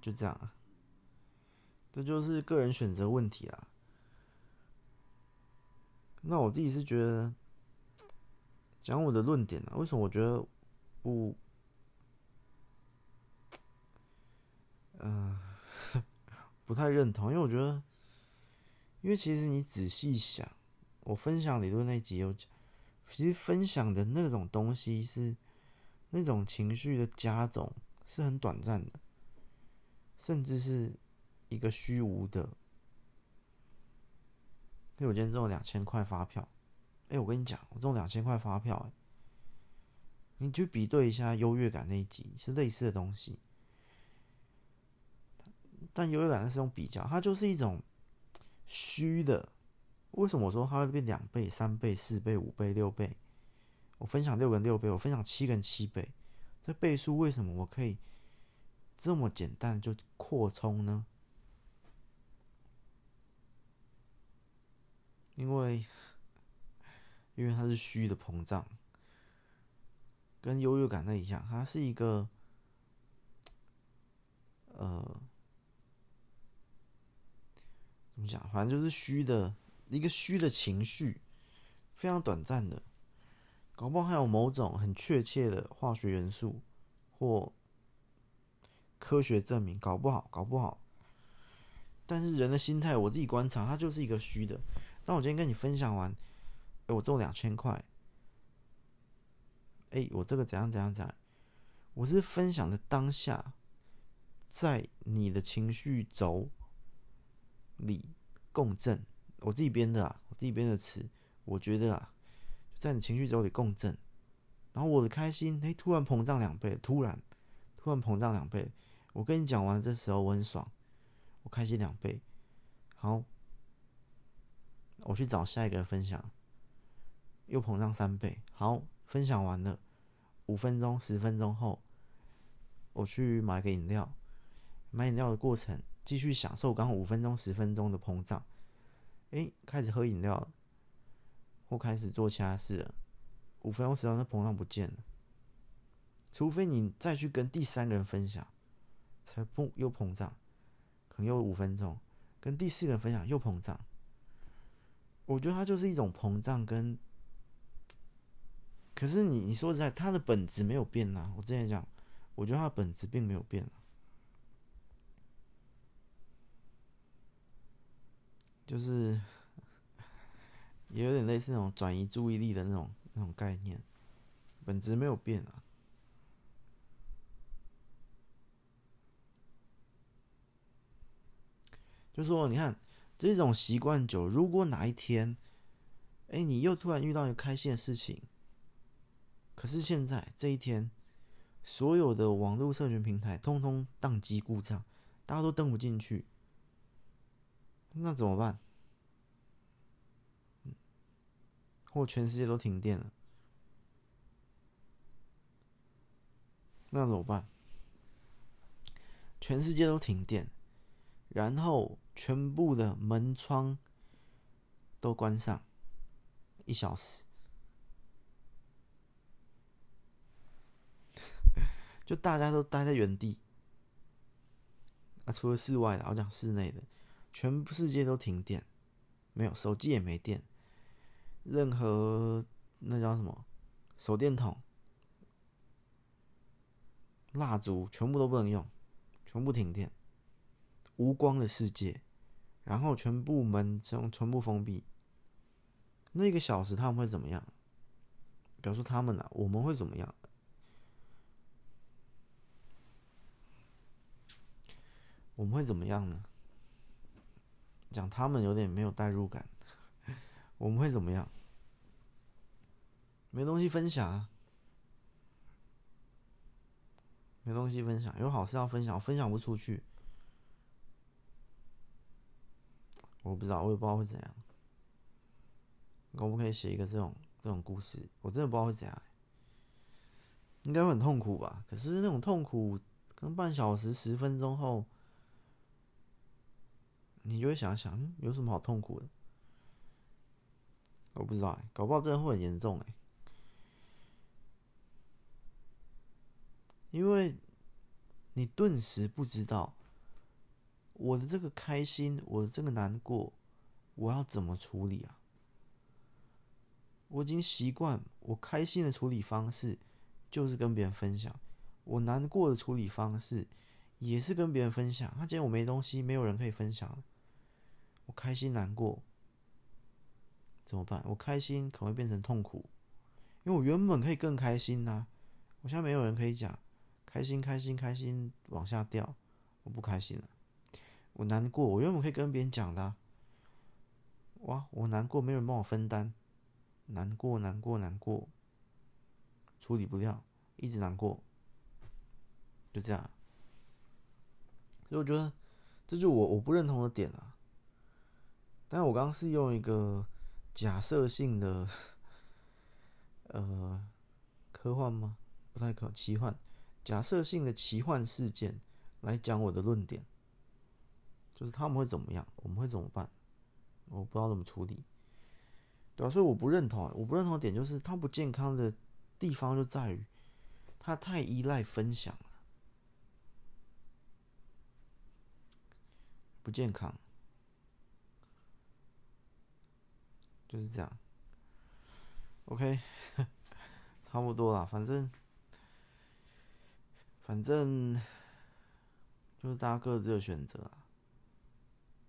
就这样啊。这就是个人选择问题啦。那我自己是觉得，讲我的论点啊，为什么我觉得不，嗯、呃，不太认同？因为我觉得，因为其实你仔细想，我分享理论那集有讲，其实分享的那种东西是那种情绪的加总，是很短暂的，甚至是。一个虚无的，因为我今天中了两千块发票，哎，我跟你讲，我中两千块发票，你去比对一下优越感那一集是类似的东西，但优越感是用比较，它就是一种虚的。为什么我说它会变两倍、三倍、四倍、五倍、六倍？我分享六个人六倍，我分享七个人七倍，这倍数为什么我可以这么简单就扩充呢？因为，因为它是虚的膨胀，跟优越感那一样，它是一个，呃，怎么讲？反正就是虚的一个虚的情绪，非常短暂的，搞不好还有某种很确切的化学元素或科学证明，搞不好，搞不好。但是人的心态，我自己观察，它就是一个虚的。那我今天跟你分享完，哎，我中两千块，哎，我这个怎样怎样怎样，我是分享的当下，在你的情绪轴里共振，我自己编的啊，我自己编的词，我觉得啊，在你情绪轴里共振，然后我的开心，哎，突然膨胀两倍，突然，突然膨胀两倍，我跟你讲完这时候我很爽，我开心两倍，好。我去找下一个人分享，又膨胀三倍。好，分享完了，五分钟、十分钟后，我去买个饮料。买饮料的过程，继续享受刚五分钟、十分钟的膨胀。哎，开始喝饮料了，或开始做其他事了。五分钟、十分钟的膨胀不见了。除非你再去跟第三个人分享，才膨又膨胀，可能又五分钟。跟第四个人分享又膨胀。我觉得它就是一种膨胀，跟可是你你说实在，它的本质没有变呐。我之前讲，我觉得它的本质并没有变，就是也有点类似那种转移注意力的那种那种概念，本质没有变啊。就说，你看。这种习惯久，如果哪一天，哎，你又突然遇到一个开心的事情，可是现在这一天，所有的网络社群平台通通宕机故障，大家都登不进去，那怎么办？或全世界都停电了，那怎么办？全世界都停电，然后。全部的门窗都关上一小时，就大家都待在原地啊，除了室外的，我讲室内的，全部世界都停电，没有手机也没电，任何那叫什么手电筒、蜡烛全部都不能用，全部停电，无光的世界。然后全部门全全部封闭，那一个小时他们会怎么样？比如说他们呢、啊，我们会怎么样？我们会怎么样呢？讲他们有点没有代入感，我们会怎么样？没东西分享啊，没东西分享，有好事要分享，分享不出去。我不知道，我也不知道会怎样。可不可以写一个这种这种故事？我真的不知道会怎样。应该会很痛苦吧？可是那种痛苦，跟半小时、十分钟后，你就会想想，有什么好痛苦的？我不知道，搞不好真的会很严重哎。因为你顿时不知道我的这个开心，我的这个难过，我要怎么处理啊？我已经习惯我开心的处理方式就是跟别人分享，我难过的处理方式也是跟别人分享。那既然我没东西，没有人可以分享，我开心难过怎么办？我开心可能会变成痛苦，因为我原本可以更开心呐，我现在没有人可以讲，开心开心开心往下掉，我不开心了。我难过，我原本可以跟别人讲的，哇，我难过，没有人帮我分担。难过，难过，难过，处理不掉，一直难过，就这样。所以我觉得，这就是我我不认同的点啊。但我刚刚是用一个假设性的，呃，科幻吗？不太可奇幻，假设性的奇幻事件来讲我的论点，就是他们会怎么样，我们会怎么办？我不知道怎么处理。对啊，所以我不认同啊，我不认同的点就是它不健康的地方就在于，它太依赖分享了，不健康，就是这样。OK，差不多啦，反正反正就是大家各自的选择啊，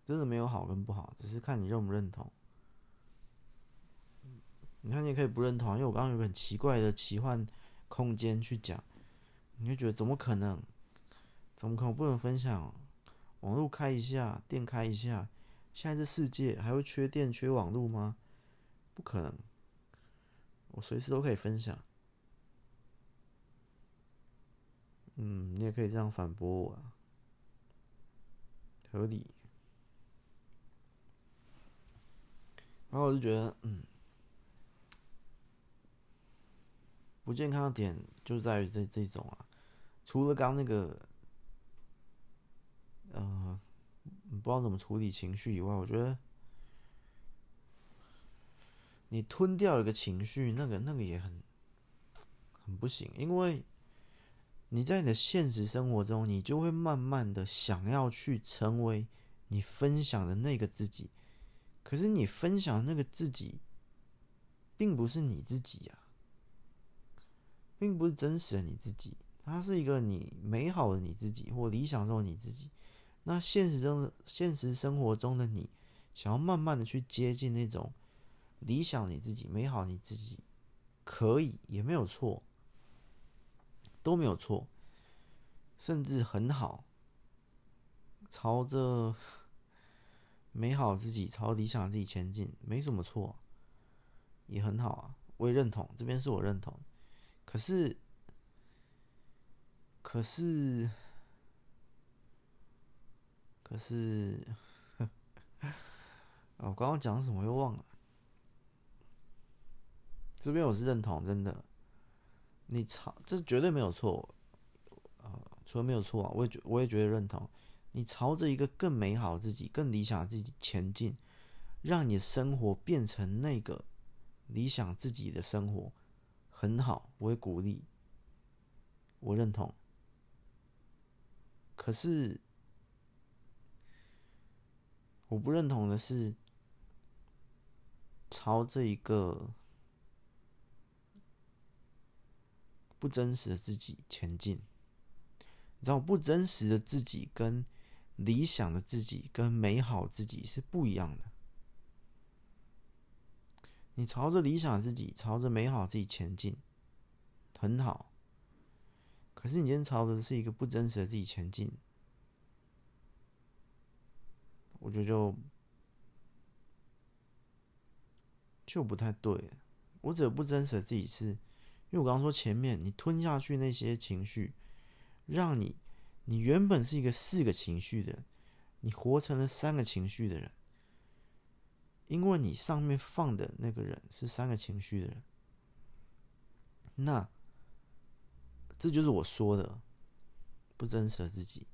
真的没有好跟不好，只是看你认不认同。你看，你也可以不认同，因为我刚刚有个很奇怪的奇幻空间去讲，你会觉得怎么可能？怎么可能不能分享？网络开一下，电开一下，现在这世界还会缺电、缺网络吗？不可能，我随时都可以分享。嗯，你也可以这样反驳我啊，合理。然后我就觉得，嗯。不健康的点就在于这这种啊，除了刚那个，呃，不知道怎么处理情绪以外，我觉得你吞掉一个情绪，那个那个也很很不行，因为你在你的现实生活中，你就会慢慢的想要去成为你分享的那个自己，可是你分享的那个自己，并不是你自己呀。并不是真实的你自己，它是一个你美好的你自己或理想中的你自己。那现实中的现实生活中的你，想要慢慢的去接近那种理想你自己、美好你自己，可以也没有错，都没有错，甚至很好，朝着美好自己、朝理想自己前进，没什么错，也很好啊，我也认同，这边是我认同。可是，可是，可是，我刚刚讲什么又忘了。这边我是认同，真的，你朝这绝对没有错，啊，除了没有错啊，我也觉我也觉得认同。你朝着一个更美好自己、更理想自己前进，让你的生活变成那个理想自己的生活。很好，我也鼓励，我认同。可是，我不认同的是，朝着一个不真实的自己前进。你知道，不真实的自己跟理想的自己跟美好自己是不一样的。你朝着理想自己，朝着美好自己前进，很好。可是你今天朝着是一个不真实的自己前进，我觉得就就不太对。我指的不真实的自己是，因为我刚刚说前面你吞下去那些情绪，让你你原本是一个四个情绪的人，你活成了三个情绪的人。因为你上面放的那个人是三个情绪的人，那这就是我说的不真实的自己。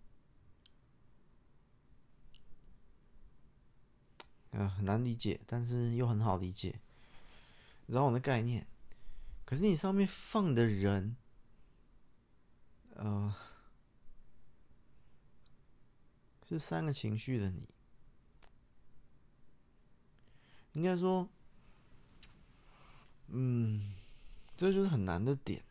呃，很难理解，但是又很好理解，你知道我的概念。可是你上面放的人，呃，是三个情绪的你。应该说，嗯，这就是很难的点。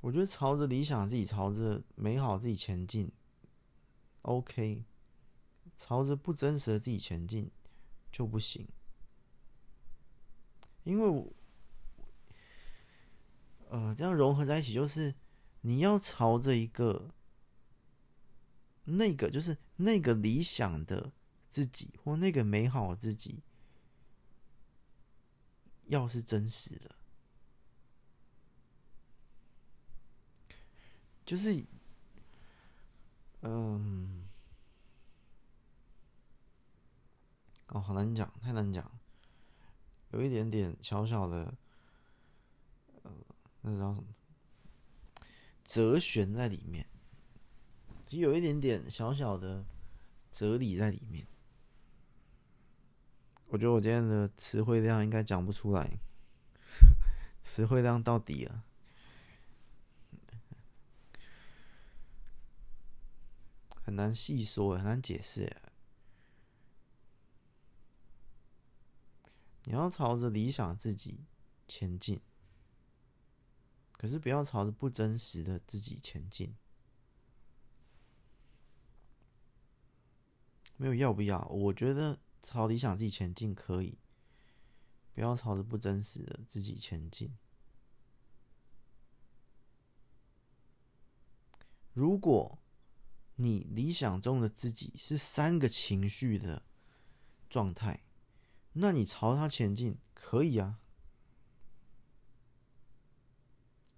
我觉得朝着理想自己，朝着美好自己前进，OK。朝着不真实的自己前进就不行，因为我，呃，这样融合在一起，就是你要朝着一个那个，就是那个理想的自己或那个美好的自己，要是真实的，就是，嗯。哦，好难讲，太难讲，有一点点小小的，呃，那叫什么？哲学在里面，其实有一点点小小的哲理在里面。我觉得我今天的词汇量应该讲不出来，词汇量到底了，很难细说，很难解释。你要朝着理想自己前进，可是不要朝着不真实的自己前进。没有要不要？我觉得朝理想自己前进可以，不要朝着不真实的自己前进。如果你理想中的自己是三个情绪的状态。那你朝他前进可以啊，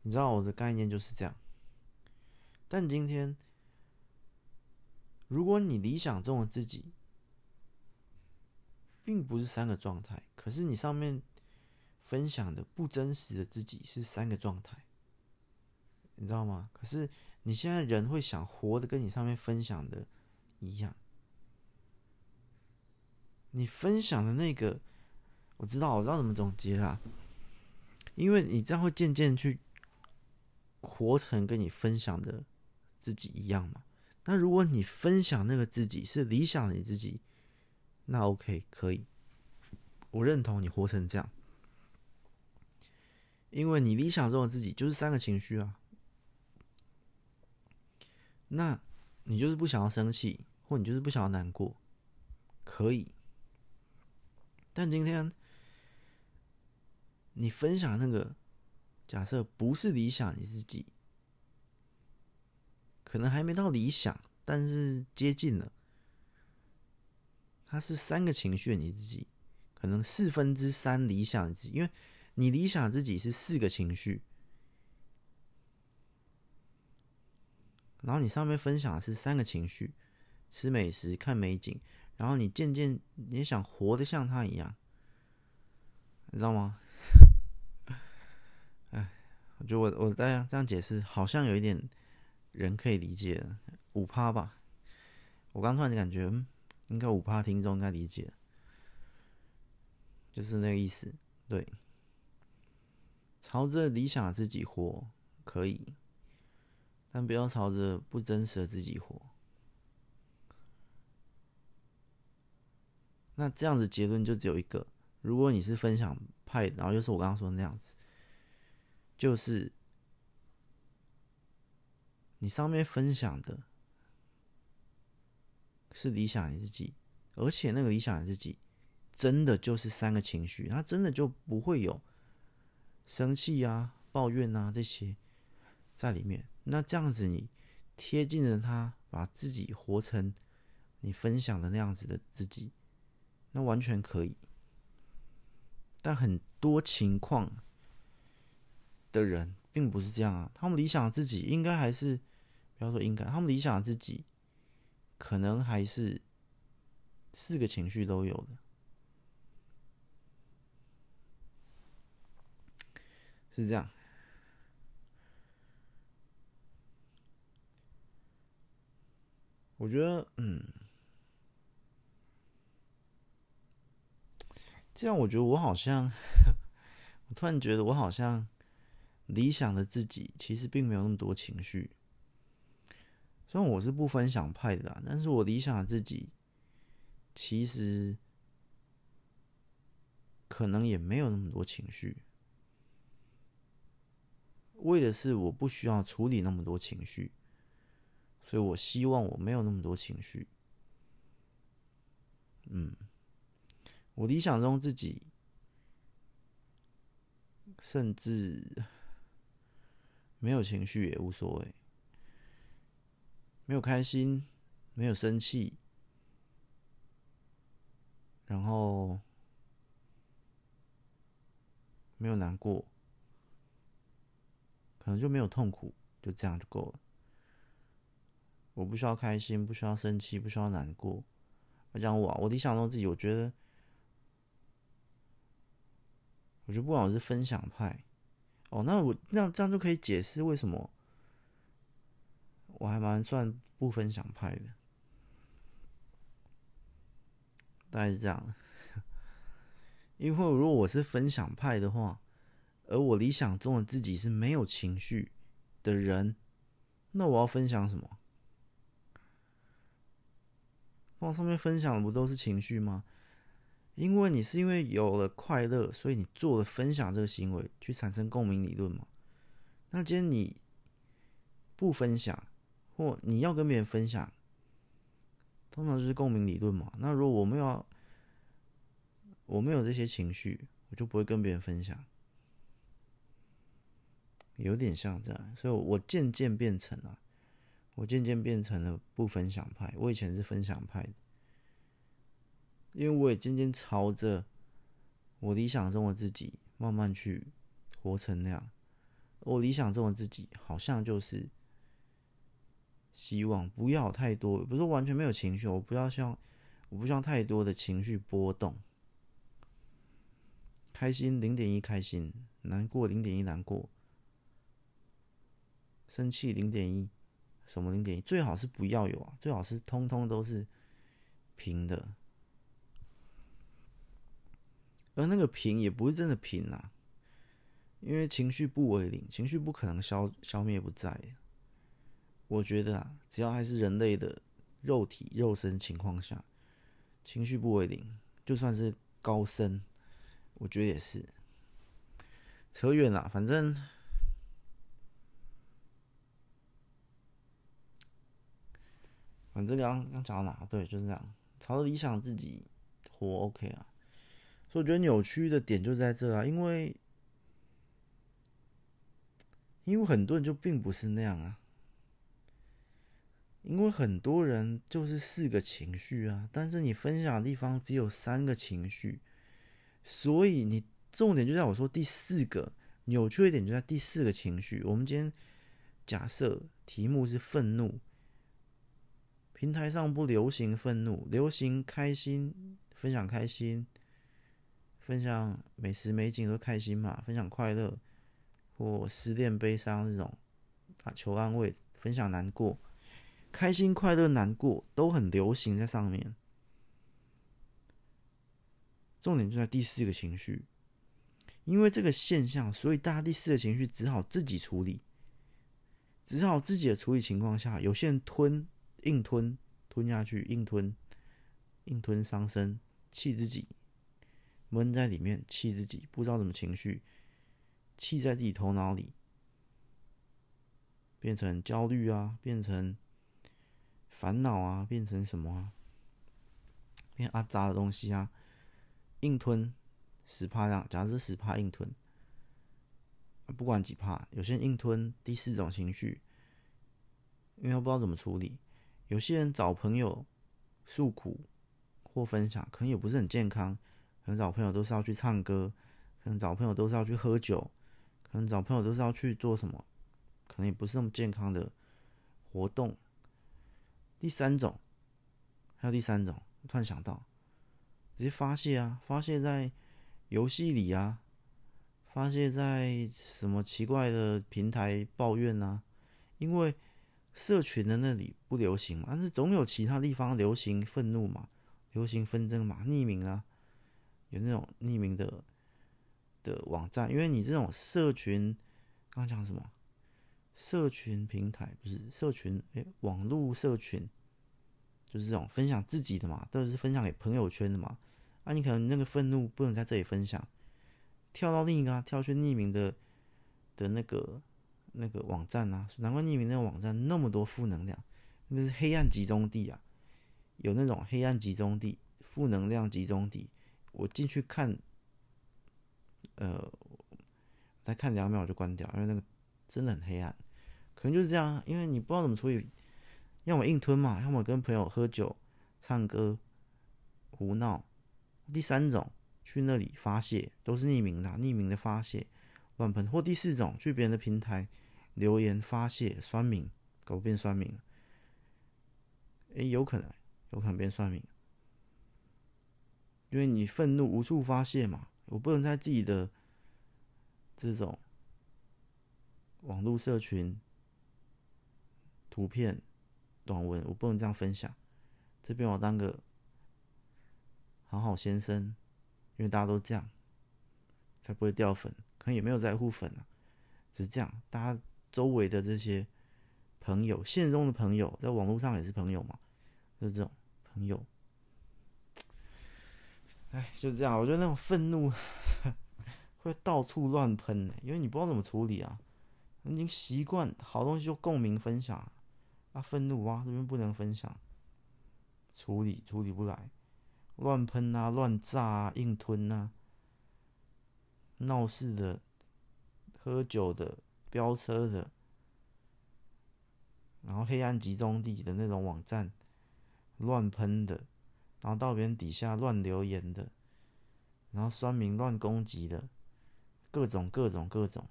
你知道我的概念就是这样。但今天，如果你理想中的自己，并不是三个状态，可是你上面分享的不真实的自己是三个状态，你知道吗？可是你现在人会想活的跟你上面分享的一样。你分享的那个，我知道，我知道怎么总结啦。因为你这样会渐渐去活成跟你分享的自己一样嘛。那如果你分享那个自己是理想的你自己，那 OK 可以，我认同你活成这样。因为你理想中的自己就是三个情绪啊，那你就是不想要生气，或你就是不想要难过，可以。但今天你分享那个假设不是理想，你自己可能还没到理想，但是接近了。它是三个情绪，你自己可能四分之三理想自己，因为你理想自己是四个情绪，然后你上面分享的是三个情绪：吃美食、看美景。然后你渐渐也想活得像他一样，你知道吗？哎，我觉得我我这样这样解释好像有一点人可以理解了，五趴吧。我刚突然就感觉，嗯，应该五趴听众应该理解，就是那个意思。对，朝着理想自己活可以，但不要朝着不真实的自己活。那这样子结论就只有一个：如果你是分享派，然后又是我刚刚说的那样子，就是你上面分享的是理想你自己，而且那个理想你自己真的就是三个情绪，它真的就不会有生气啊、抱怨啊这些在里面。那这样子你贴近了他，把自己活成你分享的那样子的自己。那完全可以。但很多情况的人并不是这样啊，他们理想的自己应该还是，不要说应该，他们理想的自己可能还是四个情绪都有的。是这样，我觉得，嗯。这样我觉得我好像，我突然觉得我好像理想的自己其实并没有那么多情绪。虽然我是不分享派的，但是我理想的自己其实可能也没有那么多情绪。为的是我不需要处理那么多情绪。所以我希望我没有那么多情绪。嗯，我理想中自己，甚至没有情绪也无所谓，没有开心，没有生气，然后没有难过，可能就没有痛苦，就这样就够了。我不需要开心，不需要生气，不需要难过。我讲我，我理想中自己，我觉得，我觉得不管我是分享派，哦，那我那这样就可以解释为什么我还蛮算不分享派的，大概是这样。因为如果我是分享派的话，而我理想中的自己是没有情绪的人，那我要分享什么？往上面分享的不都是情绪吗？因为你是因为有了快乐，所以你做了分享这个行为，去产生共鸣理论嘛。那今天你不分享，或你要跟别人分享，通常就是共鸣理论嘛。那如果我没有，我没有这些情绪，我就不会跟别人分享，有点像这样。所以我渐渐变成了。我渐渐变成了不分享派，我以前是分享派的，因为我也渐渐朝着我理想中的自己慢慢去活成那样。我理想中的自己好像就是希望不要太多，不是完全没有情绪，我不要像我不希望太多的情绪波动，开心零点一开心，难过零点一难过，生气零点一。什么零点一？最好是不要有啊，最好是通通都是平的。而那个平也不是真的平啊，因为情绪不为零，情绪不可能消消灭不在。我觉得啊，只要还是人类的肉体肉身情况下，情绪不为零，就算是高僧，我觉得也是。扯远了，反正。反正刚刚讲到哪？对，就是这样，朝着理想自己活，OK 啊。所以我觉得扭曲的点就在这啊，因为因为很多人就并不是那样啊，因为很多人就是四个情绪啊，但是你分享的地方只有三个情绪，所以你重点就在我说第四个扭曲的点就在第四个情绪。我们今天假设题目是愤怒。平台上不流行愤怒，流行开心，分享开心，分享美食美景都开心嘛，分享快乐或失恋悲伤这种啊，求安慰，分享难过，开心快乐难过都很流行在上面。重点就在第四个情绪，因为这个现象，所以大家第四个情绪只好自己处理，只好自己的处理情况下，有些人吞。硬吞，吞下去，硬吞，硬吞伤身，气自己，闷在里面，气自己，不知道什么情绪，气在自己头脑里，变成焦虑啊，变成烦恼啊，变成什么啊？变阿杂的东西啊，硬吞十趴这样，假设是十怕硬吞，不管几怕，有些人硬吞第四种情绪，因为他不知道怎么处理。有些人找朋友诉苦或分享，可能也不是很健康。可能找朋友都是要去唱歌，可能找朋友都是要去喝酒，可能找朋友都是要去做什么，可能也不是那么健康的活动。第三种，还有第三种，突然想到，直接发泄啊，发泄在游戏里啊，发泄在什么奇怪的平台抱怨啊，因为。社群的那里不流行嘛，但是总有其他地方流行愤怒嘛，流行纷争嘛，匿名啊，有那种匿名的的网站，因为你这种社群，刚刚讲什么？社群平台不是社群，哎，网络社群就是这种分享自己的嘛，都是分享给朋友圈的嘛。啊，你可能那个愤怒不能在这里分享，跳到另一个啊，跳去匿名的的那个。那个网站啊，难怪匿名那个网站那么多负能量，那是黑暗集中地啊！有那种黑暗集中地、负能量集中地，我进去看，呃，再看两秒我就关掉，因为那个真的很黑暗。可能就是这样，因为你不知道怎么处理，要么硬吞嘛，要么跟朋友喝酒、唱歌、胡闹。第三种，去那里发泄，都是匿名的，匿名的发泄，乱喷。或第四种，去别人的平台。留言发泄酸民，搞变酸民，诶，有可能，有可能变酸民，因为你愤怒无处发泄嘛，我不能在自己的这种网络社群、图片、短文，我不能这样分享。这边我当个好好先生，因为大家都这样，才不会掉粉，可能也没有在乎粉啊，只是这样，大家。周围的这些朋友，现实中的朋友，在网络上也是朋友嘛，就是这种朋友。哎，就这样。我觉得那种愤怒 会到处乱喷呢，因为你不知道怎么处理啊。已经习惯好东西就共鸣分享，啊，愤怒啊这边不能分享，处理处理不来，乱喷啊，乱炸啊，硬吞啊，闹事的，喝酒的。飙车的，然后黑暗集中地的那种网站，乱喷的，然后到别人底下乱留言的，然后酸民乱攻击的，各种各种各种，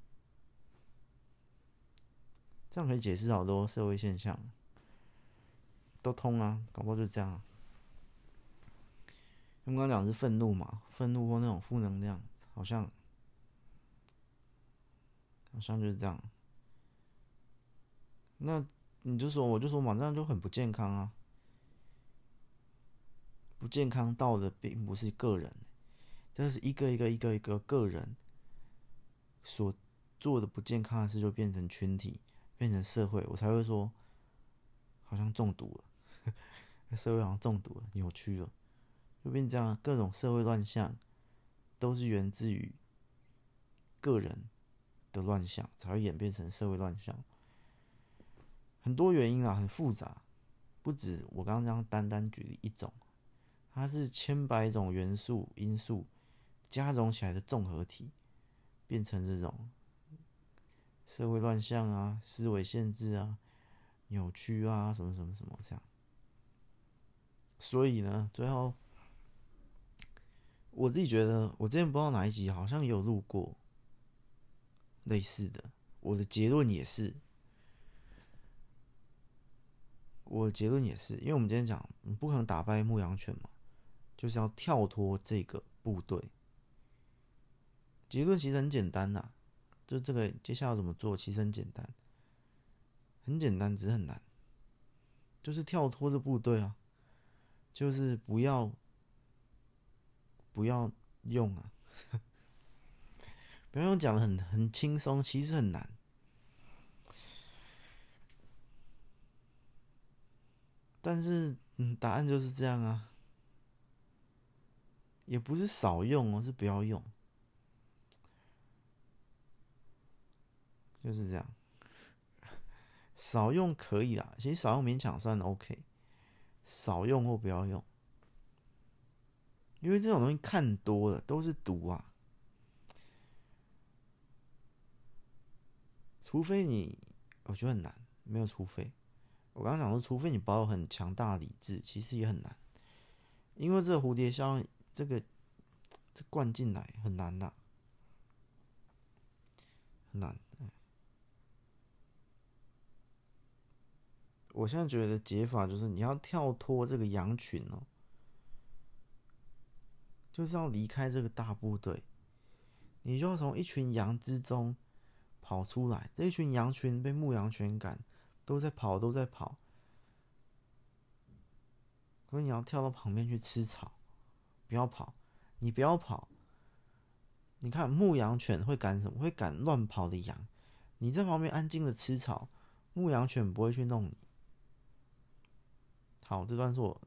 这样可以解释好多社会现象，都通啊，搞不好就这样。我们刚刚讲是愤怒嘛，愤怒或那种负能量，好像。好像就是这样，那你就说，我就说网站就很不健康啊！不健康到的并不是个人，这是一个一个一个一个个人所做的不健康的事，就变成群体，变成社会，我才会说，好像中毒了，社会好像中毒了，扭曲了，就变这样，各种社会乱象都是源自于个人。的乱象才会演变成社会乱象，很多原因啊，很复杂，不止我刚刚这样单单举例一种，它是千百种元素因素加总起来的综合体，变成这种社会乱象啊、思维限制啊、扭曲啊什么什么什么这样。所以呢，最后我自己觉得，我之前不知道哪一集好像也有录过。类似的，我的结论也是，我的结论也是，因为我们今天讲，你不可能打败牧羊犬嘛，就是要跳脱这个部队。结论其实很简单呐、啊，就这个接下来要怎么做，其实很简单，很简单，只是很难，就是跳脱这部队啊，就是不要不要用啊。不用讲的很很轻松，其实很难。但是，嗯，答案就是这样啊，也不是少用哦，是不要用，就是这样。少用可以啦，其实少用勉强算 OK，少用或不要用，因为这种东西看多了都是毒啊。除非你，我觉得很难，没有除非。我刚刚讲说，除非你保有很强大的理智，其实也很难，因为这个蝴蝶效应，这个这灌进来很难的，很难。我现在觉得解法就是你要跳脱这个羊群哦，就是要离开这个大部队，你就要从一群羊之中。跑出来，这一群羊群被牧羊犬赶，都在跑，都在跑。可是你要跳到旁边去吃草，不要跑，你不要跑。你看牧羊犬会赶什么？会赶乱跑的羊。你在旁边安静的吃草，牧羊犬不会去弄你。好，这段是我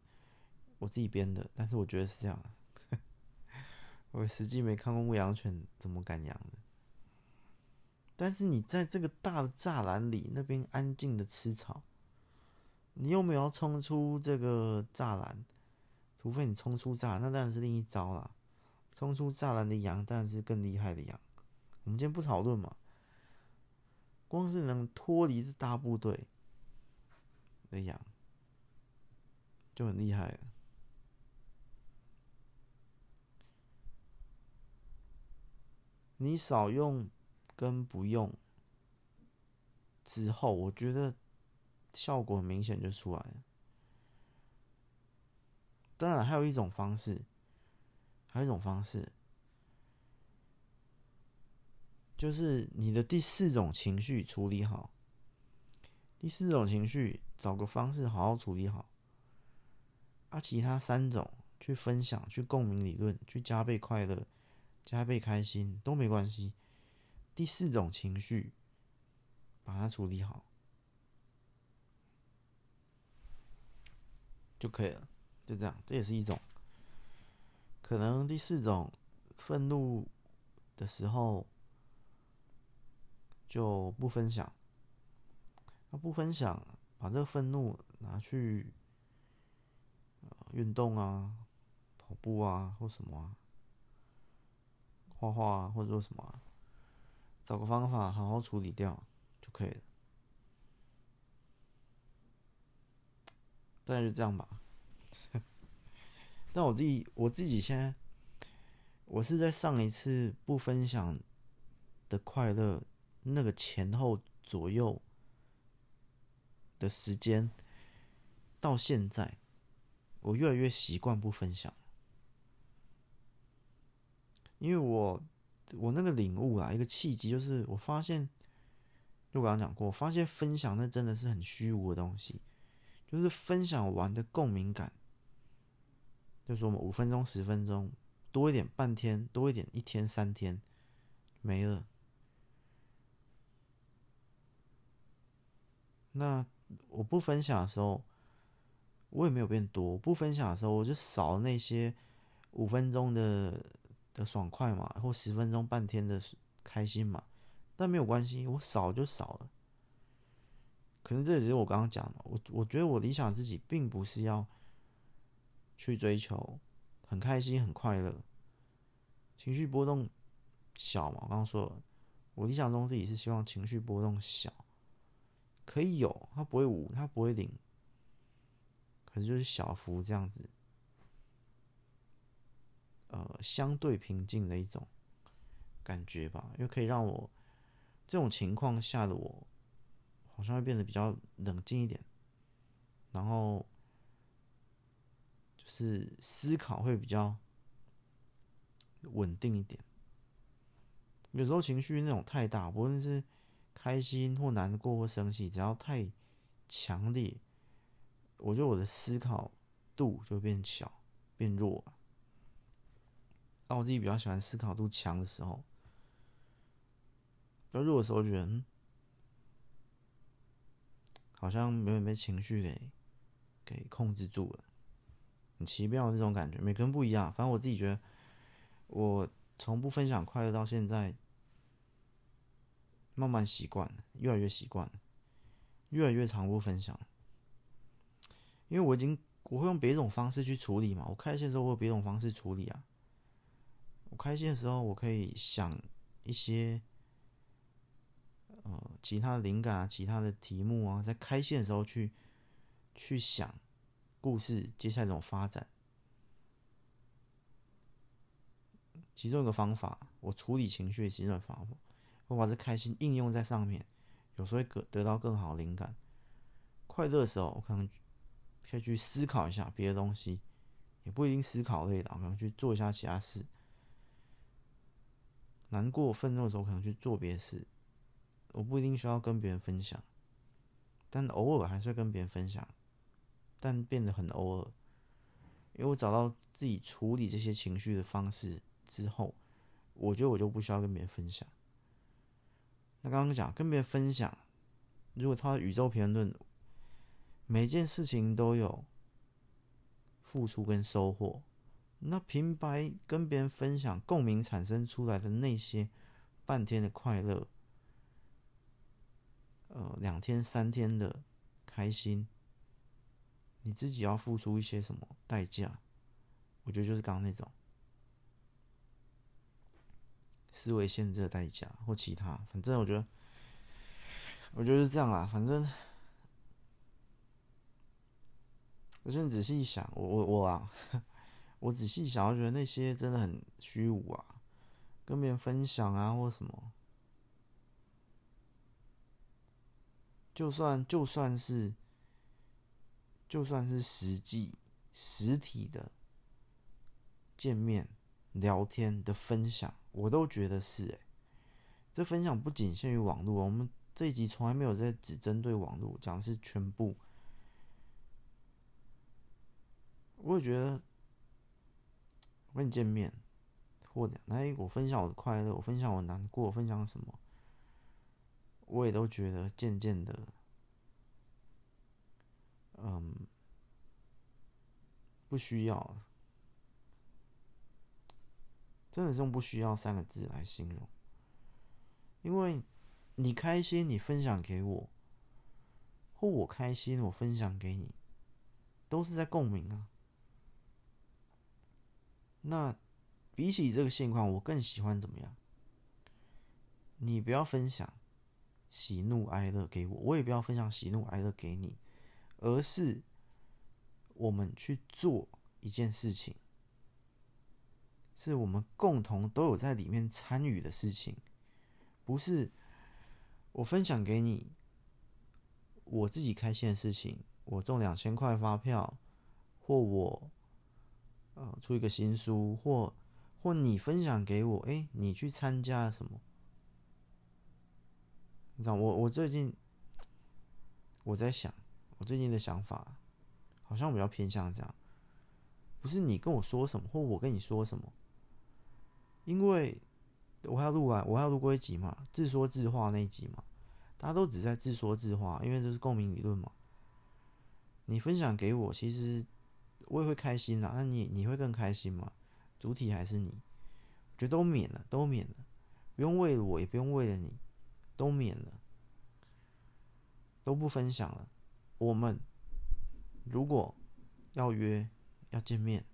我自己编的，但是我觉得是这样。我实际没看过牧羊犬怎么赶羊的。但是你在这个大的栅栏里，那边安静的吃草，你又没有冲出这个栅栏，除非你冲出栅栏，那当然是另一招了。冲出栅栏的羊当然是更厉害的羊。我们今天不讨论嘛，光是能脱离这大部队的羊就很厉害了。你少用。跟不用之后，我觉得效果很明显就出来了。当然，还有一种方式，还有一种方式，就是你的第四种情绪处理好。第四种情绪，找个方式好好处理好。啊，其他三种去分享、去共鸣理论、去加倍快乐、加倍开心都没关系。第四种情绪，把它处理好就可以了，就这样，这也是一种。可能第四种愤怒的时候就不分享，那不分享，把这个愤怒拿去运动啊、跑步啊，或什么啊，画画啊，或者说什么啊。找个方法好好处理掉就可以了，大概就这样吧。但我自己我自己现在，我是在上一次不分享的快乐那个前后左右的时间，到现在，我越来越习惯不分享，因为我。我那个领悟啊，一个契机就是我发现，就我刚刚讲过，我发现分享那真的是很虚无的东西，就是分享完的共鸣感，就是我们五分钟、十分钟，多一点半天，多一点一天、三天，没了。那我不分享的时候，我也没有变多；不分享的时候，我就少那些五分钟的。的爽快嘛，或十分钟、半天的开心嘛，但没有关系，我少就少了。可能这也是我刚刚讲的，我我觉得我理想自己并不是要去追求很开心、很快乐，情绪波动小嘛。我刚刚说了，我理想中自己是希望情绪波动小，可以有，它不会无，它不会零，可是就是小幅这样子。呃，相对平静的一种感觉吧，因为可以让我这种情况下的我，好像会变得比较冷静一点，然后是思考会比较稳定一点。有时候情绪那种太大，不论是开心或难过或生气，只要太强烈，我觉得我的思考度就变小、变弱了。但我自己比较喜欢思考度强的时候，比较弱的时候，觉得嗯，好像没有被情绪给给控制住了，很奇妙的这种感觉。每个人不一样，反正我自己觉得，我从不分享快乐到现在，慢慢习惯了，越来越习惯，越来越常不分享，因为我已经我会用别种方式去处理嘛。我开心的时候，我有别种方式处理啊。我开心的时候，我可以想一些呃其他的灵感啊，其他的题目啊，在开心的时候去去想故事接下来这种发展。其中一个方法，我处理情绪其中一个方法，我把这开心应用在上面，有时候会得得到更好的灵感。快乐的时候，我可能可以去思考一下别的东西，也不一定思考类的，我可能去做一下其他事。难过、愤怒的时候，可能去做别的事，我不一定需要跟别人分享。但偶尔还是会跟别人分享，但变得很偶尔，因为我找到自己处理这些情绪的方式之后，我觉得我就不需要跟别人分享。那刚刚讲跟别人分享，如果他的宇宙平衡论，每件事情都有付出跟收获，那平白跟别人分享共鸣产生出来的那些半天的快乐。呃，两天三天的开心，你自己要付出一些什么代价？我觉得就是刚刚那种思维限制的代价，或其他，反正我觉得，我觉得是这样啦。反正，我现在仔细想，我我我啊，我仔细想，我觉得那些真的很虚无啊，跟别人分享啊，或什么。就算就算是就算是实际实体的见面聊天的分享，我都觉得是哎，这分享不仅限于网络，我们这一集从来没有在只针对网络讲的，是全部。我也觉得我跟你见面，或者来我分享我的快乐，我分享我难过，分享什么。我也都觉得渐渐的，嗯，不需要，真的是用“不需要”三个字来形容。因为你开心，你分享给我，或我开心，我分享给你，都是在共鸣啊。那比起这个现况，我更喜欢怎么样？你不要分享。喜怒哀乐给我，我也不要分享喜怒哀乐给你，而是我们去做一件事情，是我们共同都有在里面参与的事情，不是我分享给你我自己开心的事情，我中两千块发票，或我呃出一个新书，或或你分享给我，哎，你去参加什么？你知道我我最近 我在想，我最近的想法好像比较偏向这样，不是你跟我说什么，或我跟你说什么，因为我还要录完，我还要录过一集嘛，自说自话那一集嘛，大家都只在自说自话，因为这是共鸣理论嘛。你分享给我，其实我也会开心啦，那你你会更开心吗？主体还是你？我觉得都免了，都免了，不用为了我，也不用为了你。都免了，都不分享了。我们如果要约要见面，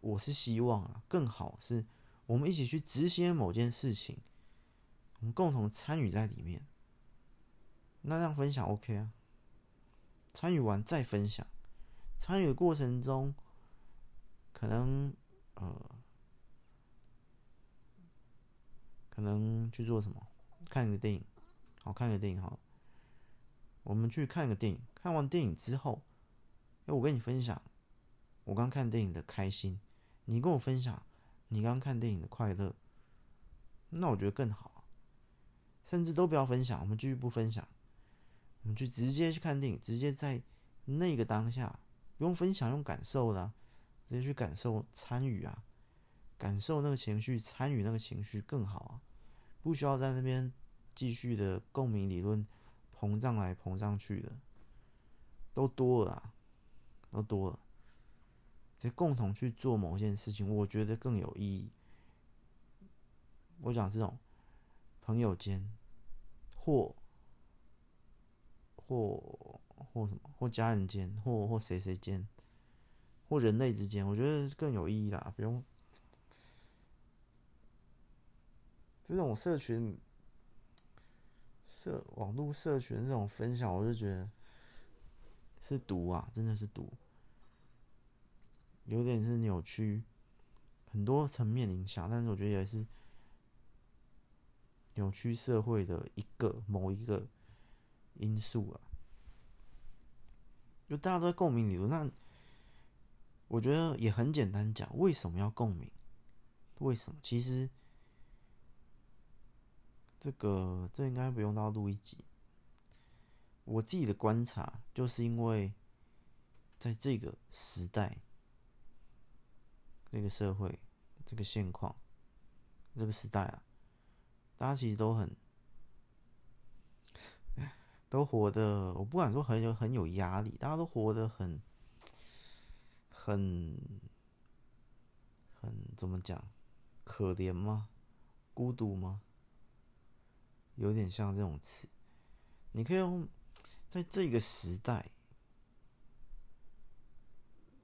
我是希望啊，更好是我们一起去执行某件事情，我们共同参与在里面。那这样分享 OK 啊？参与完再分享，参与的过程中，可能呃。可能去做什么？看个电影，好，看个电影好。我们去看个电影，看完电影之后，哎，我跟你分享我刚看电影的开心，你跟我分享你刚看电影的快乐，那我觉得更好。甚至都不要分享，我们继续不分享，我们去直接去看电影，直接在那个当下，不用分享，用感受的，直接去感受参与啊。感受那个情绪，参与那个情绪更好啊！不需要在那边继续的共鸣理论膨胀来膨胀去的，都多了，都多了。这共同去做某件事情，我觉得更有意义。我讲这种朋友间，或或或什么，或家人间，或或谁谁间，或人类之间，我觉得更有意义啦，不用。这种社群、社网络社群这种分享，我就觉得是毒啊，真的是毒，有点是扭曲，很多层面影响，但是我觉得也是扭曲社会的一个某一个因素啊。就大家都在共鸣里头，那我觉得也很简单讲，为什么要共鸣？为什么？其实。这个这应该不用到录一集，我自己的观察，就是因为在这个时代、这个社会、这个现况、这个时代啊，大家其实都很都活得，我不敢说很有很有压力，大家都活得很很很怎么讲？可怜吗？孤独吗？有点像这种词，你可以用在这个时代，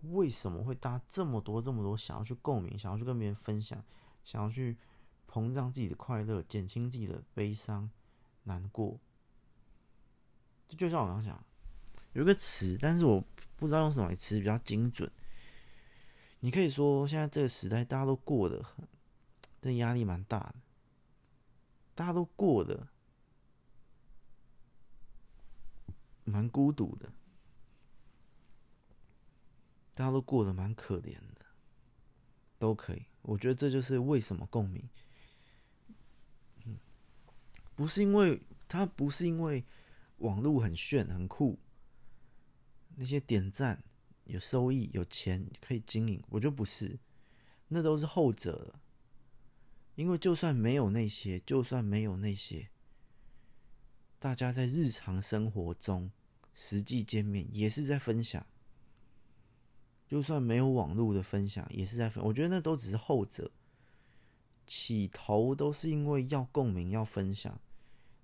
为什么会大家这么多这么多想要去共鸣，想要去跟别人分享，想要去膨胀自己的快乐，减轻自己的悲伤、难过？这就像我刚刚讲，有一个词，但是我不知道用什么词比较精准。你可以说，现在这个时代，大家都过得很，这压力蛮大的。大家都过得蛮孤独的，大家都过得蛮可怜的，都可以。我觉得这就是为什么共鸣，嗯，不是因为他不是因为网络很炫很酷，那些点赞有收益有钱可以经营，我觉得不是，那都是后者。因为就算没有那些，就算没有那些，大家在日常生活中实际见面也是在分享。就算没有网络的分享，也是在分。我觉得那都只是后者，起头都是因为要共鸣、要分享，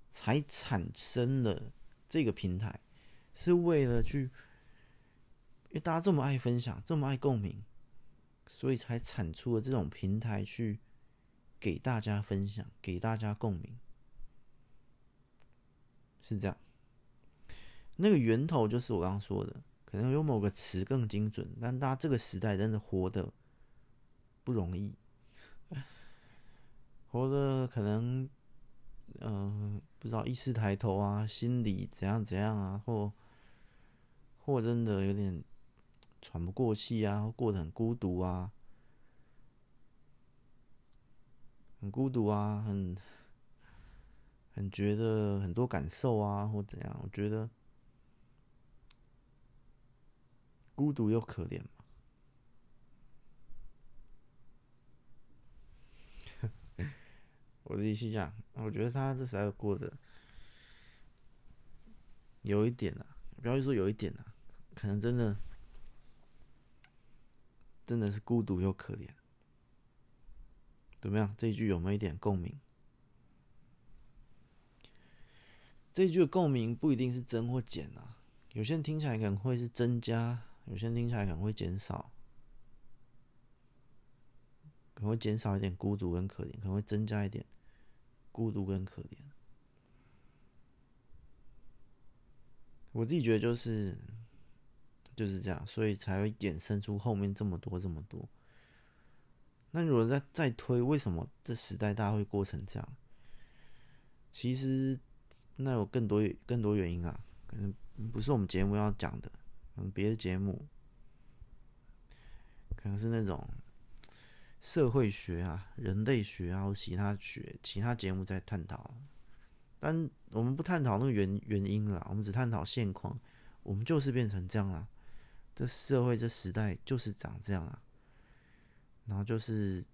才产生了这个平台，是为了去，因为大家这么爱分享，这么爱共鸣，所以才产出了这种平台去。给大家分享，给大家共鸣，是这样。那个源头就是我刚刚说的，可能有某个词更精准，但大家这个时代真的活得不容易，活的可能，嗯、不知道意识抬头啊，心里怎样怎样啊，或或真的有点喘不过气啊，或过得很孤独啊。很孤独啊，很很觉得很多感受啊，或怎样？我觉得孤独又可怜嘛。我的意思讲，我觉得他这时代过得有一点啊，不要说有一点啊，可能真的真的是孤独又可怜。怎么样？这一句有没有一点共鸣？这一句的共鸣不一定是增或减啊，有些人听起来可能会是增加，有些人听起来可能会减少，可能会减少一点孤独跟可怜，可能会增加一点孤独跟可怜。我自己觉得就是就是这样，所以才会衍生出后面这么多这么多。那如果再再推，为什么这时代大家会过成这样？其实那有更多更多原因啊，可能不是我们节目要讲的，可能别的节目，可能是那种社会学啊、人类学啊或其他学、其他节目在探讨。但我们不探讨那个原原因了，我们只探讨现况。我们就是变成这样啊，这社会这时代就是长这样啊。然后就是，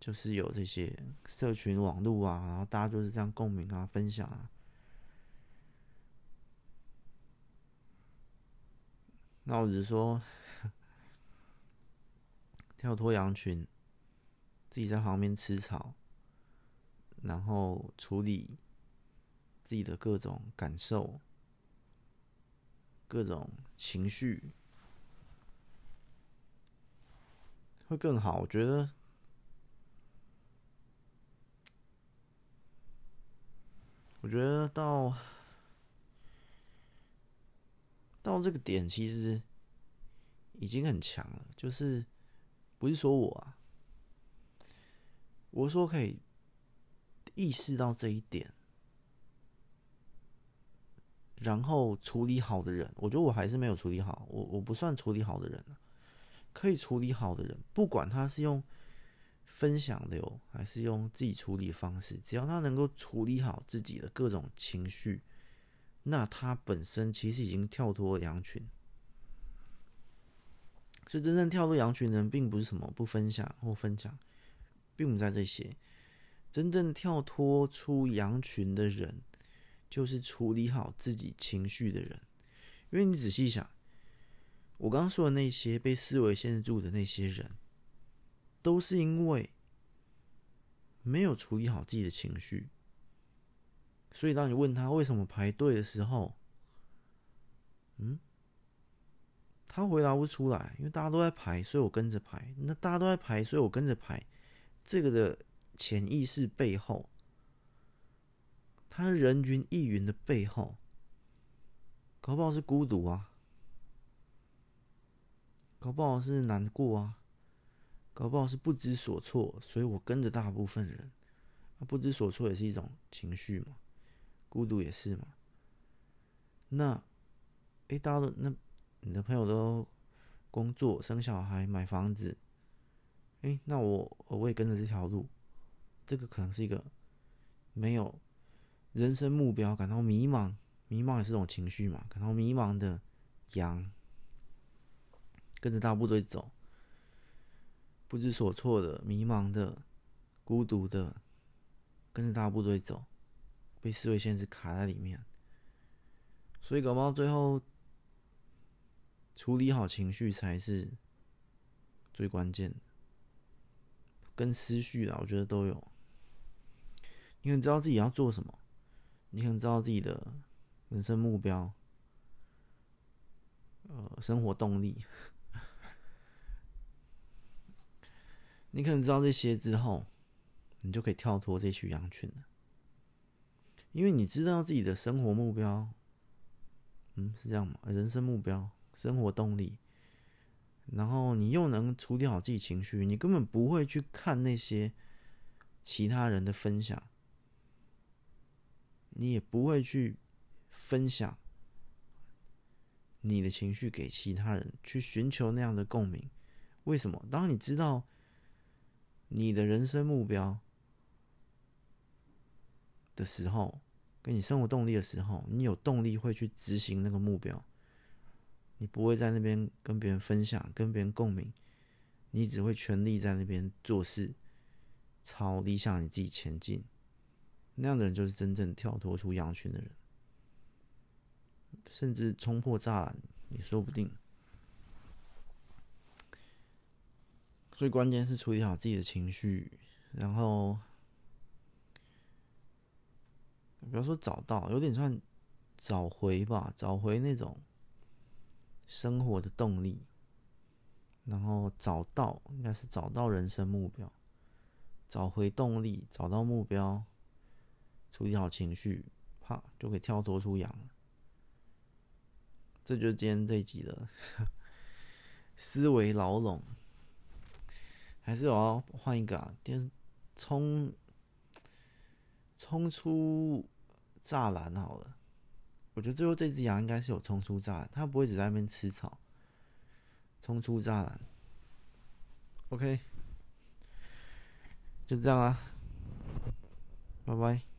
就是有这些社群网络啊，然后大家就是这样共鸣啊、分享啊。那我只是说，跳脱羊群，自己在旁边吃草，然后处理自己的各种感受、各种情绪。会更好，我觉得。我觉得到到这个点，其实已经很强了。就是不是说我啊，我说可以意识到这一点，然后处理好的人，我觉得我还是没有处理好。我我不算处理好的人。可以处理好的人，不管他是用分享流还是用自己处理方式，只要他能够处理好自己的各种情绪，那他本身其实已经跳脱了羊群。所以真正跳脱羊群的人，并不是什么不分享或分享，并不在这些。真正跳脱出羊群的人，就是处理好自己情绪的人。因为你仔细想，我刚刚说的那些被思维限制住的那些人，都是因为没有处理好自己的情绪。所以当你问他为什么排队的时候，嗯？他回答不出来，因为大家都在排，所以我跟着排。那大家都在排，所以我跟着排。这个的潜意识背后，他人云亦云的背后，搞不好是孤独啊，搞不好是难过啊，搞不好是不知所措，所以我跟着大部分人。不知所措也是一种情绪嘛，孤独也是嘛。那，诶，大家都那。你的朋友都工作、生小孩、买房子，哎，那我我也跟着这条路，这个可能是一个没有人生目标、感到迷茫，迷茫也是一种情绪嘛，感到迷茫的羊，跟着大部队走，不知所措的、迷茫的、孤独的，跟着大部队走，被思维限制卡在里面，所以搞不好最后。处理好情绪才是最关键的，跟思绪啊，我觉得都有。你很知道自己要做什么，你很知道自己的人生目标，呃，生活动力。你可能知道这些之后，你就可以跳脱这群羊群了，因为你知道自己的生活目标，嗯，是这样吗？人生目标。生活动力，然后你又能处理好自己情绪，你根本不会去看那些其他人的分享，你也不会去分享你的情绪给其他人，去寻求那样的共鸣。为什么？当你知道你的人生目标的时候，跟你生活动力的时候，你有动力会去执行那个目标。你不会在那边跟别人分享，跟别人共鸣，你只会全力在那边做事，朝理想你自己前进。那样的人就是真正跳脱出羊群的人，甚至冲破栅栏也说不定。最关键是处理好自己的情绪，然后，比如说找到，有点算找回吧，找回那种。生活的动力，然后找到应该是找到人生目标，找回动力，找到目标，处理好情绪，啪就可以跳脱出羊了。这就是今天这一集的 思维牢笼，还是我要换一个啊？电冲冲出栅栏好了。我觉得最后这只羊应该是有冲出栅栏，它不会只在那边吃草。冲出栅栏，OK，就这样啊，拜拜。